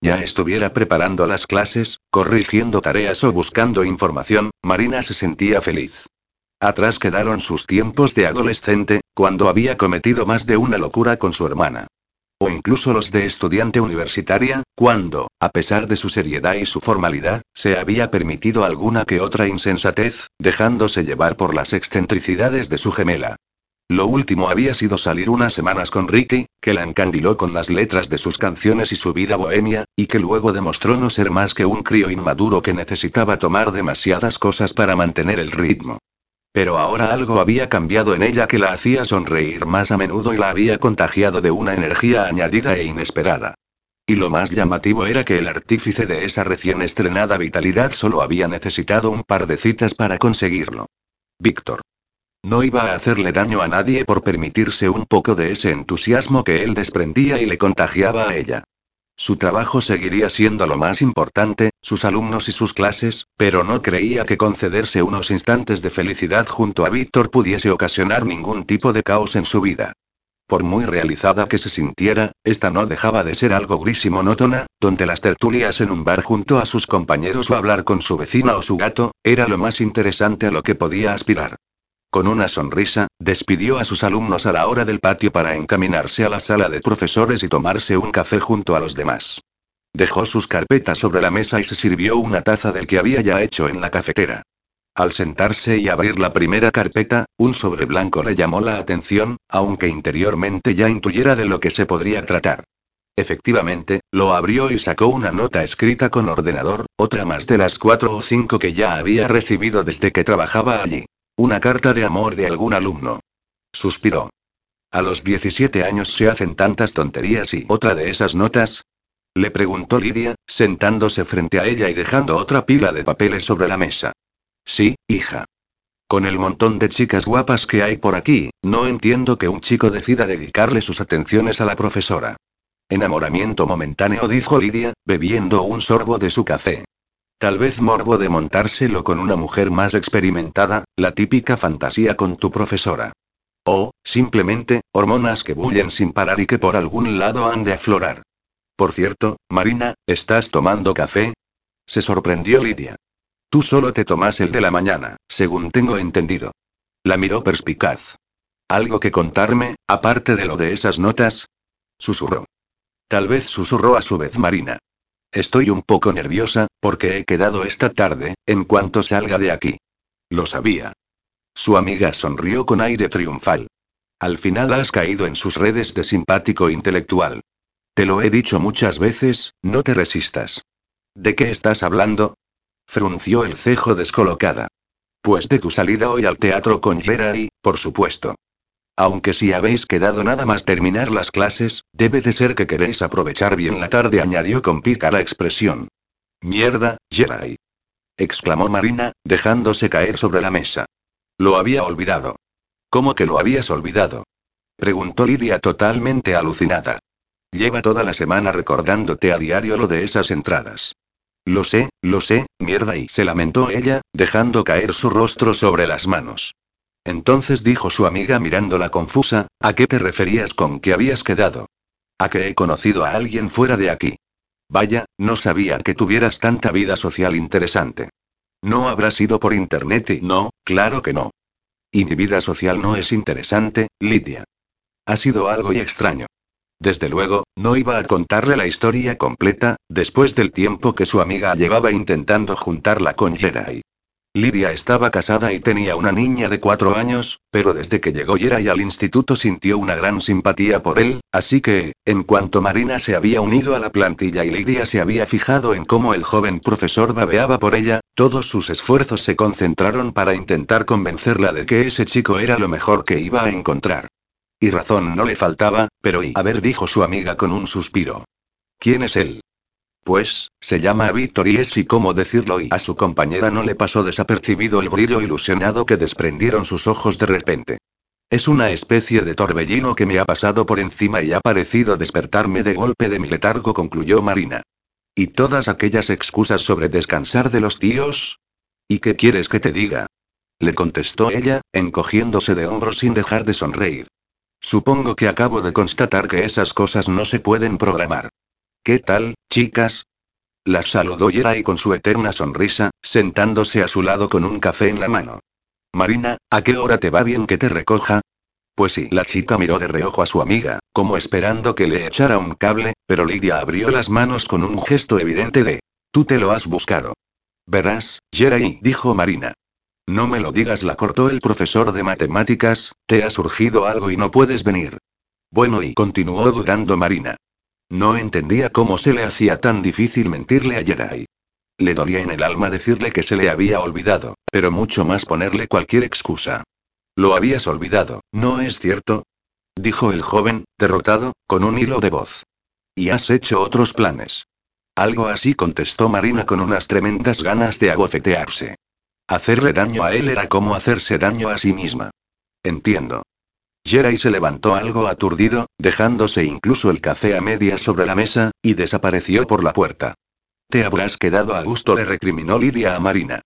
Ya estuviera preparando las clases, corrigiendo tareas o buscando información, Marina se sentía feliz. Atrás quedaron sus tiempos de adolescente, cuando había cometido más de una locura con su hermana. O incluso los de estudiante universitaria, cuando, a pesar de su seriedad y su formalidad, se había permitido alguna que otra insensatez, dejándose llevar por las excentricidades de su gemela. Lo último había sido salir unas semanas con Ricky, que la encandiló con las letras de sus canciones y su vida bohemia, y que luego demostró no ser más que un crío inmaduro que necesitaba tomar demasiadas cosas para mantener el ritmo. Pero ahora algo había cambiado en ella que la hacía sonreír más a menudo y la había contagiado de una energía añadida e inesperada. Y lo más llamativo era que el artífice de esa recién estrenada vitalidad solo había necesitado un par de citas para conseguirlo. Víctor. No iba a hacerle daño a nadie por permitirse un poco de ese entusiasmo que él desprendía y le contagiaba a ella. Su trabajo seguiría siendo lo más importante, sus alumnos y sus clases, pero no creía que concederse unos instantes de felicidad junto a Víctor pudiese ocasionar ningún tipo de caos en su vida. Por muy realizada que se sintiera, esta no dejaba de ser algo gris y monótona, donde las tertulias en un bar junto a sus compañeros o hablar con su vecina o su gato, era lo más interesante a lo que podía aspirar. Con una sonrisa, despidió a sus alumnos a la hora del patio para encaminarse a la sala de profesores y tomarse un café junto a los demás. Dejó sus carpetas sobre la mesa y se sirvió una taza del que había ya hecho en la cafetera. Al sentarse y abrir la primera carpeta, un sobre blanco le llamó la atención, aunque interiormente ya intuyera de lo que se podría tratar. Efectivamente, lo abrió y sacó una nota escrita con ordenador, otra más de las cuatro o cinco que ya había recibido desde que trabajaba allí. Una carta de amor de algún alumno. Suspiró. A los 17 años se hacen tantas tonterías y otra de esas notas. Le preguntó Lidia, sentándose frente a ella y dejando otra pila de papeles sobre la mesa. Sí, hija. Con el montón de chicas guapas que hay por aquí, no entiendo que un chico decida dedicarle sus atenciones a la profesora. Enamoramiento momentáneo, dijo Lidia, bebiendo un sorbo de su café. Tal vez morbo de montárselo con una mujer más experimentada, la típica fantasía con tu profesora. O, simplemente, hormonas que bullen sin parar y que por algún lado han de aflorar. Por cierto, Marina, ¿estás tomando café? Se sorprendió Lidia. Tú solo te tomas el de la mañana, según tengo entendido. La miró perspicaz. ¿Algo que contarme, aparte de lo de esas notas? Susurró. Tal vez susurró a su vez Marina. Estoy un poco nerviosa, porque he quedado esta tarde, en cuanto salga de aquí. Lo sabía. Su amiga sonrió con aire triunfal. Al final has caído en sus redes de simpático intelectual. Te lo he dicho muchas veces, no te resistas. ¿De qué estás hablando? Frunció el cejo descolocada. Pues de tu salida hoy al teatro con y, por supuesto. Aunque si habéis quedado nada más terminar las clases, debe de ser que queréis aprovechar bien la tarde, añadió con pícara expresión. Mierda, Jerai. exclamó Marina, dejándose caer sobre la mesa. Lo había olvidado. ¿Cómo que lo habías olvidado? preguntó Lidia totalmente alucinada. Lleva toda la semana recordándote a diario lo de esas entradas. Lo sé, lo sé, mierda, y se lamentó ella, dejando caer su rostro sobre las manos. Entonces dijo su amiga mirándola confusa, ¿a qué te referías con que habías quedado? A que he conocido a alguien fuera de aquí. Vaya, no sabía que tuvieras tanta vida social interesante. No habrá sido por internet y no, claro que no. Y mi vida social no es interesante, Lidia. Ha sido algo y extraño. Desde luego, no iba a contarle la historia completa, después del tiempo que su amiga llevaba intentando juntarla con Jerai. Lidia estaba casada y tenía una niña de cuatro años, pero desde que llegó Yeray al instituto sintió una gran simpatía por él, así que, en cuanto Marina se había unido a la plantilla y Lidia se había fijado en cómo el joven profesor babeaba por ella, todos sus esfuerzos se concentraron para intentar convencerla de que ese chico era lo mejor que iba a encontrar. Y razón no le faltaba, pero y a ver dijo su amiga con un suspiro. ¿Quién es él? Pues, se llama Víctor y es y cómo decirlo y a su compañera no le pasó desapercibido el brillo ilusionado que desprendieron sus ojos de repente. Es una especie de torbellino que me ha pasado por encima y ha parecido despertarme de golpe de mi letargo, concluyó Marina. ¿Y todas aquellas excusas sobre descansar de los tíos? ¿Y qué quieres que te diga? Le contestó ella, encogiéndose de hombros sin dejar de sonreír. Supongo que acabo de constatar que esas cosas no se pueden programar. ¿Qué tal, chicas? Las saludó Yeray con su eterna sonrisa, sentándose a su lado con un café en la mano. Marina, ¿a qué hora te va bien que te recoja? Pues sí, la chica miró de reojo a su amiga, como esperando que le echara un cable, pero Lidia abrió las manos con un gesto evidente de, tú te lo has buscado. Verás, Yeray, dijo Marina. No me lo digas, la cortó el profesor de matemáticas, te ha surgido algo y no puedes venir. Bueno, y continuó dudando Marina. No entendía cómo se le hacía tan difícil mentirle a Jerai. Le dolía en el alma decirle que se le había olvidado, pero mucho más ponerle cualquier excusa. Lo habías olvidado, ¿no es cierto? Dijo el joven, derrotado, con un hilo de voz. ¿Y has hecho otros planes? Algo así contestó Marina con unas tremendas ganas de agofetearse. Hacerle daño a él era como hacerse daño a sí misma. Entiendo. Jerai se levantó algo aturdido, dejándose incluso el café a medias sobre la mesa, y desapareció por la puerta. Te habrás quedado a gusto, le recriminó Lidia a Marina.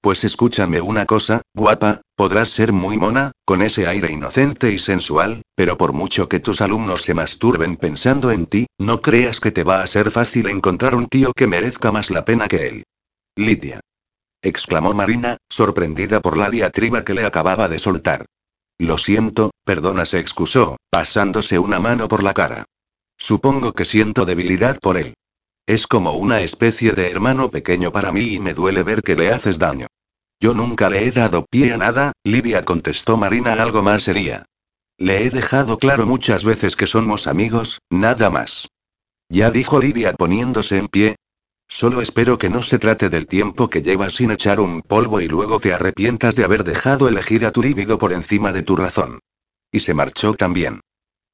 Pues escúchame una cosa, guapa, podrás ser muy mona, con ese aire inocente y sensual, pero por mucho que tus alumnos se masturben pensando en ti, no creas que te va a ser fácil encontrar un tío que merezca más la pena que él. Lidia. Exclamó Marina, sorprendida por la diatriba que le acababa de soltar. Lo siento, perdona, se excusó, pasándose una mano por la cara. Supongo que siento debilidad por él. Es como una especie de hermano pequeño para mí y me duele ver que le haces daño. Yo nunca le he dado pie a nada, Lidia contestó Marina algo más seria. Le he dejado claro muchas veces que somos amigos, nada más. Ya dijo Lidia poniéndose en pie, Solo espero que no se trate del tiempo que llevas sin echar un polvo y luego te arrepientas de haber dejado elegir a tu líbido por encima de tu razón. Y se marchó también.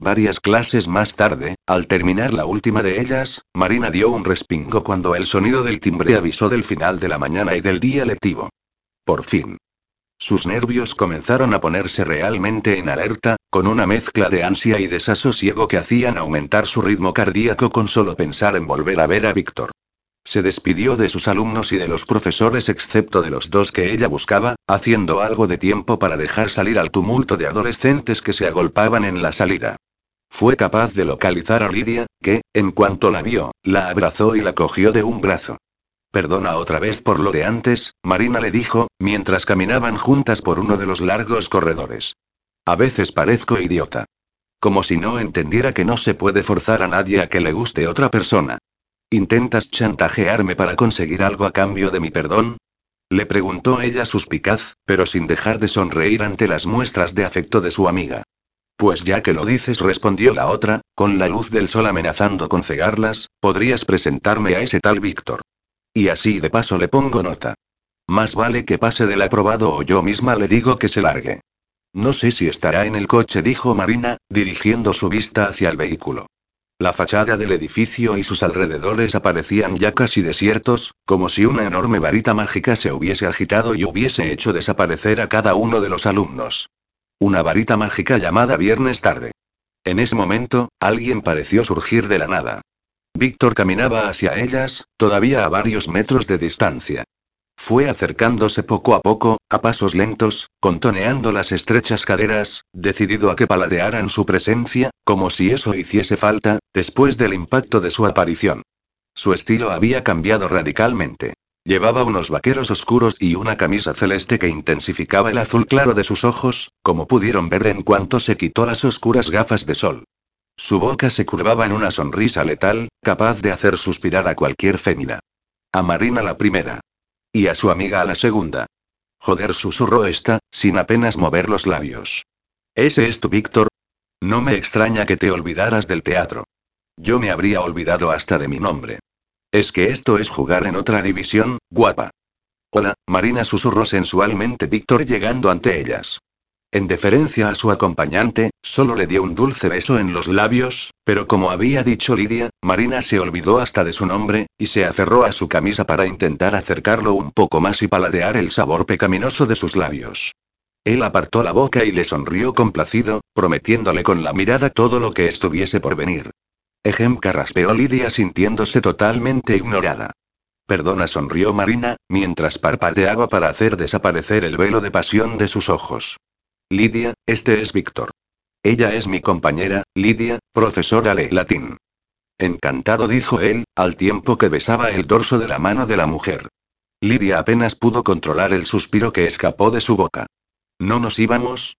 Varias clases más tarde, al terminar la última de ellas, Marina dio un respingo cuando el sonido del timbre avisó del final de la mañana y del día lectivo. Por fin. Sus nervios comenzaron a ponerse realmente en alerta, con una mezcla de ansia y desasosiego que hacían aumentar su ritmo cardíaco con solo pensar en volver a ver a Víctor. Se despidió de sus alumnos y de los profesores excepto de los dos que ella buscaba, haciendo algo de tiempo para dejar salir al tumulto de adolescentes que se agolpaban en la salida. Fue capaz de localizar a Lidia, que, en cuanto la vio, la abrazó y la cogió de un brazo. Perdona otra vez por lo de antes, Marina le dijo, mientras caminaban juntas por uno de los largos corredores. A veces parezco idiota. Como si no entendiera que no se puede forzar a nadie a que le guste otra persona. ¿Intentas chantajearme para conseguir algo a cambio de mi perdón? Le preguntó ella suspicaz, pero sin dejar de sonreír ante las muestras de afecto de su amiga. Pues ya que lo dices, respondió la otra, con la luz del sol amenazando con cegarlas, podrías presentarme a ese tal Víctor. Y así de paso le pongo nota. Más vale que pase del aprobado o yo misma le digo que se largue. No sé si estará en el coche, dijo Marina, dirigiendo su vista hacia el vehículo. La fachada del edificio y sus alrededores aparecían ya casi desiertos, como si una enorme varita mágica se hubiese agitado y hubiese hecho desaparecer a cada uno de los alumnos. Una varita mágica llamada Viernes tarde. En ese momento, alguien pareció surgir de la nada. Víctor caminaba hacia ellas, todavía a varios metros de distancia. Fue acercándose poco a poco, a pasos lentos, contoneando las estrechas caderas, decidido a que paladearan su presencia, como si eso hiciese falta, después del impacto de su aparición. Su estilo había cambiado radicalmente. Llevaba unos vaqueros oscuros y una camisa celeste que intensificaba el azul claro de sus ojos, como pudieron ver en cuanto se quitó las oscuras gafas de sol. Su boca se curvaba en una sonrisa letal, capaz de hacer suspirar a cualquier fémina. A Marina la primera. Y a su amiga a la segunda. Joder, susurró esta, sin apenas mover los labios. ¿Ese es tu Víctor? No me extraña que te olvidaras del teatro. Yo me habría olvidado hasta de mi nombre. Es que esto es jugar en otra división, guapa. Hola, Marina susurró sensualmente Víctor llegando ante ellas. En deferencia a su acompañante, solo le dio un dulce beso en los labios, pero como había dicho Lidia, Marina se olvidó hasta de su nombre, y se aferró a su camisa para intentar acercarlo un poco más y paladear el sabor pecaminoso de sus labios. Él apartó la boca y le sonrió complacido, prometiéndole con la mirada todo lo que estuviese por venir. Ejem carraspeó Lidia sintiéndose totalmente ignorada. Perdona, sonrió Marina, mientras parpadeaba para hacer desaparecer el velo de pasión de sus ojos. Lidia, este es Víctor. Ella es mi compañera, Lidia, profesora de latín. Encantado dijo él, al tiempo que besaba el dorso de la mano de la mujer. Lidia apenas pudo controlar el suspiro que escapó de su boca. ¿No nos íbamos?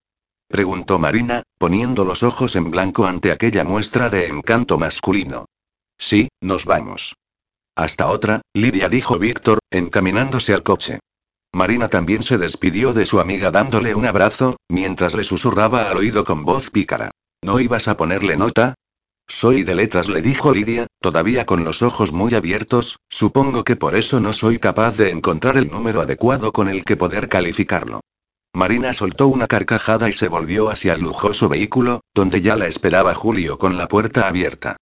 preguntó Marina, poniendo los ojos en blanco ante aquella muestra de encanto masculino. Sí, nos vamos. Hasta otra, Lidia dijo Víctor, encaminándose al coche. Marina también se despidió de su amiga dándole un abrazo, mientras le susurraba al oído con voz pícara. ¿No ibas a ponerle nota? Soy de letras, le dijo Lidia, todavía con los ojos muy abiertos, supongo que por eso no soy capaz de encontrar el número adecuado con el que poder calificarlo. Marina soltó una carcajada y se volvió hacia el lujoso vehículo, donde ya la esperaba Julio con la puerta abierta.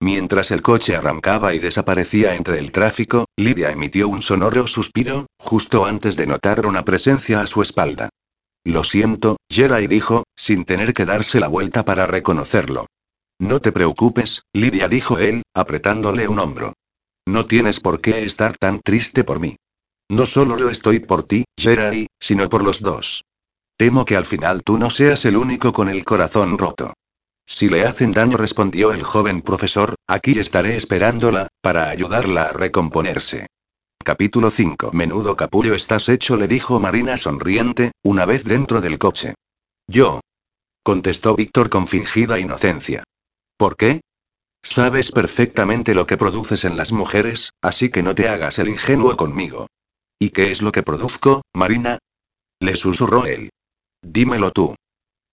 Mientras el coche arrancaba y desaparecía entre el tráfico, Lidia emitió un sonoro suspiro, justo antes de notar una presencia a su espalda. Lo siento, Jerai dijo, sin tener que darse la vuelta para reconocerlo. No te preocupes, Lidia dijo él, apretándole un hombro. No tienes por qué estar tan triste por mí. No solo lo estoy por ti, Jerai, sino por los dos. Temo que al final tú no seas el único con el corazón roto. Si le hacen daño, respondió el joven profesor, aquí estaré esperándola, para ayudarla a recomponerse. Capítulo 5. Menudo capullo estás hecho, le dijo Marina sonriente, una vez dentro del coche. Yo. Contestó Víctor con fingida inocencia. ¿Por qué? Sabes perfectamente lo que produces en las mujeres, así que no te hagas el ingenuo conmigo. ¿Y qué es lo que produzco, Marina? Le susurró él. Dímelo tú.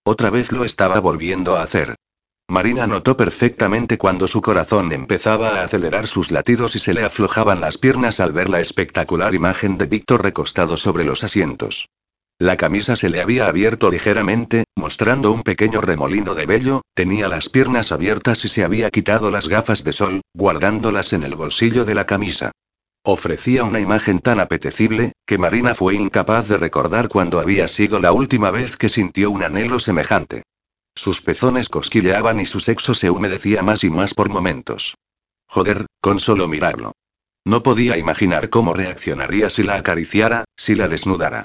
Otra vez lo estaba volviendo a hacer. Marina notó perfectamente cuando su corazón empezaba a acelerar sus latidos y se le aflojaban las piernas al ver la espectacular imagen de Víctor recostado sobre los asientos. La camisa se le había abierto ligeramente, mostrando un pequeño remolino de vello, tenía las piernas abiertas y se había quitado las gafas de sol, guardándolas en el bolsillo de la camisa. Ofrecía una imagen tan apetecible, que Marina fue incapaz de recordar cuándo había sido la última vez que sintió un anhelo semejante. Sus pezones cosquilleaban y su sexo se humedecía más y más por momentos. Joder, con solo mirarlo. No podía imaginar cómo reaccionaría si la acariciara, si la desnudara.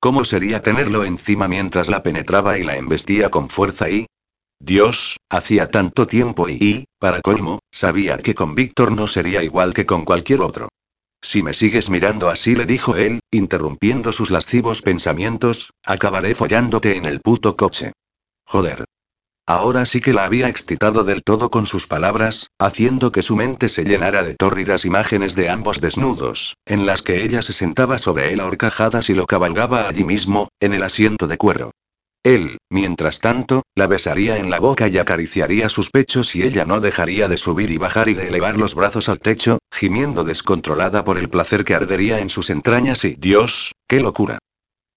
¿Cómo sería tenerlo encima mientras la penetraba y la embestía con fuerza y... Dios, hacía tanto tiempo y, y, para colmo, sabía que con Víctor no sería igual que con cualquier otro. Si me sigues mirando así, le dijo él, interrumpiendo sus lascivos pensamientos, acabaré follándote en el puto coche. Joder. Ahora sí que la había excitado del todo con sus palabras, haciendo que su mente se llenara de tórridas imágenes de ambos desnudos, en las que ella se sentaba sobre él a y lo cabalgaba allí mismo, en el asiento de cuero. Él, mientras tanto, la besaría en la boca y acariciaría sus pechos y ella no dejaría de subir y bajar y de elevar los brazos al techo, gimiendo descontrolada por el placer que ardería en sus entrañas y Dios, qué locura.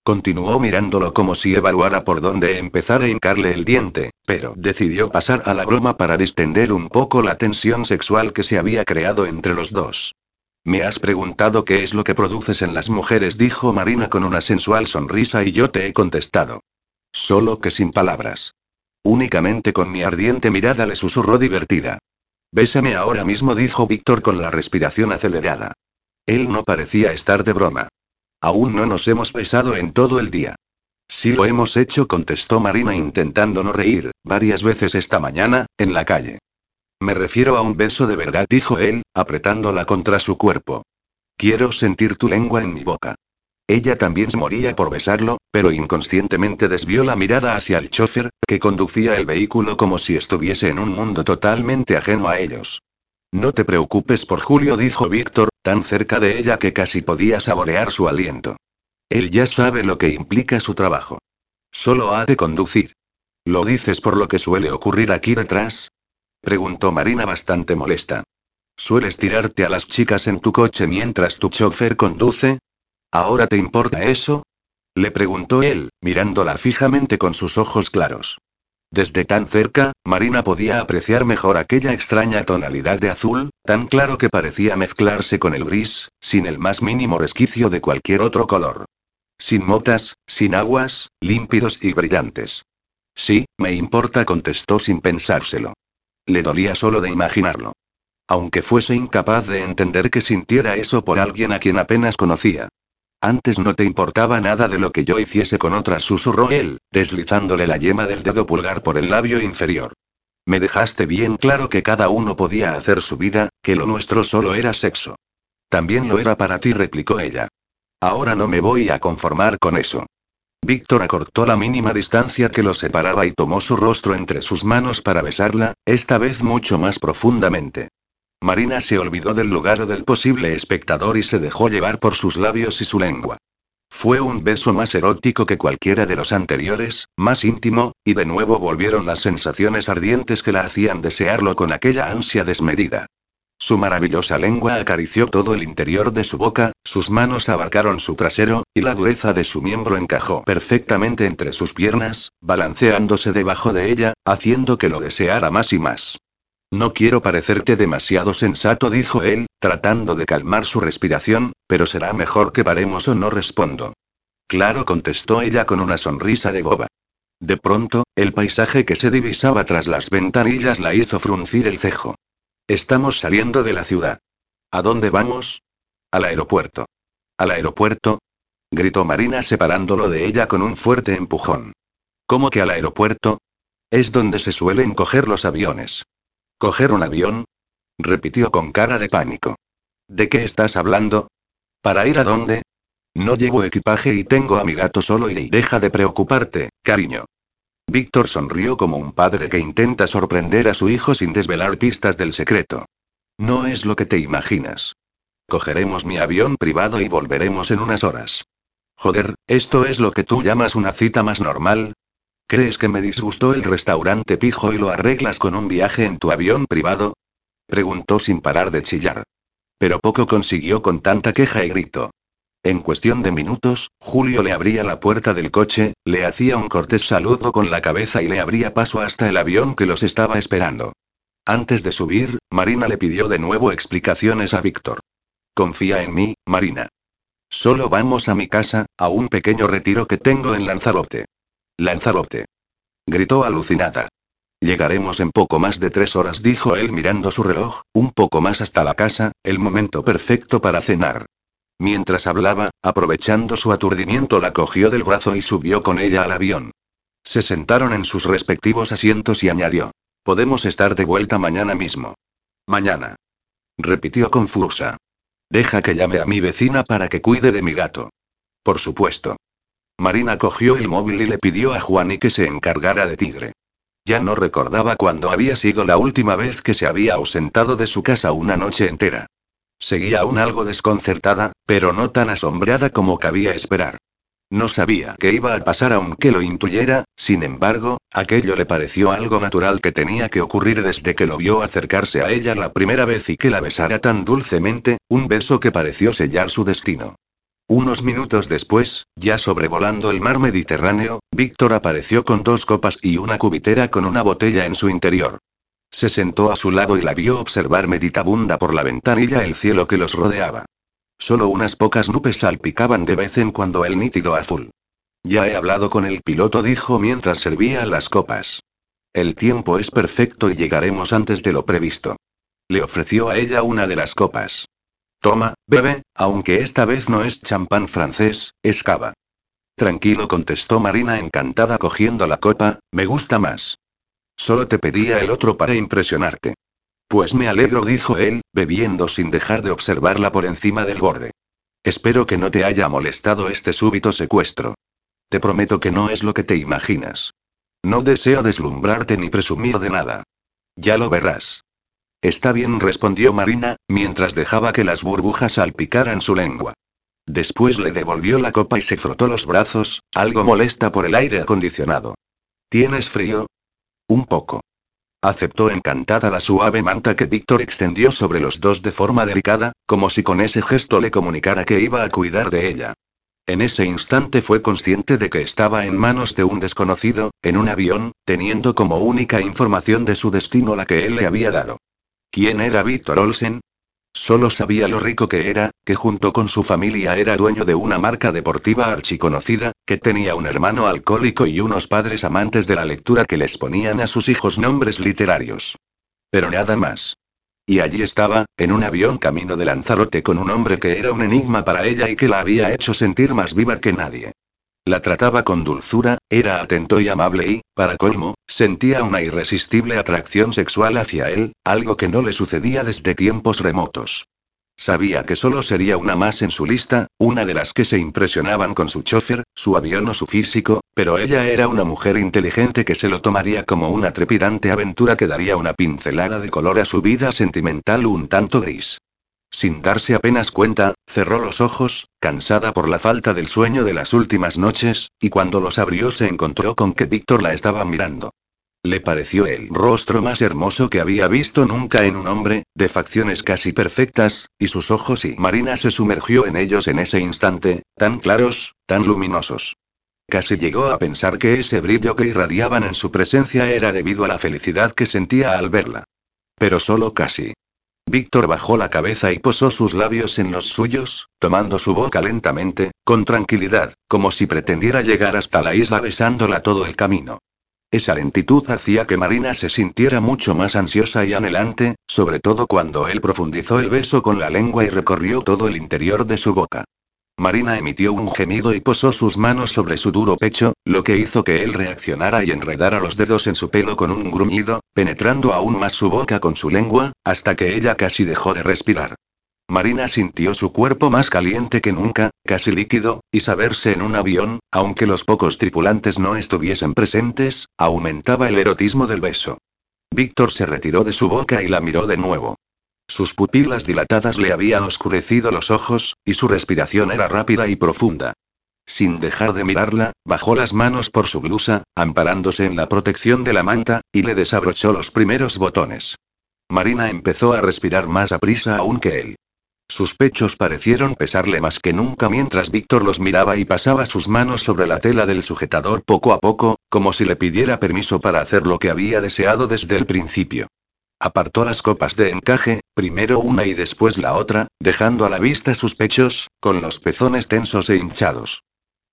Continuó mirándolo como si evaluara por dónde empezar a hincarle el diente, pero decidió pasar a la broma para distender un poco la tensión sexual que se había creado entre los dos. Me has preguntado qué es lo que produces en las mujeres, dijo Marina con una sensual sonrisa y yo te he contestado. Solo que sin palabras. Únicamente con mi ardiente mirada le susurró divertida. Bésame ahora mismo, dijo Víctor con la respiración acelerada. Él no parecía estar de broma. Aún no nos hemos besado en todo el día. Sí lo hemos hecho, contestó Marina intentando no reír, varias veces esta mañana, en la calle. Me refiero a un beso de verdad, dijo él, apretándola contra su cuerpo. Quiero sentir tu lengua en mi boca. Ella también moría por besarlo, pero inconscientemente desvió la mirada hacia el chofer, que conducía el vehículo como si estuviese en un mundo totalmente ajeno a ellos. No te preocupes por Julio, dijo Víctor, tan cerca de ella que casi podía saborear su aliento. Él ya sabe lo que implica su trabajo. Solo ha de conducir. ¿Lo dices por lo que suele ocurrir aquí detrás? Preguntó Marina bastante molesta. ¿Sueles tirarte a las chicas en tu coche mientras tu chofer conduce? ¿Ahora te importa eso? Le preguntó él, mirándola fijamente con sus ojos claros. Desde tan cerca, Marina podía apreciar mejor aquella extraña tonalidad de azul, tan claro que parecía mezclarse con el gris, sin el más mínimo resquicio de cualquier otro color. Sin motas, sin aguas, límpidos y brillantes. Sí, me importa, contestó sin pensárselo. Le dolía solo de imaginarlo. Aunque fuese incapaz de entender que sintiera eso por alguien a quien apenas conocía. Antes no te importaba nada de lo que yo hiciese con otras, susurró él, deslizándole la yema del dedo pulgar por el labio inferior. Me dejaste bien claro que cada uno podía hacer su vida, que lo nuestro solo era sexo. También lo era para ti, replicó ella. Ahora no me voy a conformar con eso. Víctor acortó la mínima distancia que los separaba y tomó su rostro entre sus manos para besarla, esta vez mucho más profundamente. Marina se olvidó del lugar del posible espectador y se dejó llevar por sus labios y su lengua. Fue un beso más erótico que cualquiera de los anteriores, más íntimo, y de nuevo volvieron las sensaciones ardientes que la hacían desearlo con aquella ansia desmedida. Su maravillosa lengua acarició todo el interior de su boca, sus manos abarcaron su trasero, y la dureza de su miembro encajó perfectamente entre sus piernas, balanceándose debajo de ella, haciendo que lo deseara más y más. No quiero parecerte demasiado sensato, dijo él, tratando de calmar su respiración, pero será mejor que paremos o no respondo. Claro, contestó ella con una sonrisa de boba. De pronto, el paisaje que se divisaba tras las ventanillas la hizo fruncir el cejo. Estamos saliendo de la ciudad. ¿A dónde vamos? Al aeropuerto. ¿Al aeropuerto? gritó Marina separándolo de ella con un fuerte empujón. ¿Cómo que al aeropuerto? Es donde se suelen coger los aviones. ¿Coger un avión? repitió con cara de pánico. ¿De qué estás hablando? ¿Para ir a dónde? No llevo equipaje y tengo a mi gato solo y deja de preocuparte, cariño. Víctor sonrió como un padre que intenta sorprender a su hijo sin desvelar pistas del secreto. No es lo que te imaginas. Cogeremos mi avión privado y volveremos en unas horas. Joder, ¿esto es lo que tú llamas una cita más normal? ¿Crees que me disgustó el restaurante pijo y lo arreglas con un viaje en tu avión privado? Preguntó sin parar de chillar. Pero poco consiguió con tanta queja y grito. En cuestión de minutos, Julio le abría la puerta del coche, le hacía un cortés saludo con la cabeza y le abría paso hasta el avión que los estaba esperando. Antes de subir, Marina le pidió de nuevo explicaciones a Víctor. Confía en mí, Marina. Solo vamos a mi casa, a un pequeño retiro que tengo en Lanzarote. Lanzarote. Gritó alucinada. Llegaremos en poco más de tres horas, dijo él mirando su reloj, un poco más hasta la casa, el momento perfecto para cenar. Mientras hablaba, aprovechando su aturdimiento, la cogió del brazo y subió con ella al avión. Se sentaron en sus respectivos asientos y añadió. Podemos estar de vuelta mañana mismo. Mañana. Repitió confusa. Deja que llame a mi vecina para que cuide de mi gato. Por supuesto. Marina cogió el móvil y le pidió a Juani que se encargara de Tigre. Ya no recordaba cuándo había sido la última vez que se había ausentado de su casa una noche entera. Seguía aún algo desconcertada, pero no tan asombrada como cabía esperar. No sabía qué iba a pasar aunque lo intuyera, sin embargo, aquello le pareció algo natural que tenía que ocurrir desde que lo vio acercarse a ella la primera vez y que la besara tan dulcemente, un beso que pareció sellar su destino. Unos minutos después, ya sobrevolando el mar Mediterráneo, Víctor apareció con dos copas y una cubitera con una botella en su interior. Se sentó a su lado y la vio observar meditabunda por la ventanilla el cielo que los rodeaba. Solo unas pocas nubes salpicaban de vez en cuando el nítido azul. Ya he hablado con el piloto, dijo mientras servía las copas. El tiempo es perfecto y llegaremos antes de lo previsto. Le ofreció a ella una de las copas. Toma, bebe, aunque esta vez no es champán francés, es cava. Tranquilo, contestó Marina encantada cogiendo la copa, me gusta más. Solo te pedía el otro para impresionarte. Pues me alegro, dijo él, bebiendo sin dejar de observarla por encima del borde. Espero que no te haya molestado este súbito secuestro. Te prometo que no es lo que te imaginas. No deseo deslumbrarte ni presumir de nada. Ya lo verás. Está bien, respondió Marina, mientras dejaba que las burbujas salpicaran su lengua. Después le devolvió la copa y se frotó los brazos, algo molesta por el aire acondicionado. ¿Tienes frío? Un poco. Aceptó encantada la suave manta que Víctor extendió sobre los dos de forma delicada, como si con ese gesto le comunicara que iba a cuidar de ella. En ese instante fue consciente de que estaba en manos de un desconocido, en un avión, teniendo como única información de su destino la que él le había dado. ¿Quién era Víctor Olsen? Solo sabía lo rico que era, que junto con su familia era dueño de una marca deportiva archiconocida, que tenía un hermano alcohólico y unos padres amantes de la lectura que les ponían a sus hijos nombres literarios. Pero nada más. Y allí estaba, en un avión camino de Lanzarote con un hombre que era un enigma para ella y que la había hecho sentir más viva que nadie. La trataba con dulzura, era atento y amable y, para colmo, sentía una irresistible atracción sexual hacia él, algo que no le sucedía desde tiempos remotos. Sabía que solo sería una más en su lista, una de las que se impresionaban con su chofer, su avión o su físico, pero ella era una mujer inteligente que se lo tomaría como una trepidante aventura que daría una pincelada de color a su vida sentimental un tanto gris. Sin darse apenas cuenta, cerró los ojos, cansada por la falta del sueño de las últimas noches, y cuando los abrió se encontró con que Víctor la estaba mirando. Le pareció el rostro más hermoso que había visto nunca en un hombre, de facciones casi perfectas, y sus ojos y Marina se sumergió en ellos en ese instante, tan claros, tan luminosos. Casi llegó a pensar que ese brillo que irradiaban en su presencia era debido a la felicidad que sentía al verla. Pero solo casi. Víctor bajó la cabeza y posó sus labios en los suyos, tomando su boca lentamente, con tranquilidad, como si pretendiera llegar hasta la isla besándola todo el camino. Esa lentitud hacía que Marina se sintiera mucho más ansiosa y anhelante, sobre todo cuando él profundizó el beso con la lengua y recorrió todo el interior de su boca. Marina emitió un gemido y posó sus manos sobre su duro pecho, lo que hizo que él reaccionara y enredara los dedos en su pelo con un gruñido, penetrando aún más su boca con su lengua, hasta que ella casi dejó de respirar. Marina sintió su cuerpo más caliente que nunca, casi líquido, y saberse en un avión, aunque los pocos tripulantes no estuviesen presentes, aumentaba el erotismo del beso. Víctor se retiró de su boca y la miró de nuevo. Sus pupilas dilatadas le habían oscurecido los ojos, y su respiración era rápida y profunda. Sin dejar de mirarla, bajó las manos por su blusa, amparándose en la protección de la manta, y le desabrochó los primeros botones. Marina empezó a respirar más a prisa aún que él. Sus pechos parecieron pesarle más que nunca mientras Víctor los miraba y pasaba sus manos sobre la tela del sujetador poco a poco, como si le pidiera permiso para hacer lo que había deseado desde el principio. Apartó las copas de encaje, primero una y después la otra, dejando a la vista sus pechos, con los pezones tensos e hinchados.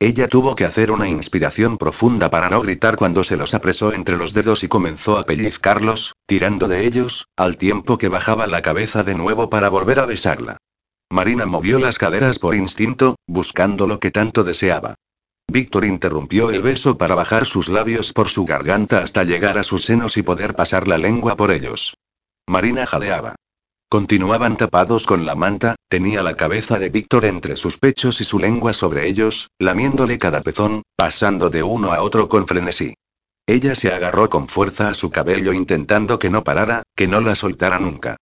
Ella tuvo que hacer una inspiración profunda para no gritar cuando se los apresó entre los dedos y comenzó a pellizcarlos, tirando de ellos, al tiempo que bajaba la cabeza de nuevo para volver a besarla. Marina movió las caderas por instinto, buscando lo que tanto deseaba. Víctor interrumpió el beso para bajar sus labios por su garganta hasta llegar a sus senos y poder pasar la lengua por ellos. Marina jadeaba. Continuaban tapados con la manta, tenía la cabeza de Víctor entre sus pechos y su lengua sobre ellos, lamiéndole cada pezón, pasando de uno a otro con frenesí. Ella se agarró con fuerza a su cabello intentando que no parara, que no la soltara nunca.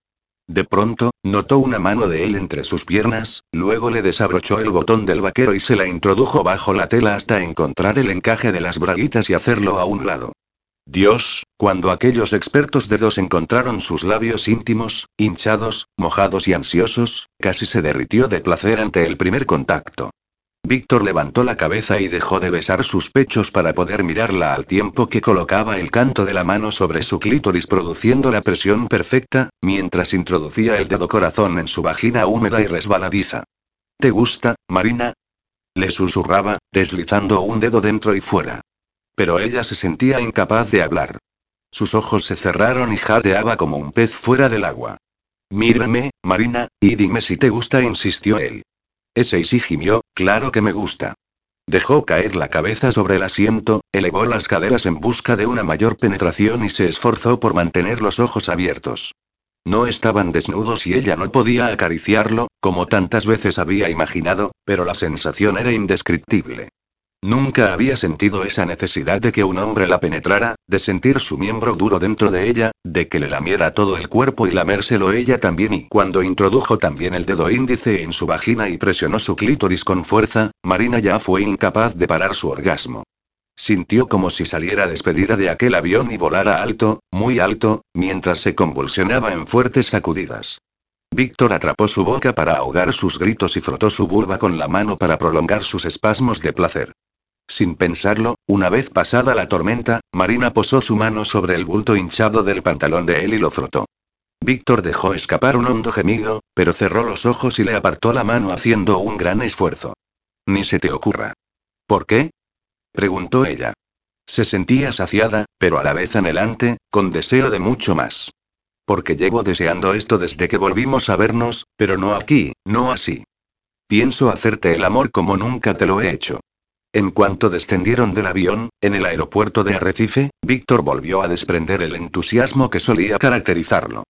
De pronto, notó una mano de él entre sus piernas, luego le desabrochó el botón del vaquero y se la introdujo bajo la tela hasta encontrar el encaje de las braguitas y hacerlo a un lado. Dios, cuando aquellos expertos dedos encontraron sus labios íntimos, hinchados, mojados y ansiosos, casi se derritió de placer ante el primer contacto. Víctor levantó la cabeza y dejó de besar sus pechos para poder mirarla al tiempo que colocaba el canto de la mano sobre su clítoris produciendo la presión perfecta, mientras introducía el dedo corazón en su vagina húmeda y resbaladiza. ¿Te gusta, Marina? Le susurraba, deslizando un dedo dentro y fuera. Pero ella se sentía incapaz de hablar. Sus ojos se cerraron y jadeaba como un pez fuera del agua. Mírame, Marina, y dime si te gusta, insistió él. Ese y sí gimió, claro que me gusta. Dejó caer la cabeza sobre el asiento, elevó las caderas en busca de una mayor penetración y se esforzó por mantener los ojos abiertos. No estaban desnudos y ella no podía acariciarlo, como tantas veces había imaginado, pero la sensación era indescriptible. Nunca había sentido esa necesidad de que un hombre la penetrara, de sentir su miembro duro dentro de ella, de que le lamiera todo el cuerpo y lamérselo ella también y cuando introdujo también el dedo índice en su vagina y presionó su clítoris con fuerza, Marina ya fue incapaz de parar su orgasmo. Sintió como si saliera despedida de aquel avión y volara alto, muy alto, mientras se convulsionaba en fuertes sacudidas. Víctor atrapó su boca para ahogar sus gritos y frotó su vulva con la mano para prolongar sus espasmos de placer. Sin pensarlo, una vez pasada la tormenta, Marina posó su mano sobre el bulto hinchado del pantalón de él y lo frotó. Víctor dejó escapar un hondo gemido, pero cerró los ojos y le apartó la mano haciendo un gran esfuerzo. Ni se te ocurra. ¿Por qué? preguntó ella. Se sentía saciada, pero a la vez anhelante, con deseo de mucho más. Porque llevo deseando esto desde que volvimos a vernos, pero no aquí, no así. Pienso hacerte el amor como nunca te lo he hecho. En cuanto descendieron del avión, en el aeropuerto de Arrecife, Víctor volvió a desprender el entusiasmo que solía caracterizarlo.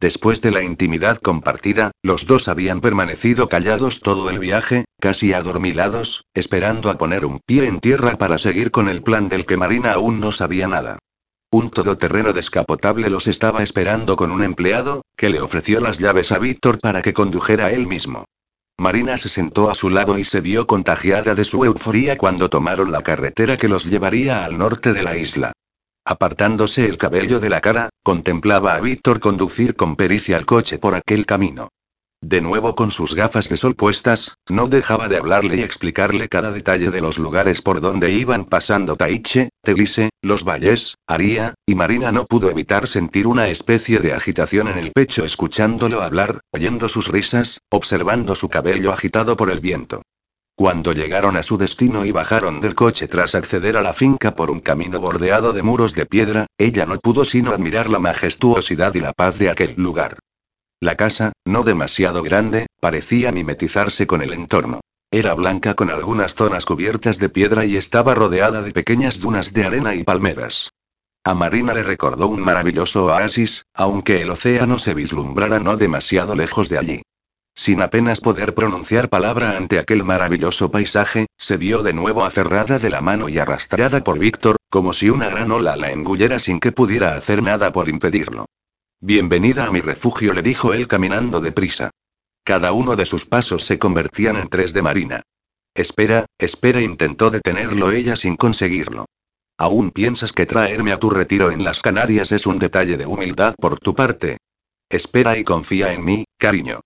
Después de la intimidad compartida, los dos habían permanecido callados todo el viaje, casi adormilados, esperando a poner un pie en tierra para seguir con el plan del que Marina aún no sabía nada. Un todoterreno descapotable los estaba esperando con un empleado, que le ofreció las llaves a Víctor para que condujera él mismo. Marina se sentó a su lado y se vio contagiada de su euforía cuando tomaron la carretera que los llevaría al norte de la isla. Apartándose el cabello de la cara, contemplaba a Víctor conducir con pericia el coche por aquel camino. De nuevo con sus gafas de sol puestas, no dejaba de hablarle y explicarle cada detalle de los lugares por donde iban pasando Taiche, Telise, Los Valles, Aría, y Marina no pudo evitar sentir una especie de agitación en el pecho escuchándolo hablar, oyendo sus risas, observando su cabello agitado por el viento. Cuando llegaron a su destino y bajaron del coche tras acceder a la finca por un camino bordeado de muros de piedra, ella no pudo sino admirar la majestuosidad y la paz de aquel lugar. La casa, no demasiado grande, parecía mimetizarse con el entorno. Era blanca con algunas zonas cubiertas de piedra y estaba rodeada de pequeñas dunas de arena y palmeras. A Marina le recordó un maravilloso oasis, aunque el océano se vislumbrara no demasiado lejos de allí. Sin apenas poder pronunciar palabra ante aquel maravilloso paisaje, se vio de nuevo aferrada de la mano y arrastrada por Víctor, como si una gran ola la engullera sin que pudiera hacer nada por impedirlo. Bienvenida a mi refugio, le dijo él caminando deprisa. Cada uno de sus pasos se convertían en tres de Marina. Espera, espera, intentó detenerlo ella sin conseguirlo. ¿Aún piensas que traerme a tu retiro en las Canarias es un detalle de humildad por tu parte? Espera y confía en mí, cariño.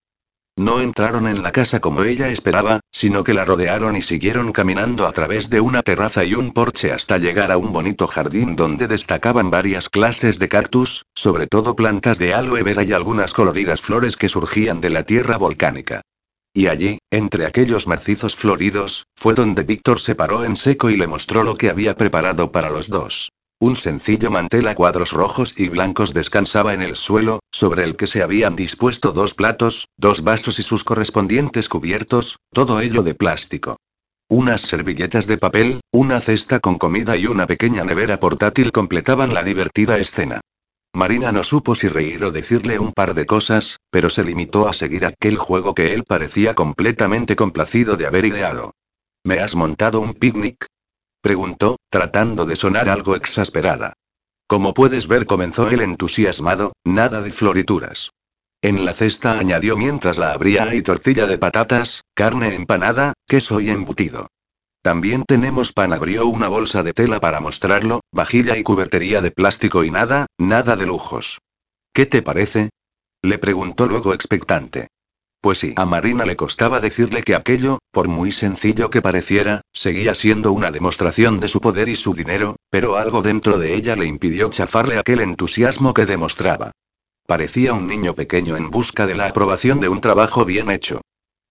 No entraron en la casa como ella esperaba, sino que la rodearon y siguieron caminando a través de una terraza y un porche hasta llegar a un bonito jardín donde destacaban varias clases de cactus, sobre todo plantas de aloe vera y algunas coloridas flores que surgían de la tierra volcánica. Y allí, entre aquellos macizos floridos, fue donde Víctor se paró en seco y le mostró lo que había preparado para los dos. Un sencillo mantel a cuadros rojos y blancos descansaba en el suelo, sobre el que se habían dispuesto dos platos, dos vasos y sus correspondientes cubiertos, todo ello de plástico. Unas servilletas de papel, una cesta con comida y una pequeña nevera portátil completaban la divertida escena. Marina no supo si reír o decirle un par de cosas, pero se limitó a seguir aquel juego que él parecía completamente complacido de haber ideado. ¿Me has montado un picnic? Preguntó, tratando de sonar algo exasperada. Como puedes ver, comenzó él entusiasmado, nada de florituras. En la cesta añadió mientras la abría hay tortilla de patatas, carne empanada, queso y embutido. También tenemos pan. Abrió una bolsa de tela para mostrarlo, vajilla y cubertería de plástico y nada, nada de lujos. ¿Qué te parece? Le preguntó luego expectante. Pues sí, a Marina le costaba decirle que aquello, por muy sencillo que pareciera, seguía siendo una demostración de su poder y su dinero, pero algo dentro de ella le impidió chafarle aquel entusiasmo que demostraba. Parecía un niño pequeño en busca de la aprobación de un trabajo bien hecho.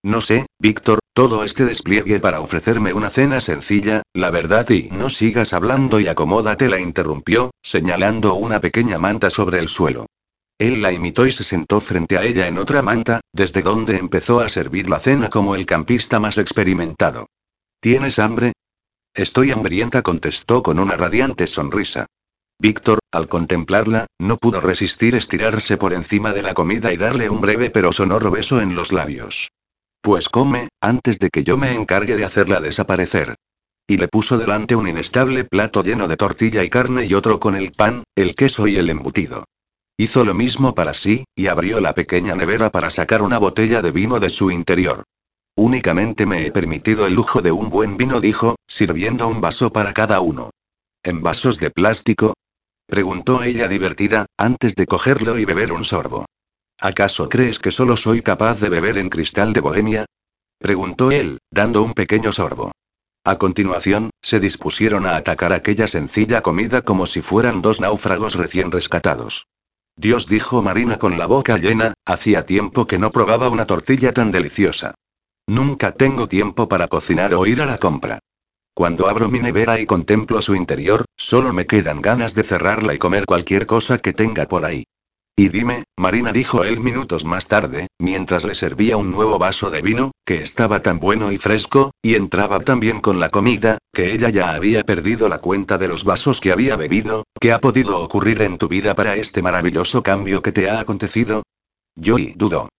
No sé, Víctor, todo este despliegue para ofrecerme una cena sencilla, la verdad y no sigas hablando y acomódate, la interrumpió, señalando una pequeña manta sobre el suelo. Él la imitó y se sentó frente a ella en otra manta, desde donde empezó a servir la cena como el campista más experimentado. ¿Tienes hambre? Estoy hambrienta, contestó con una radiante sonrisa. Víctor, al contemplarla, no pudo resistir estirarse por encima de la comida y darle un breve pero sonoro beso en los labios. Pues come, antes de que yo me encargue de hacerla desaparecer. Y le puso delante un inestable plato lleno de tortilla y carne y otro con el pan, el queso y el embutido. Hizo lo mismo para sí, y abrió la pequeña nevera para sacar una botella de vino de su interior. Únicamente me he permitido el lujo de un buen vino, dijo, sirviendo un vaso para cada uno. ¿En vasos de plástico? preguntó ella divertida, antes de cogerlo y beber un sorbo. ¿Acaso crees que solo soy capaz de beber en cristal de Bohemia? preguntó él, dando un pequeño sorbo. A continuación, se dispusieron a atacar aquella sencilla comida como si fueran dos náufragos recién rescatados. Dios dijo Marina con la boca llena, hacía tiempo que no probaba una tortilla tan deliciosa. Nunca tengo tiempo para cocinar o ir a la compra. Cuando abro mi nevera y contemplo su interior, solo me quedan ganas de cerrarla y comer cualquier cosa que tenga por ahí. Y dime, Marina dijo él minutos más tarde, mientras le servía un nuevo vaso de vino, que estaba tan bueno y fresco, y entraba tan bien con la comida, que ella ya había perdido la cuenta de los vasos que había bebido, ¿qué ha podido ocurrir en tu vida para este maravilloso cambio que te ha acontecido? Joey dudó.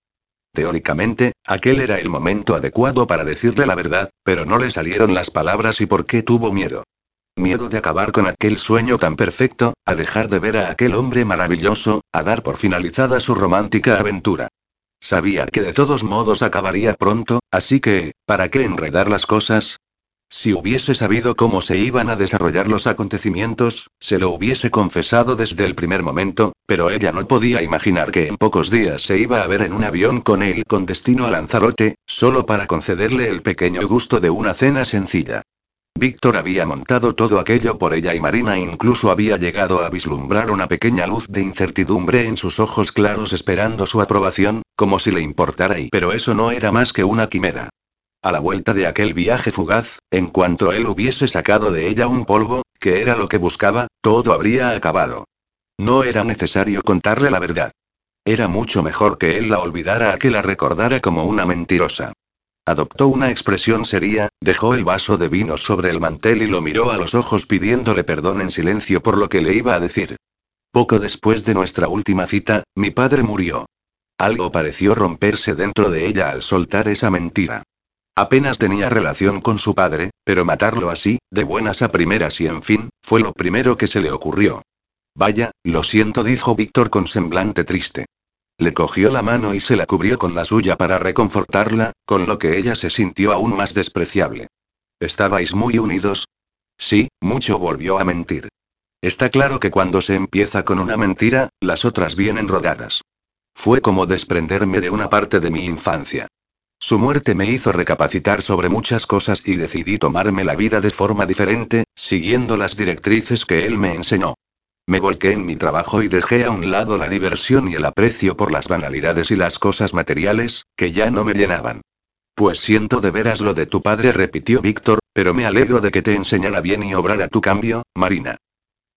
Teóricamente, aquel era el momento adecuado para decirle la verdad, pero no le salieron las palabras y por qué tuvo miedo. Miedo de acabar con aquel sueño tan perfecto, a dejar de ver a aquel hombre maravilloso, a dar por finalizada su romántica aventura. Sabía que de todos modos acabaría pronto, así que, ¿para qué enredar las cosas? Si hubiese sabido cómo se iban a desarrollar los acontecimientos, se lo hubiese confesado desde el primer momento, pero ella no podía imaginar que en pocos días se iba a ver en un avión con él con destino a Lanzarote, solo para concederle el pequeño gusto de una cena sencilla. Víctor había montado todo aquello por ella y Marina incluso había llegado a vislumbrar una pequeña luz de incertidumbre en sus ojos claros esperando su aprobación, como si le importara y pero eso no era más que una quimera. A la vuelta de aquel viaje fugaz, en cuanto él hubiese sacado de ella un polvo, que era lo que buscaba, todo habría acabado. No era necesario contarle la verdad. Era mucho mejor que él la olvidara a que la recordara como una mentirosa. Adoptó una expresión seria, dejó el vaso de vino sobre el mantel y lo miró a los ojos pidiéndole perdón en silencio por lo que le iba a decir. Poco después de nuestra última cita, mi padre murió. Algo pareció romperse dentro de ella al soltar esa mentira. Apenas tenía relación con su padre, pero matarlo así, de buenas a primeras y en fin, fue lo primero que se le ocurrió. Vaya, lo siento, dijo Víctor con semblante triste. Le cogió la mano y se la cubrió con la suya para reconfortarla, con lo que ella se sintió aún más despreciable. ¿Estabais muy unidos? Sí, mucho volvió a mentir. Está claro que cuando se empieza con una mentira, las otras vienen rodadas. Fue como desprenderme de una parte de mi infancia. Su muerte me hizo recapacitar sobre muchas cosas y decidí tomarme la vida de forma diferente, siguiendo las directrices que él me enseñó. Me volqué en mi trabajo y dejé a un lado la diversión y el aprecio por las banalidades y las cosas materiales, que ya no me llenaban. Pues siento de veras lo de tu padre, repitió Víctor, pero me alegro de que te enseñara bien y obrara tu cambio, Marina.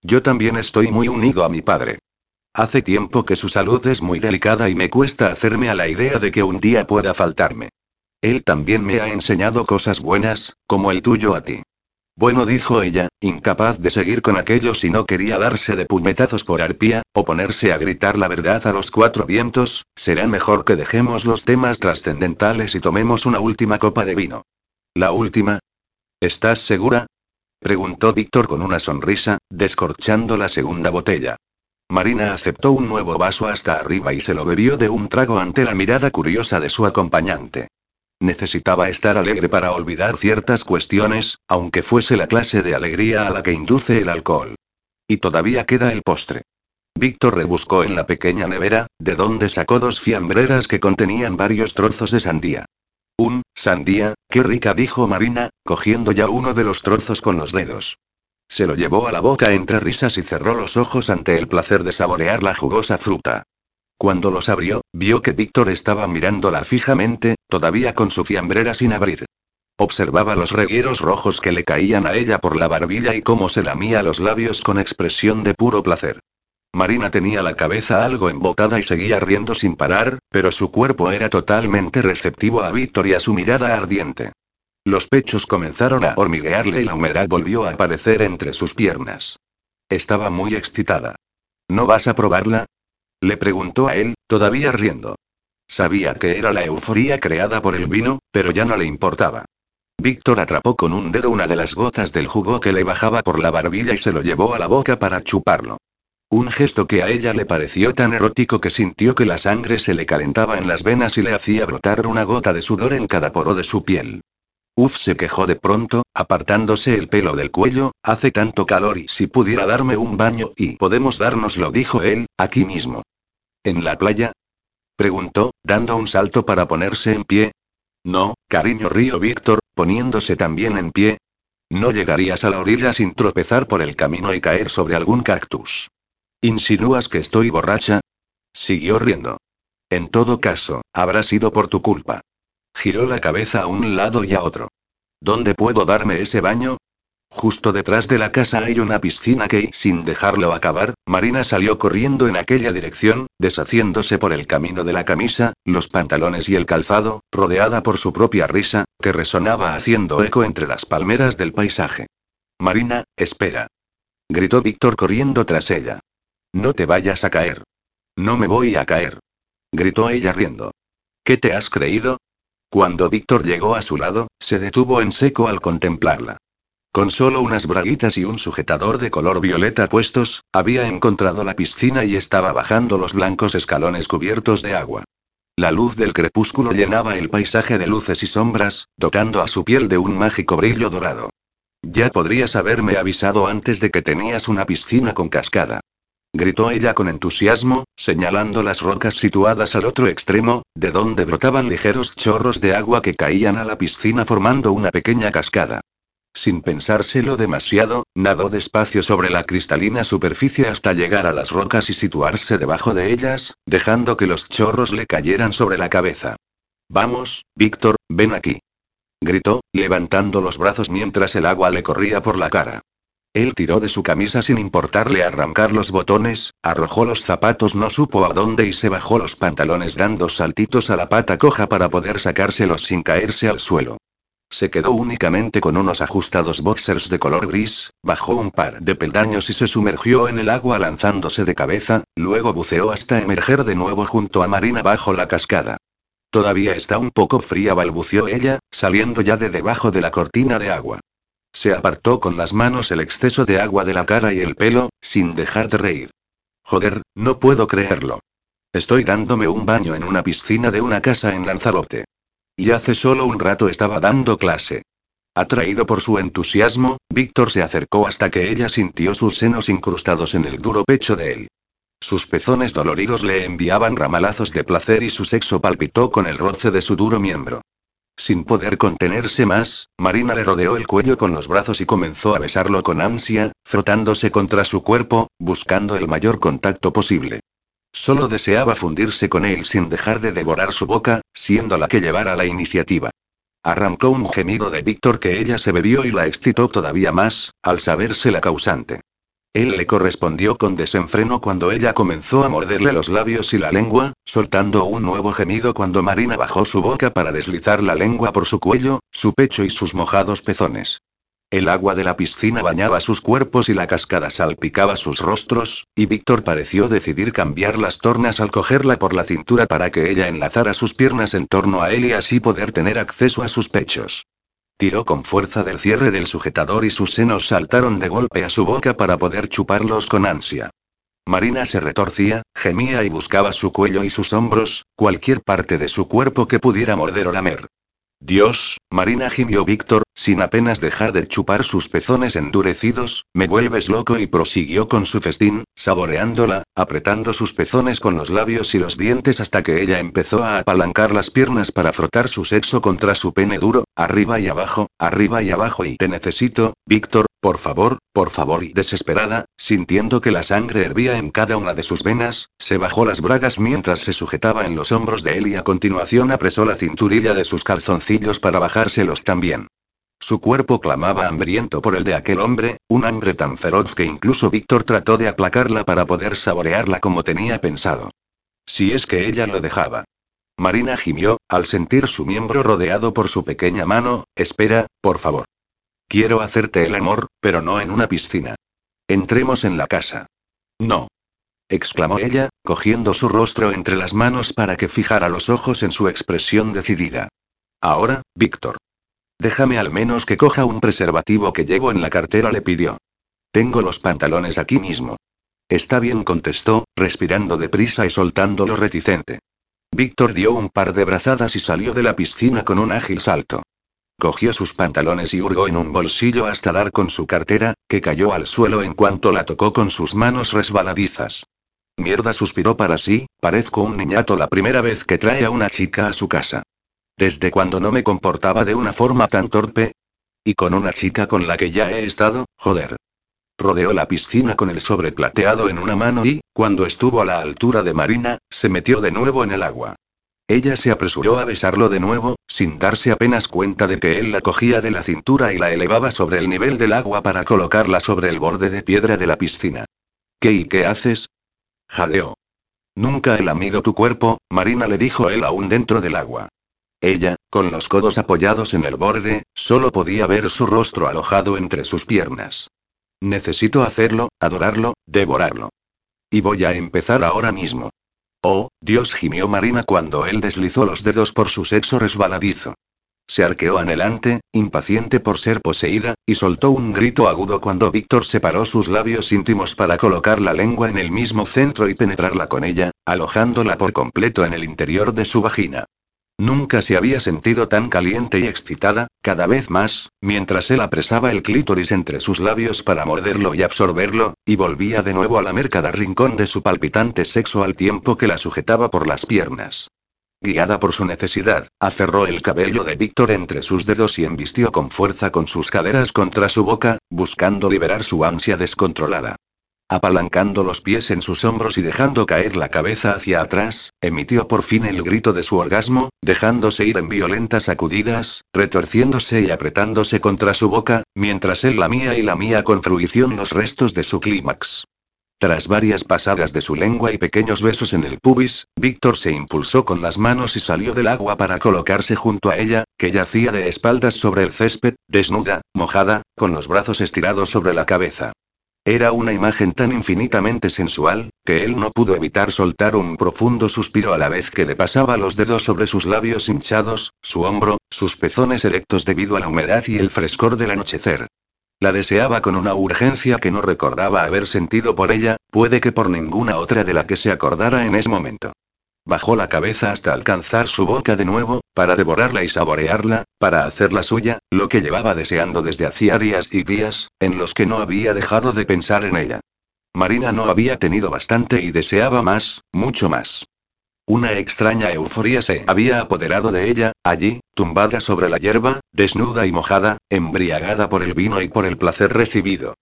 Yo también estoy muy unido a mi padre. Hace tiempo que su salud es muy delicada y me cuesta hacerme a la idea de que un día pueda faltarme. Él también me ha enseñado cosas buenas, como el tuyo a ti. Bueno, dijo ella, incapaz de seguir con aquello si no quería darse de puñetazos por arpía, o ponerse a gritar la verdad a los cuatro vientos, será mejor que dejemos los temas trascendentales y tomemos una última copa de vino. ¿La última? ¿Estás segura? Preguntó Víctor con una sonrisa, descorchando la segunda botella. Marina aceptó un nuevo vaso hasta arriba y se lo bebió de un trago ante la mirada curiosa de su acompañante. Necesitaba estar alegre para olvidar ciertas cuestiones, aunque fuese la clase de alegría a la que induce el alcohol. Y todavía queda el postre. Víctor rebuscó en la pequeña nevera, de donde sacó dos fiambreras que contenían varios trozos de sandía. Un, sandía, qué rica, dijo Marina, cogiendo ya uno de los trozos con los dedos. Se lo llevó a la boca entre risas y cerró los ojos ante el placer de saborear la jugosa fruta. Cuando los abrió, vio que Víctor estaba mirándola fijamente, todavía con su fiambrera sin abrir. Observaba los regueros rojos que le caían a ella por la barbilla y cómo se lamía los labios con expresión de puro placer. Marina tenía la cabeza algo embotada y seguía riendo sin parar, pero su cuerpo era totalmente receptivo a Víctor y a su mirada ardiente. Los pechos comenzaron a hormiguearle y la humedad volvió a aparecer entre sus piernas. Estaba muy excitada. ¿No vas a probarla? Le preguntó a él, todavía riendo. Sabía que era la euforía creada por el vino, pero ya no le importaba. Víctor atrapó con un dedo una de las gotas del jugo que le bajaba por la barbilla y se lo llevó a la boca para chuparlo. Un gesto que a ella le pareció tan erótico que sintió que la sangre se le calentaba en las venas y le hacía brotar una gota de sudor en cada poro de su piel. Uf, se quejó de pronto, apartándose el pelo del cuello, hace tanto calor y si pudiera darme un baño y podemos dárnoslo, dijo él, aquí mismo. ¿En la playa? Preguntó, dando un salto para ponerse en pie. No, cariño, río Víctor, poniéndose también en pie. No llegarías a la orilla sin tropezar por el camino y caer sobre algún cactus. ¿Insinúas que estoy borracha? Siguió riendo. En todo caso, habrá sido por tu culpa. Giró la cabeza a un lado y a otro. ¿Dónde puedo darme ese baño? Justo detrás de la casa hay una piscina que, sin dejarlo acabar, Marina salió corriendo en aquella dirección, deshaciéndose por el camino de la camisa, los pantalones y el calzado, rodeada por su propia risa, que resonaba haciendo eco entre las palmeras del paisaje. Marina, espera. Gritó Víctor corriendo tras ella. No te vayas a caer. No me voy a caer. Gritó ella riendo. ¿Qué te has creído? Cuando Víctor llegó a su lado, se detuvo en seco al contemplarla. Con solo unas braguitas y un sujetador de color violeta puestos, había encontrado la piscina y estaba bajando los blancos escalones cubiertos de agua. La luz del crepúsculo llenaba el paisaje de luces y sombras, dotando a su piel de un mágico brillo dorado. Ya podrías haberme avisado antes de que tenías una piscina con cascada gritó ella con entusiasmo, señalando las rocas situadas al otro extremo, de donde brotaban ligeros chorros de agua que caían a la piscina formando una pequeña cascada. Sin pensárselo demasiado, nadó despacio sobre la cristalina superficie hasta llegar a las rocas y situarse debajo de ellas, dejando que los chorros le cayeran sobre la cabeza. Vamos, Víctor, ven aquí. Gritó, levantando los brazos mientras el agua le corría por la cara. Él tiró de su camisa sin importarle arrancar los botones, arrojó los zapatos no supo a dónde y se bajó los pantalones dando saltitos a la pata coja para poder sacárselos sin caerse al suelo. Se quedó únicamente con unos ajustados boxers de color gris, bajó un par de peldaños y se sumergió en el agua lanzándose de cabeza, luego buceó hasta emerger de nuevo junto a Marina bajo la cascada. Todavía está un poco fría, balbució ella, saliendo ya de debajo de la cortina de agua. Se apartó con las manos el exceso de agua de la cara y el pelo, sin dejar de reír. Joder, no puedo creerlo. Estoy dándome un baño en una piscina de una casa en Lanzarote. Y hace solo un rato estaba dando clase. Atraído por su entusiasmo, Víctor se acercó hasta que ella sintió sus senos incrustados en el duro pecho de él. Sus pezones doloridos le enviaban ramalazos de placer y su sexo palpitó con el roce de su duro miembro. Sin poder contenerse más, Marina le rodeó el cuello con los brazos y comenzó a besarlo con ansia, frotándose contra su cuerpo, buscando el mayor contacto posible. Solo deseaba fundirse con él sin dejar de devorar su boca, siendo la que llevara la iniciativa. Arrancó un gemido de Víctor que ella se bebió y la excitó todavía más, al saberse la causante. Él le correspondió con desenfreno cuando ella comenzó a morderle los labios y la lengua, soltando un nuevo gemido cuando Marina bajó su boca para deslizar la lengua por su cuello, su pecho y sus mojados pezones. El agua de la piscina bañaba sus cuerpos y la cascada salpicaba sus rostros, y Víctor pareció decidir cambiar las tornas al cogerla por la cintura para que ella enlazara sus piernas en torno a él y así poder tener acceso a sus pechos. Tiró con fuerza del cierre del sujetador y sus senos saltaron de golpe a su boca para poder chuparlos con ansia. Marina se retorcía, gemía y buscaba su cuello y sus hombros, cualquier parte de su cuerpo que pudiera morder o lamer. Dios, Marina gimió Víctor, sin apenas dejar de chupar sus pezones endurecidos, me vuelves loco y prosiguió con su festín, saboreándola, apretando sus pezones con los labios y los dientes hasta que ella empezó a apalancar las piernas para frotar su sexo contra su pene duro, arriba y abajo, arriba y abajo y te necesito, Víctor, por favor, por favor y desesperada, sintiendo que la sangre hervía en cada una de sus venas, se bajó las bragas mientras se sujetaba en los hombros de él y a continuación apresó la cinturilla de sus calzoncillos para bajárselos también. Su cuerpo clamaba hambriento por el de aquel hombre, un hambre tan feroz que incluso Víctor trató de aplacarla para poder saborearla como tenía pensado. Si es que ella lo dejaba. Marina gimió, al sentir su miembro rodeado por su pequeña mano, espera, por favor. Quiero hacerte el amor, pero no en una piscina. Entremos en la casa. No. exclamó ella, cogiendo su rostro entre las manos para que fijara los ojos en su expresión decidida. Ahora, Víctor. Déjame al menos que coja un preservativo que llevo en la cartera, le pidió. Tengo los pantalones aquí mismo. Está bien, contestó, respirando deprisa y soltándolo reticente. Víctor dio un par de brazadas y salió de la piscina con un ágil salto. Cogió sus pantalones y hurgó en un bolsillo hasta dar con su cartera, que cayó al suelo en cuanto la tocó con sus manos resbaladizas. Mierda, suspiró para sí, parezco un niñato la primera vez que trae a una chica a su casa. ¿Desde cuando no me comportaba de una forma tan torpe? Y con una chica con la que ya he estado, joder. Rodeó la piscina con el sobre plateado en una mano y, cuando estuvo a la altura de Marina, se metió de nuevo en el agua. Ella se apresuró a besarlo de nuevo, sin darse apenas cuenta de que él la cogía de la cintura y la elevaba sobre el nivel del agua para colocarla sobre el borde de piedra de la piscina. ¿Qué y qué haces? Jadeó. Nunca he lamido tu cuerpo, Marina le dijo él aún dentro del agua. Ella, con los codos apoyados en el borde, solo podía ver su rostro alojado entre sus piernas. Necesito hacerlo, adorarlo, devorarlo. Y voy a empezar ahora mismo. Oh, Dios gimió Marina cuando él deslizó los dedos por su sexo resbaladizo. Se arqueó adelante, impaciente por ser poseída, y soltó un grito agudo cuando Víctor separó sus labios íntimos para colocar la lengua en el mismo centro y penetrarla con ella, alojándola por completo en el interior de su vagina. Nunca se había sentido tan caliente y excitada, cada vez más, mientras él apresaba el clítoris entre sus labios para morderlo y absorberlo, y volvía de nuevo a lamer cada rincón de su palpitante sexo al tiempo que la sujetaba por las piernas. Guiada por su necesidad, aferró el cabello de Víctor entre sus dedos y embistió con fuerza con sus caderas contra su boca, buscando liberar su ansia descontrolada. Apalancando los pies en sus hombros y dejando caer la cabeza hacia atrás, emitió por fin el grito de su orgasmo, dejándose ir en violentas sacudidas, retorciéndose y apretándose contra su boca, mientras él lamía y lamía con fruición los restos de su clímax. Tras varias pasadas de su lengua y pequeños besos en el pubis, Víctor se impulsó con las manos y salió del agua para colocarse junto a ella, que yacía de espaldas sobre el césped, desnuda, mojada, con los brazos estirados sobre la cabeza. Era una imagen tan infinitamente sensual, que él no pudo evitar soltar un profundo suspiro a la vez que le pasaba los dedos sobre sus labios hinchados, su hombro, sus pezones erectos debido a la humedad y el frescor del anochecer. La deseaba con una urgencia que no recordaba haber sentido por ella, puede que por ninguna otra de la que se acordara en ese momento. Bajó la cabeza hasta alcanzar su boca de nuevo, para devorarla y saborearla, para hacerla suya, lo que llevaba deseando desde hacía días y días, en los que no había dejado de pensar en ella. Marina no había tenido bastante y deseaba más, mucho más. Una extraña euforía se había apoderado de ella, allí, tumbada sobre la hierba, desnuda y mojada, embriagada por el vino y por el placer recibido.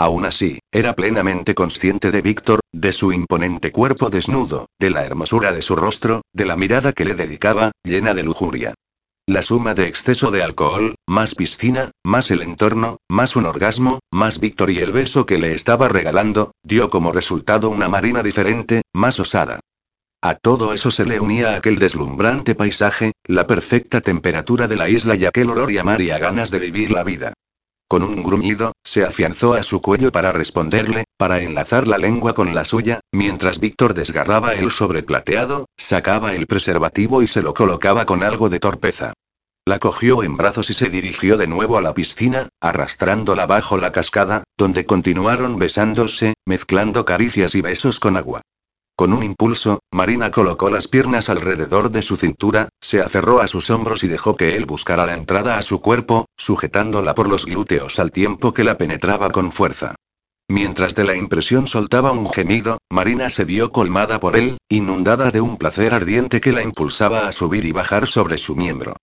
Aún así, era plenamente consciente de Víctor, de su imponente cuerpo desnudo, de la hermosura de su rostro, de la mirada que le dedicaba, llena de lujuria. La suma de exceso de alcohol, más piscina, más el entorno, más un orgasmo, más Víctor y el beso que le estaba regalando, dio como resultado una marina diferente, más osada. A todo eso se le unía aquel deslumbrante paisaje, la perfecta temperatura de la isla y aquel olor y amar y a ganas de vivir la vida. Con un gruñido, se afianzó a su cuello para responderle, para enlazar la lengua con la suya, mientras Víctor desgarraba el sobreplateado, sacaba el preservativo y se lo colocaba con algo de torpeza. la cogió en brazos y se dirigió de nuevo a la piscina, arrastrándola bajo la cascada, donde continuaron besándose, mezclando caricias y besos con agua. Con un impulso, Marina colocó las piernas alrededor de su cintura, se aferró a sus hombros y dejó que él buscara la entrada a su cuerpo, sujetándola por los glúteos al tiempo que la penetraba con fuerza. Mientras de la impresión soltaba un gemido, Marina se vio colmada por él, inundada de un placer ardiente que la impulsaba a subir y bajar sobre su miembro.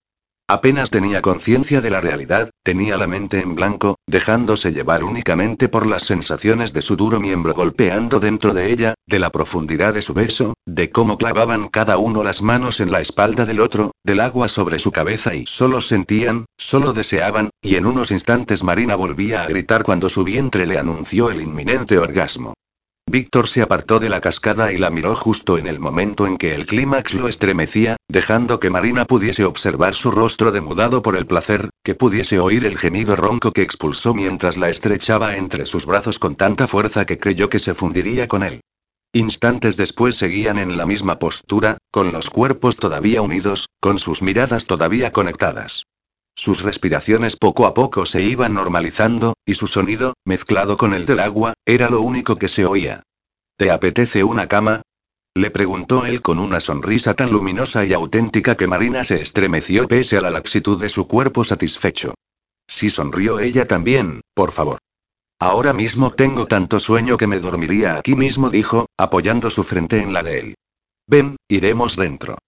Apenas tenía conciencia de la realidad, tenía la mente en blanco, dejándose llevar únicamente por las sensaciones de su duro miembro golpeando dentro de ella, de la profundidad de su beso, de cómo clavaban cada uno las manos en la espalda del otro, del agua sobre su cabeza y solo sentían, solo deseaban, y en unos instantes Marina volvía a gritar cuando su vientre le anunció el inminente orgasmo. Víctor se apartó de la cascada y la miró justo en el momento en que el clímax lo estremecía, dejando que Marina pudiese observar su rostro demudado por el placer, que pudiese oír el gemido ronco que expulsó mientras la estrechaba entre sus brazos con tanta fuerza que creyó que se fundiría con él. Instantes después seguían en la misma postura, con los cuerpos todavía unidos, con sus miradas todavía conectadas. Sus respiraciones poco a poco se iban normalizando, y su sonido, mezclado con el del agua, era lo único que se oía. ¿Te apetece una cama? Le preguntó él con una sonrisa tan luminosa y auténtica que Marina se estremeció pese a la laxitud de su cuerpo satisfecho. Sí sonrió ella también, por favor. Ahora mismo tengo tanto sueño que me dormiría aquí mismo, dijo, apoyando su frente en la de él. Ven, iremos dentro.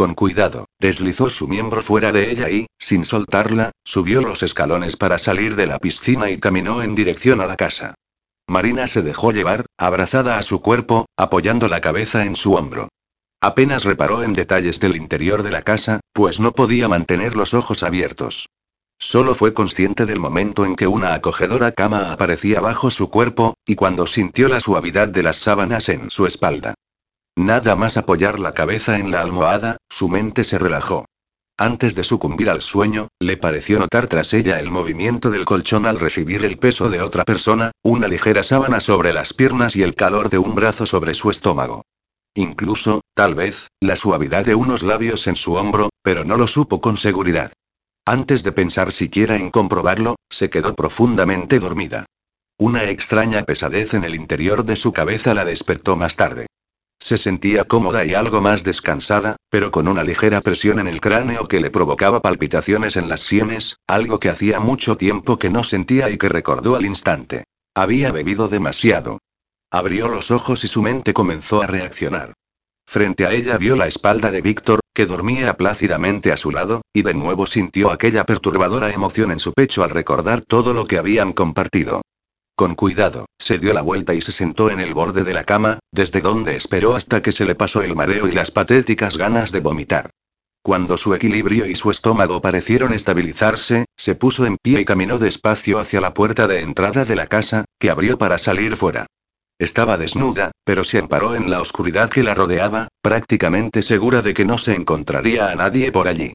Con cuidado, deslizó su miembro fuera de ella y, sin soltarla, subió los escalones para salir de la piscina y caminó en dirección a la casa. Marina se dejó llevar, abrazada a su cuerpo, apoyando la cabeza en su hombro. Apenas reparó en detalles del interior de la casa, pues no podía mantener los ojos abiertos. Solo fue consciente del momento en que una acogedora cama aparecía bajo su cuerpo, y cuando sintió la suavidad de las sábanas en su espalda. Nada más apoyar la cabeza en la almohada, su mente se relajó. Antes de sucumbir al sueño, le pareció notar tras ella el movimiento del colchón al recibir el peso de otra persona, una ligera sábana sobre las piernas y el calor de un brazo sobre su estómago. Incluso, tal vez, la suavidad de unos labios en su hombro, pero no lo supo con seguridad. Antes de pensar siquiera en comprobarlo, se quedó profundamente dormida. Una extraña pesadez en el interior de su cabeza la despertó más tarde. Se sentía cómoda y algo más descansada, pero con una ligera presión en el cráneo que le provocaba palpitaciones en las sienes, algo que hacía mucho tiempo que no sentía y que recordó al instante. Había bebido demasiado. Abrió los ojos y su mente comenzó a reaccionar. Frente a ella vio la espalda de Víctor, que dormía plácidamente a su lado, y de nuevo sintió aquella perturbadora emoción en su pecho al recordar todo lo que habían compartido. Con cuidado, se dio la vuelta y se sentó en el borde de la cama, desde donde esperó hasta que se le pasó el mareo y las patéticas ganas de vomitar. Cuando su equilibrio y su estómago parecieron estabilizarse, se puso en pie y caminó despacio hacia la puerta de entrada de la casa, que abrió para salir fuera. Estaba desnuda, pero se amparó en la oscuridad que la rodeaba, prácticamente segura de que no se encontraría a nadie por allí.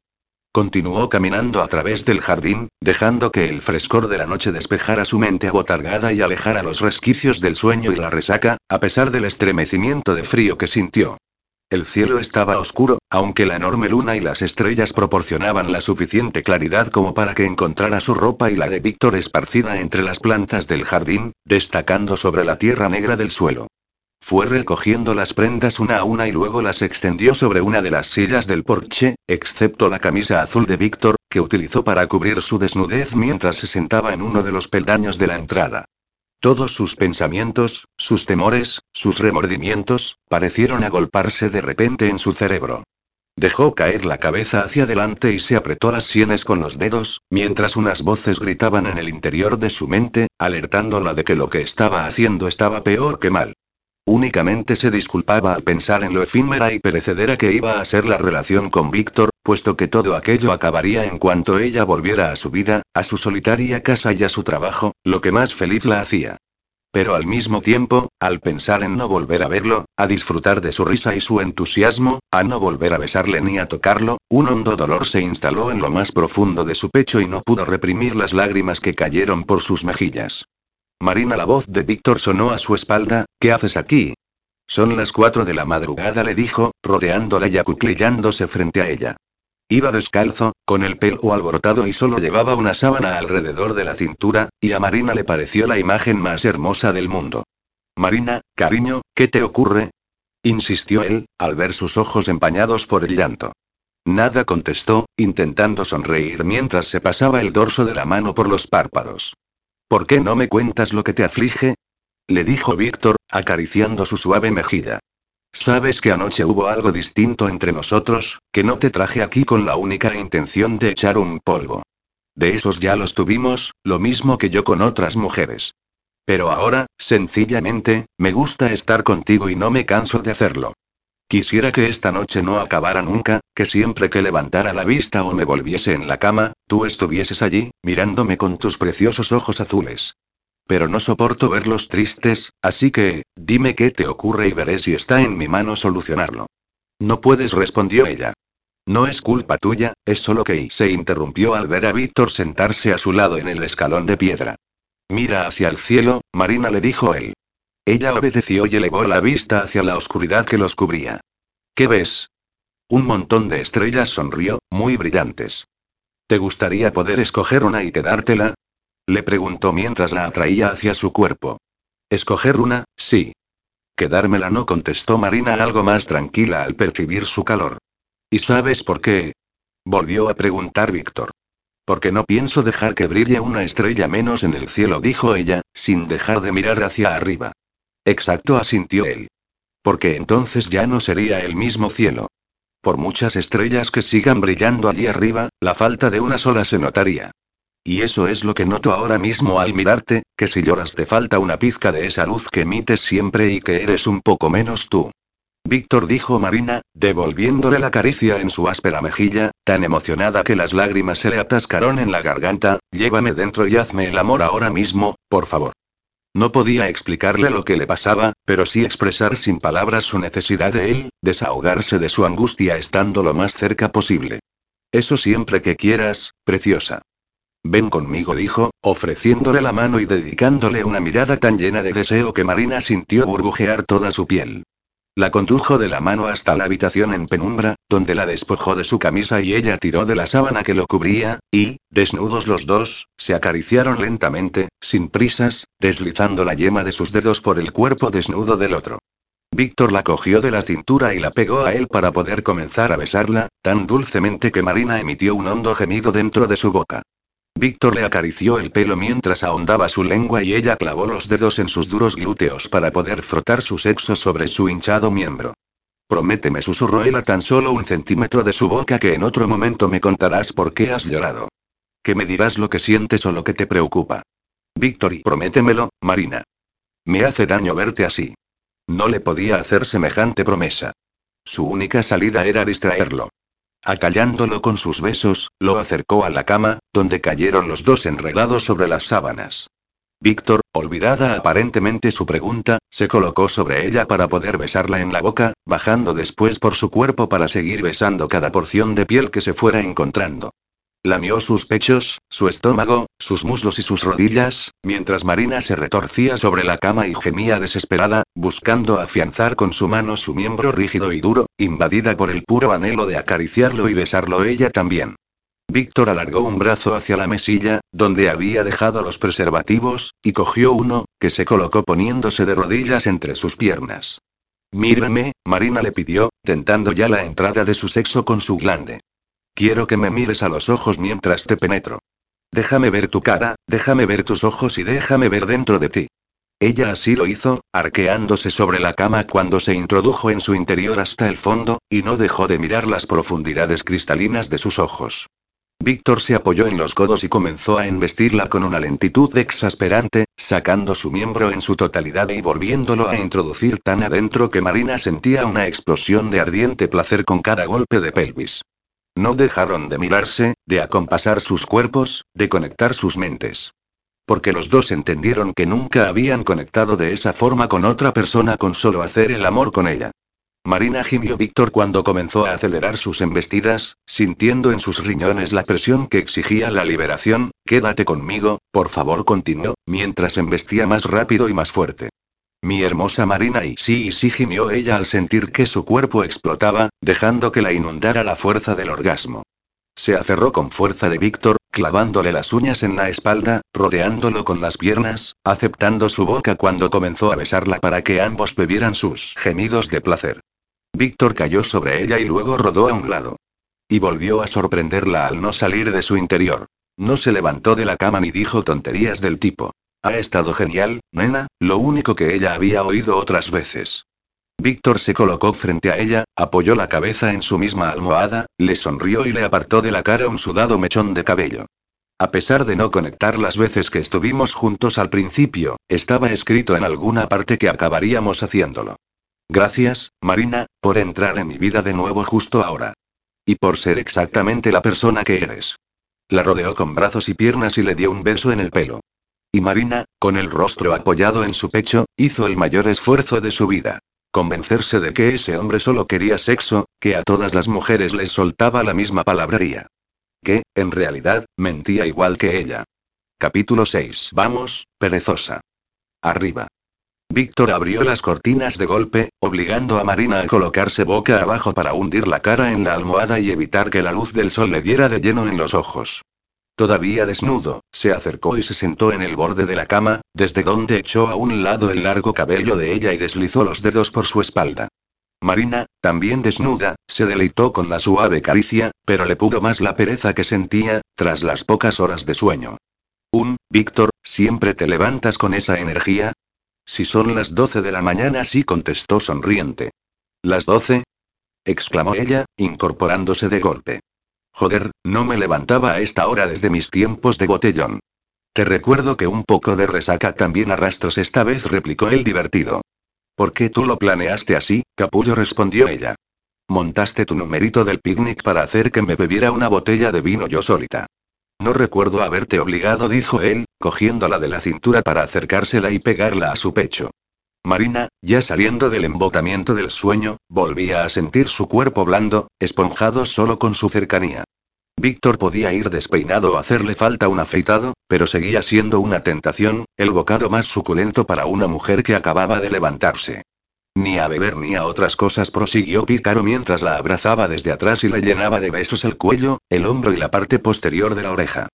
Continuó caminando a través del jardín, dejando que el frescor de la noche despejara su mente abotargada y alejara los resquicios del sueño y la resaca, a pesar del estremecimiento de frío que sintió. El cielo estaba oscuro, aunque la enorme luna y las estrellas proporcionaban la suficiente claridad como para que encontrara su ropa y la de Víctor esparcida entre las plantas del jardín, destacando sobre la tierra negra del suelo. Fue recogiendo las prendas una a una y luego las extendió sobre una de las sillas del porche, excepto la camisa azul de Víctor, que utilizó para cubrir su desnudez mientras se sentaba en uno de los peldaños de la entrada. Todos sus pensamientos, sus temores, sus remordimientos, parecieron agolparse de repente en su cerebro. Dejó caer la cabeza hacia adelante y se apretó las sienes con los dedos, mientras unas voces gritaban en el interior de su mente, alertándola de que lo que estaba haciendo estaba peor que mal. Únicamente se disculpaba al pensar en lo efímera y perecedera que iba a ser la relación con Víctor, puesto que todo aquello acabaría en cuanto ella volviera a su vida, a su solitaria casa y a su trabajo, lo que más feliz la hacía. Pero al mismo tiempo, al pensar en no volver a verlo, a disfrutar de su risa y su entusiasmo, a no volver a besarle ni a tocarlo, un hondo dolor se instaló en lo más profundo de su pecho y no pudo reprimir las lágrimas que cayeron por sus mejillas. Marina, la voz de Víctor sonó a su espalda, ¿qué haces aquí? Son las cuatro de la madrugada, le dijo, rodeándola y acuclillándose frente a ella. Iba descalzo, con el pelo alborotado y solo llevaba una sábana alrededor de la cintura, y a Marina le pareció la imagen más hermosa del mundo. Marina, cariño, ¿qué te ocurre? insistió él, al ver sus ojos empañados por el llanto. Nada contestó, intentando sonreír mientras se pasaba el dorso de la mano por los párpados. ¿Por qué no me cuentas lo que te aflige? le dijo Víctor, acariciando su suave mejilla. Sabes que anoche hubo algo distinto entre nosotros, que no te traje aquí con la única intención de echar un polvo. De esos ya los tuvimos, lo mismo que yo con otras mujeres. Pero ahora, sencillamente, me gusta estar contigo y no me canso de hacerlo. Quisiera que esta noche no acabara nunca, que siempre que levantara la vista o me volviese en la cama, tú estuvieses allí, mirándome con tus preciosos ojos azules. Pero no soporto verlos tristes, así que, dime qué te ocurre y veré si está en mi mano solucionarlo. No puedes, respondió ella. No es culpa tuya, es solo que... se interrumpió al ver a Víctor sentarse a su lado en el escalón de piedra. Mira hacia el cielo, Marina le dijo él. Ella obedeció y elevó la vista hacia la oscuridad que los cubría. ¿Qué ves? Un montón de estrellas sonrió, muy brillantes. ¿Te gustaría poder escoger una y quedártela? Le preguntó mientras la atraía hacia su cuerpo. Escoger una, sí. Quedármela no contestó Marina algo más tranquila al percibir su calor. ¿Y sabes por qué? Volvió a preguntar Víctor. Porque no pienso dejar que brille una estrella menos en el cielo, dijo ella, sin dejar de mirar hacia arriba. Exacto, asintió él. Porque entonces ya no sería el mismo cielo. Por muchas estrellas que sigan brillando allí arriba, la falta de una sola se notaría. Y eso es lo que noto ahora mismo al mirarte, que si lloras te falta una pizca de esa luz que emites siempre y que eres un poco menos tú. Víctor dijo Marina, devolviéndole la caricia en su áspera mejilla, tan emocionada que las lágrimas se le atascaron en la garganta, llévame dentro y hazme el amor ahora mismo, por favor. No podía explicarle lo que le pasaba, pero sí expresar sin palabras su necesidad de él, desahogarse de su angustia estando lo más cerca posible. Eso siempre que quieras, preciosa. Ven conmigo, dijo, ofreciéndole la mano y dedicándole una mirada tan llena de deseo que Marina sintió burbujear toda su piel. La condujo de la mano hasta la habitación en penumbra, donde la despojó de su camisa y ella tiró de la sábana que lo cubría, y, desnudos los dos, se acariciaron lentamente, sin prisas, deslizando la yema de sus dedos por el cuerpo desnudo del otro. Víctor la cogió de la cintura y la pegó a él para poder comenzar a besarla, tan dulcemente que Marina emitió un hondo gemido dentro de su boca. Víctor le acarició el pelo mientras ahondaba su lengua y ella clavó los dedos en sus duros glúteos para poder frotar su sexo sobre su hinchado miembro. Prométeme, susurró él tan solo un centímetro de su boca que en otro momento me contarás por qué has llorado. Que me dirás lo que sientes o lo que te preocupa. Víctor y prométemelo, Marina. Me hace daño verte así. No le podía hacer semejante promesa. Su única salida era distraerlo. Acallándolo con sus besos, lo acercó a la cama, donde cayeron los dos enredados sobre las sábanas. Víctor, olvidada aparentemente su pregunta, se colocó sobre ella para poder besarla en la boca, bajando después por su cuerpo para seguir besando cada porción de piel que se fuera encontrando. Lamió sus pechos, su estómago, sus muslos y sus rodillas, mientras Marina se retorcía sobre la cama y gemía desesperada, buscando afianzar con su mano su miembro rígido y duro, invadida por el puro anhelo de acariciarlo y besarlo ella también. Víctor alargó un brazo hacia la mesilla, donde había dejado los preservativos, y cogió uno, que se colocó poniéndose de rodillas entre sus piernas. Mírame, Marina le pidió, tentando ya la entrada de su sexo con su glande. Quiero que me mires a los ojos mientras te penetro. Déjame ver tu cara, déjame ver tus ojos y déjame ver dentro de ti. Ella así lo hizo, arqueándose sobre la cama cuando se introdujo en su interior hasta el fondo, y no dejó de mirar las profundidades cristalinas de sus ojos. Víctor se apoyó en los codos y comenzó a embestirla con una lentitud exasperante, sacando su miembro en su totalidad y volviéndolo a introducir tan adentro que Marina sentía una explosión de ardiente placer con cada golpe de pelvis. No dejaron de mirarse, de acompasar sus cuerpos, de conectar sus mentes. Porque los dos entendieron que nunca habían conectado de esa forma con otra persona con solo hacer el amor con ella. Marina gimió Víctor cuando comenzó a acelerar sus embestidas, sintiendo en sus riñones la presión que exigía la liberación, quédate conmigo, por favor continuó, mientras embestía más rápido y más fuerte. Mi hermosa Marina y sí y sí gimió ella al sentir que su cuerpo explotaba, dejando que la inundara la fuerza del orgasmo. Se aferró con fuerza de Víctor, clavándole las uñas en la espalda, rodeándolo con las piernas, aceptando su boca cuando comenzó a besarla para que ambos bebieran sus gemidos de placer. Víctor cayó sobre ella y luego rodó a un lado. Y volvió a sorprenderla al no salir de su interior. No se levantó de la cama ni dijo tonterías del tipo. Ha estado genial, nena, lo único que ella había oído otras veces. Víctor se colocó frente a ella, apoyó la cabeza en su misma almohada, le sonrió y le apartó de la cara un sudado mechón de cabello. A pesar de no conectar las veces que estuvimos juntos al principio, estaba escrito en alguna parte que acabaríamos haciéndolo. Gracias, Marina, por entrar en mi vida de nuevo justo ahora. Y por ser exactamente la persona que eres. La rodeó con brazos y piernas y le dio un beso en el pelo. Y Marina, con el rostro apoyado en su pecho, hizo el mayor esfuerzo de su vida. Convencerse de que ese hombre solo quería sexo, que a todas las mujeres les soltaba la misma palabrería. Que, en realidad, mentía igual que ella. Capítulo 6. Vamos, perezosa. Arriba. Víctor abrió las cortinas de golpe, obligando a Marina a colocarse boca abajo para hundir la cara en la almohada y evitar que la luz del sol le diera de lleno en los ojos. Todavía desnudo, se acercó y se sentó en el borde de la cama, desde donde echó a un lado el largo cabello de ella y deslizó los dedos por su espalda. Marina, también desnuda, se deleitó con la suave caricia, pero le pudo más la pereza que sentía, tras las pocas horas de sueño. Un, Víctor, ¿siempre te levantas con esa energía? Si son las doce de la mañana, sí contestó sonriente. ¿Las doce? exclamó ella, incorporándose de golpe. Joder, no me levantaba a esta hora desde mis tiempos de botellón. Te recuerdo que un poco de resaca también arrastras esta vez, replicó el divertido. ¿Por qué tú lo planeaste así, capullo? respondió ella. Montaste tu numerito del picnic para hacer que me bebiera una botella de vino yo solita. No recuerdo haberte obligado, dijo él, cogiéndola de la cintura para acercársela y pegarla a su pecho. Marina, ya saliendo del embotamiento del sueño, volvía a sentir su cuerpo blando, esponjado solo con su cercanía. Víctor podía ir despeinado o hacerle falta un afeitado, pero seguía siendo una tentación, el bocado más suculento para una mujer que acababa de levantarse. Ni a beber ni a otras cosas prosiguió Pícaro mientras la abrazaba desde atrás y le llenaba de besos el cuello, el hombro y la parte posterior de la oreja.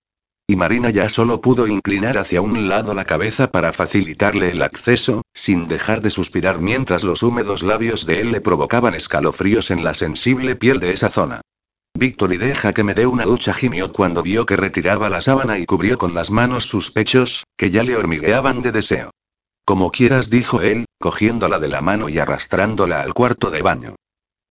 Y Marina ya solo pudo inclinar hacia un lado la cabeza para facilitarle el acceso, sin dejar de suspirar mientras los húmedos labios de él le provocaban escalofríos en la sensible piel de esa zona. Víctor y deja que me dé una ducha gimió cuando vio que retiraba la sábana y cubrió con las manos sus pechos, que ya le hormigueaban de deseo. Como quieras, dijo él, cogiéndola de la mano y arrastrándola al cuarto de baño.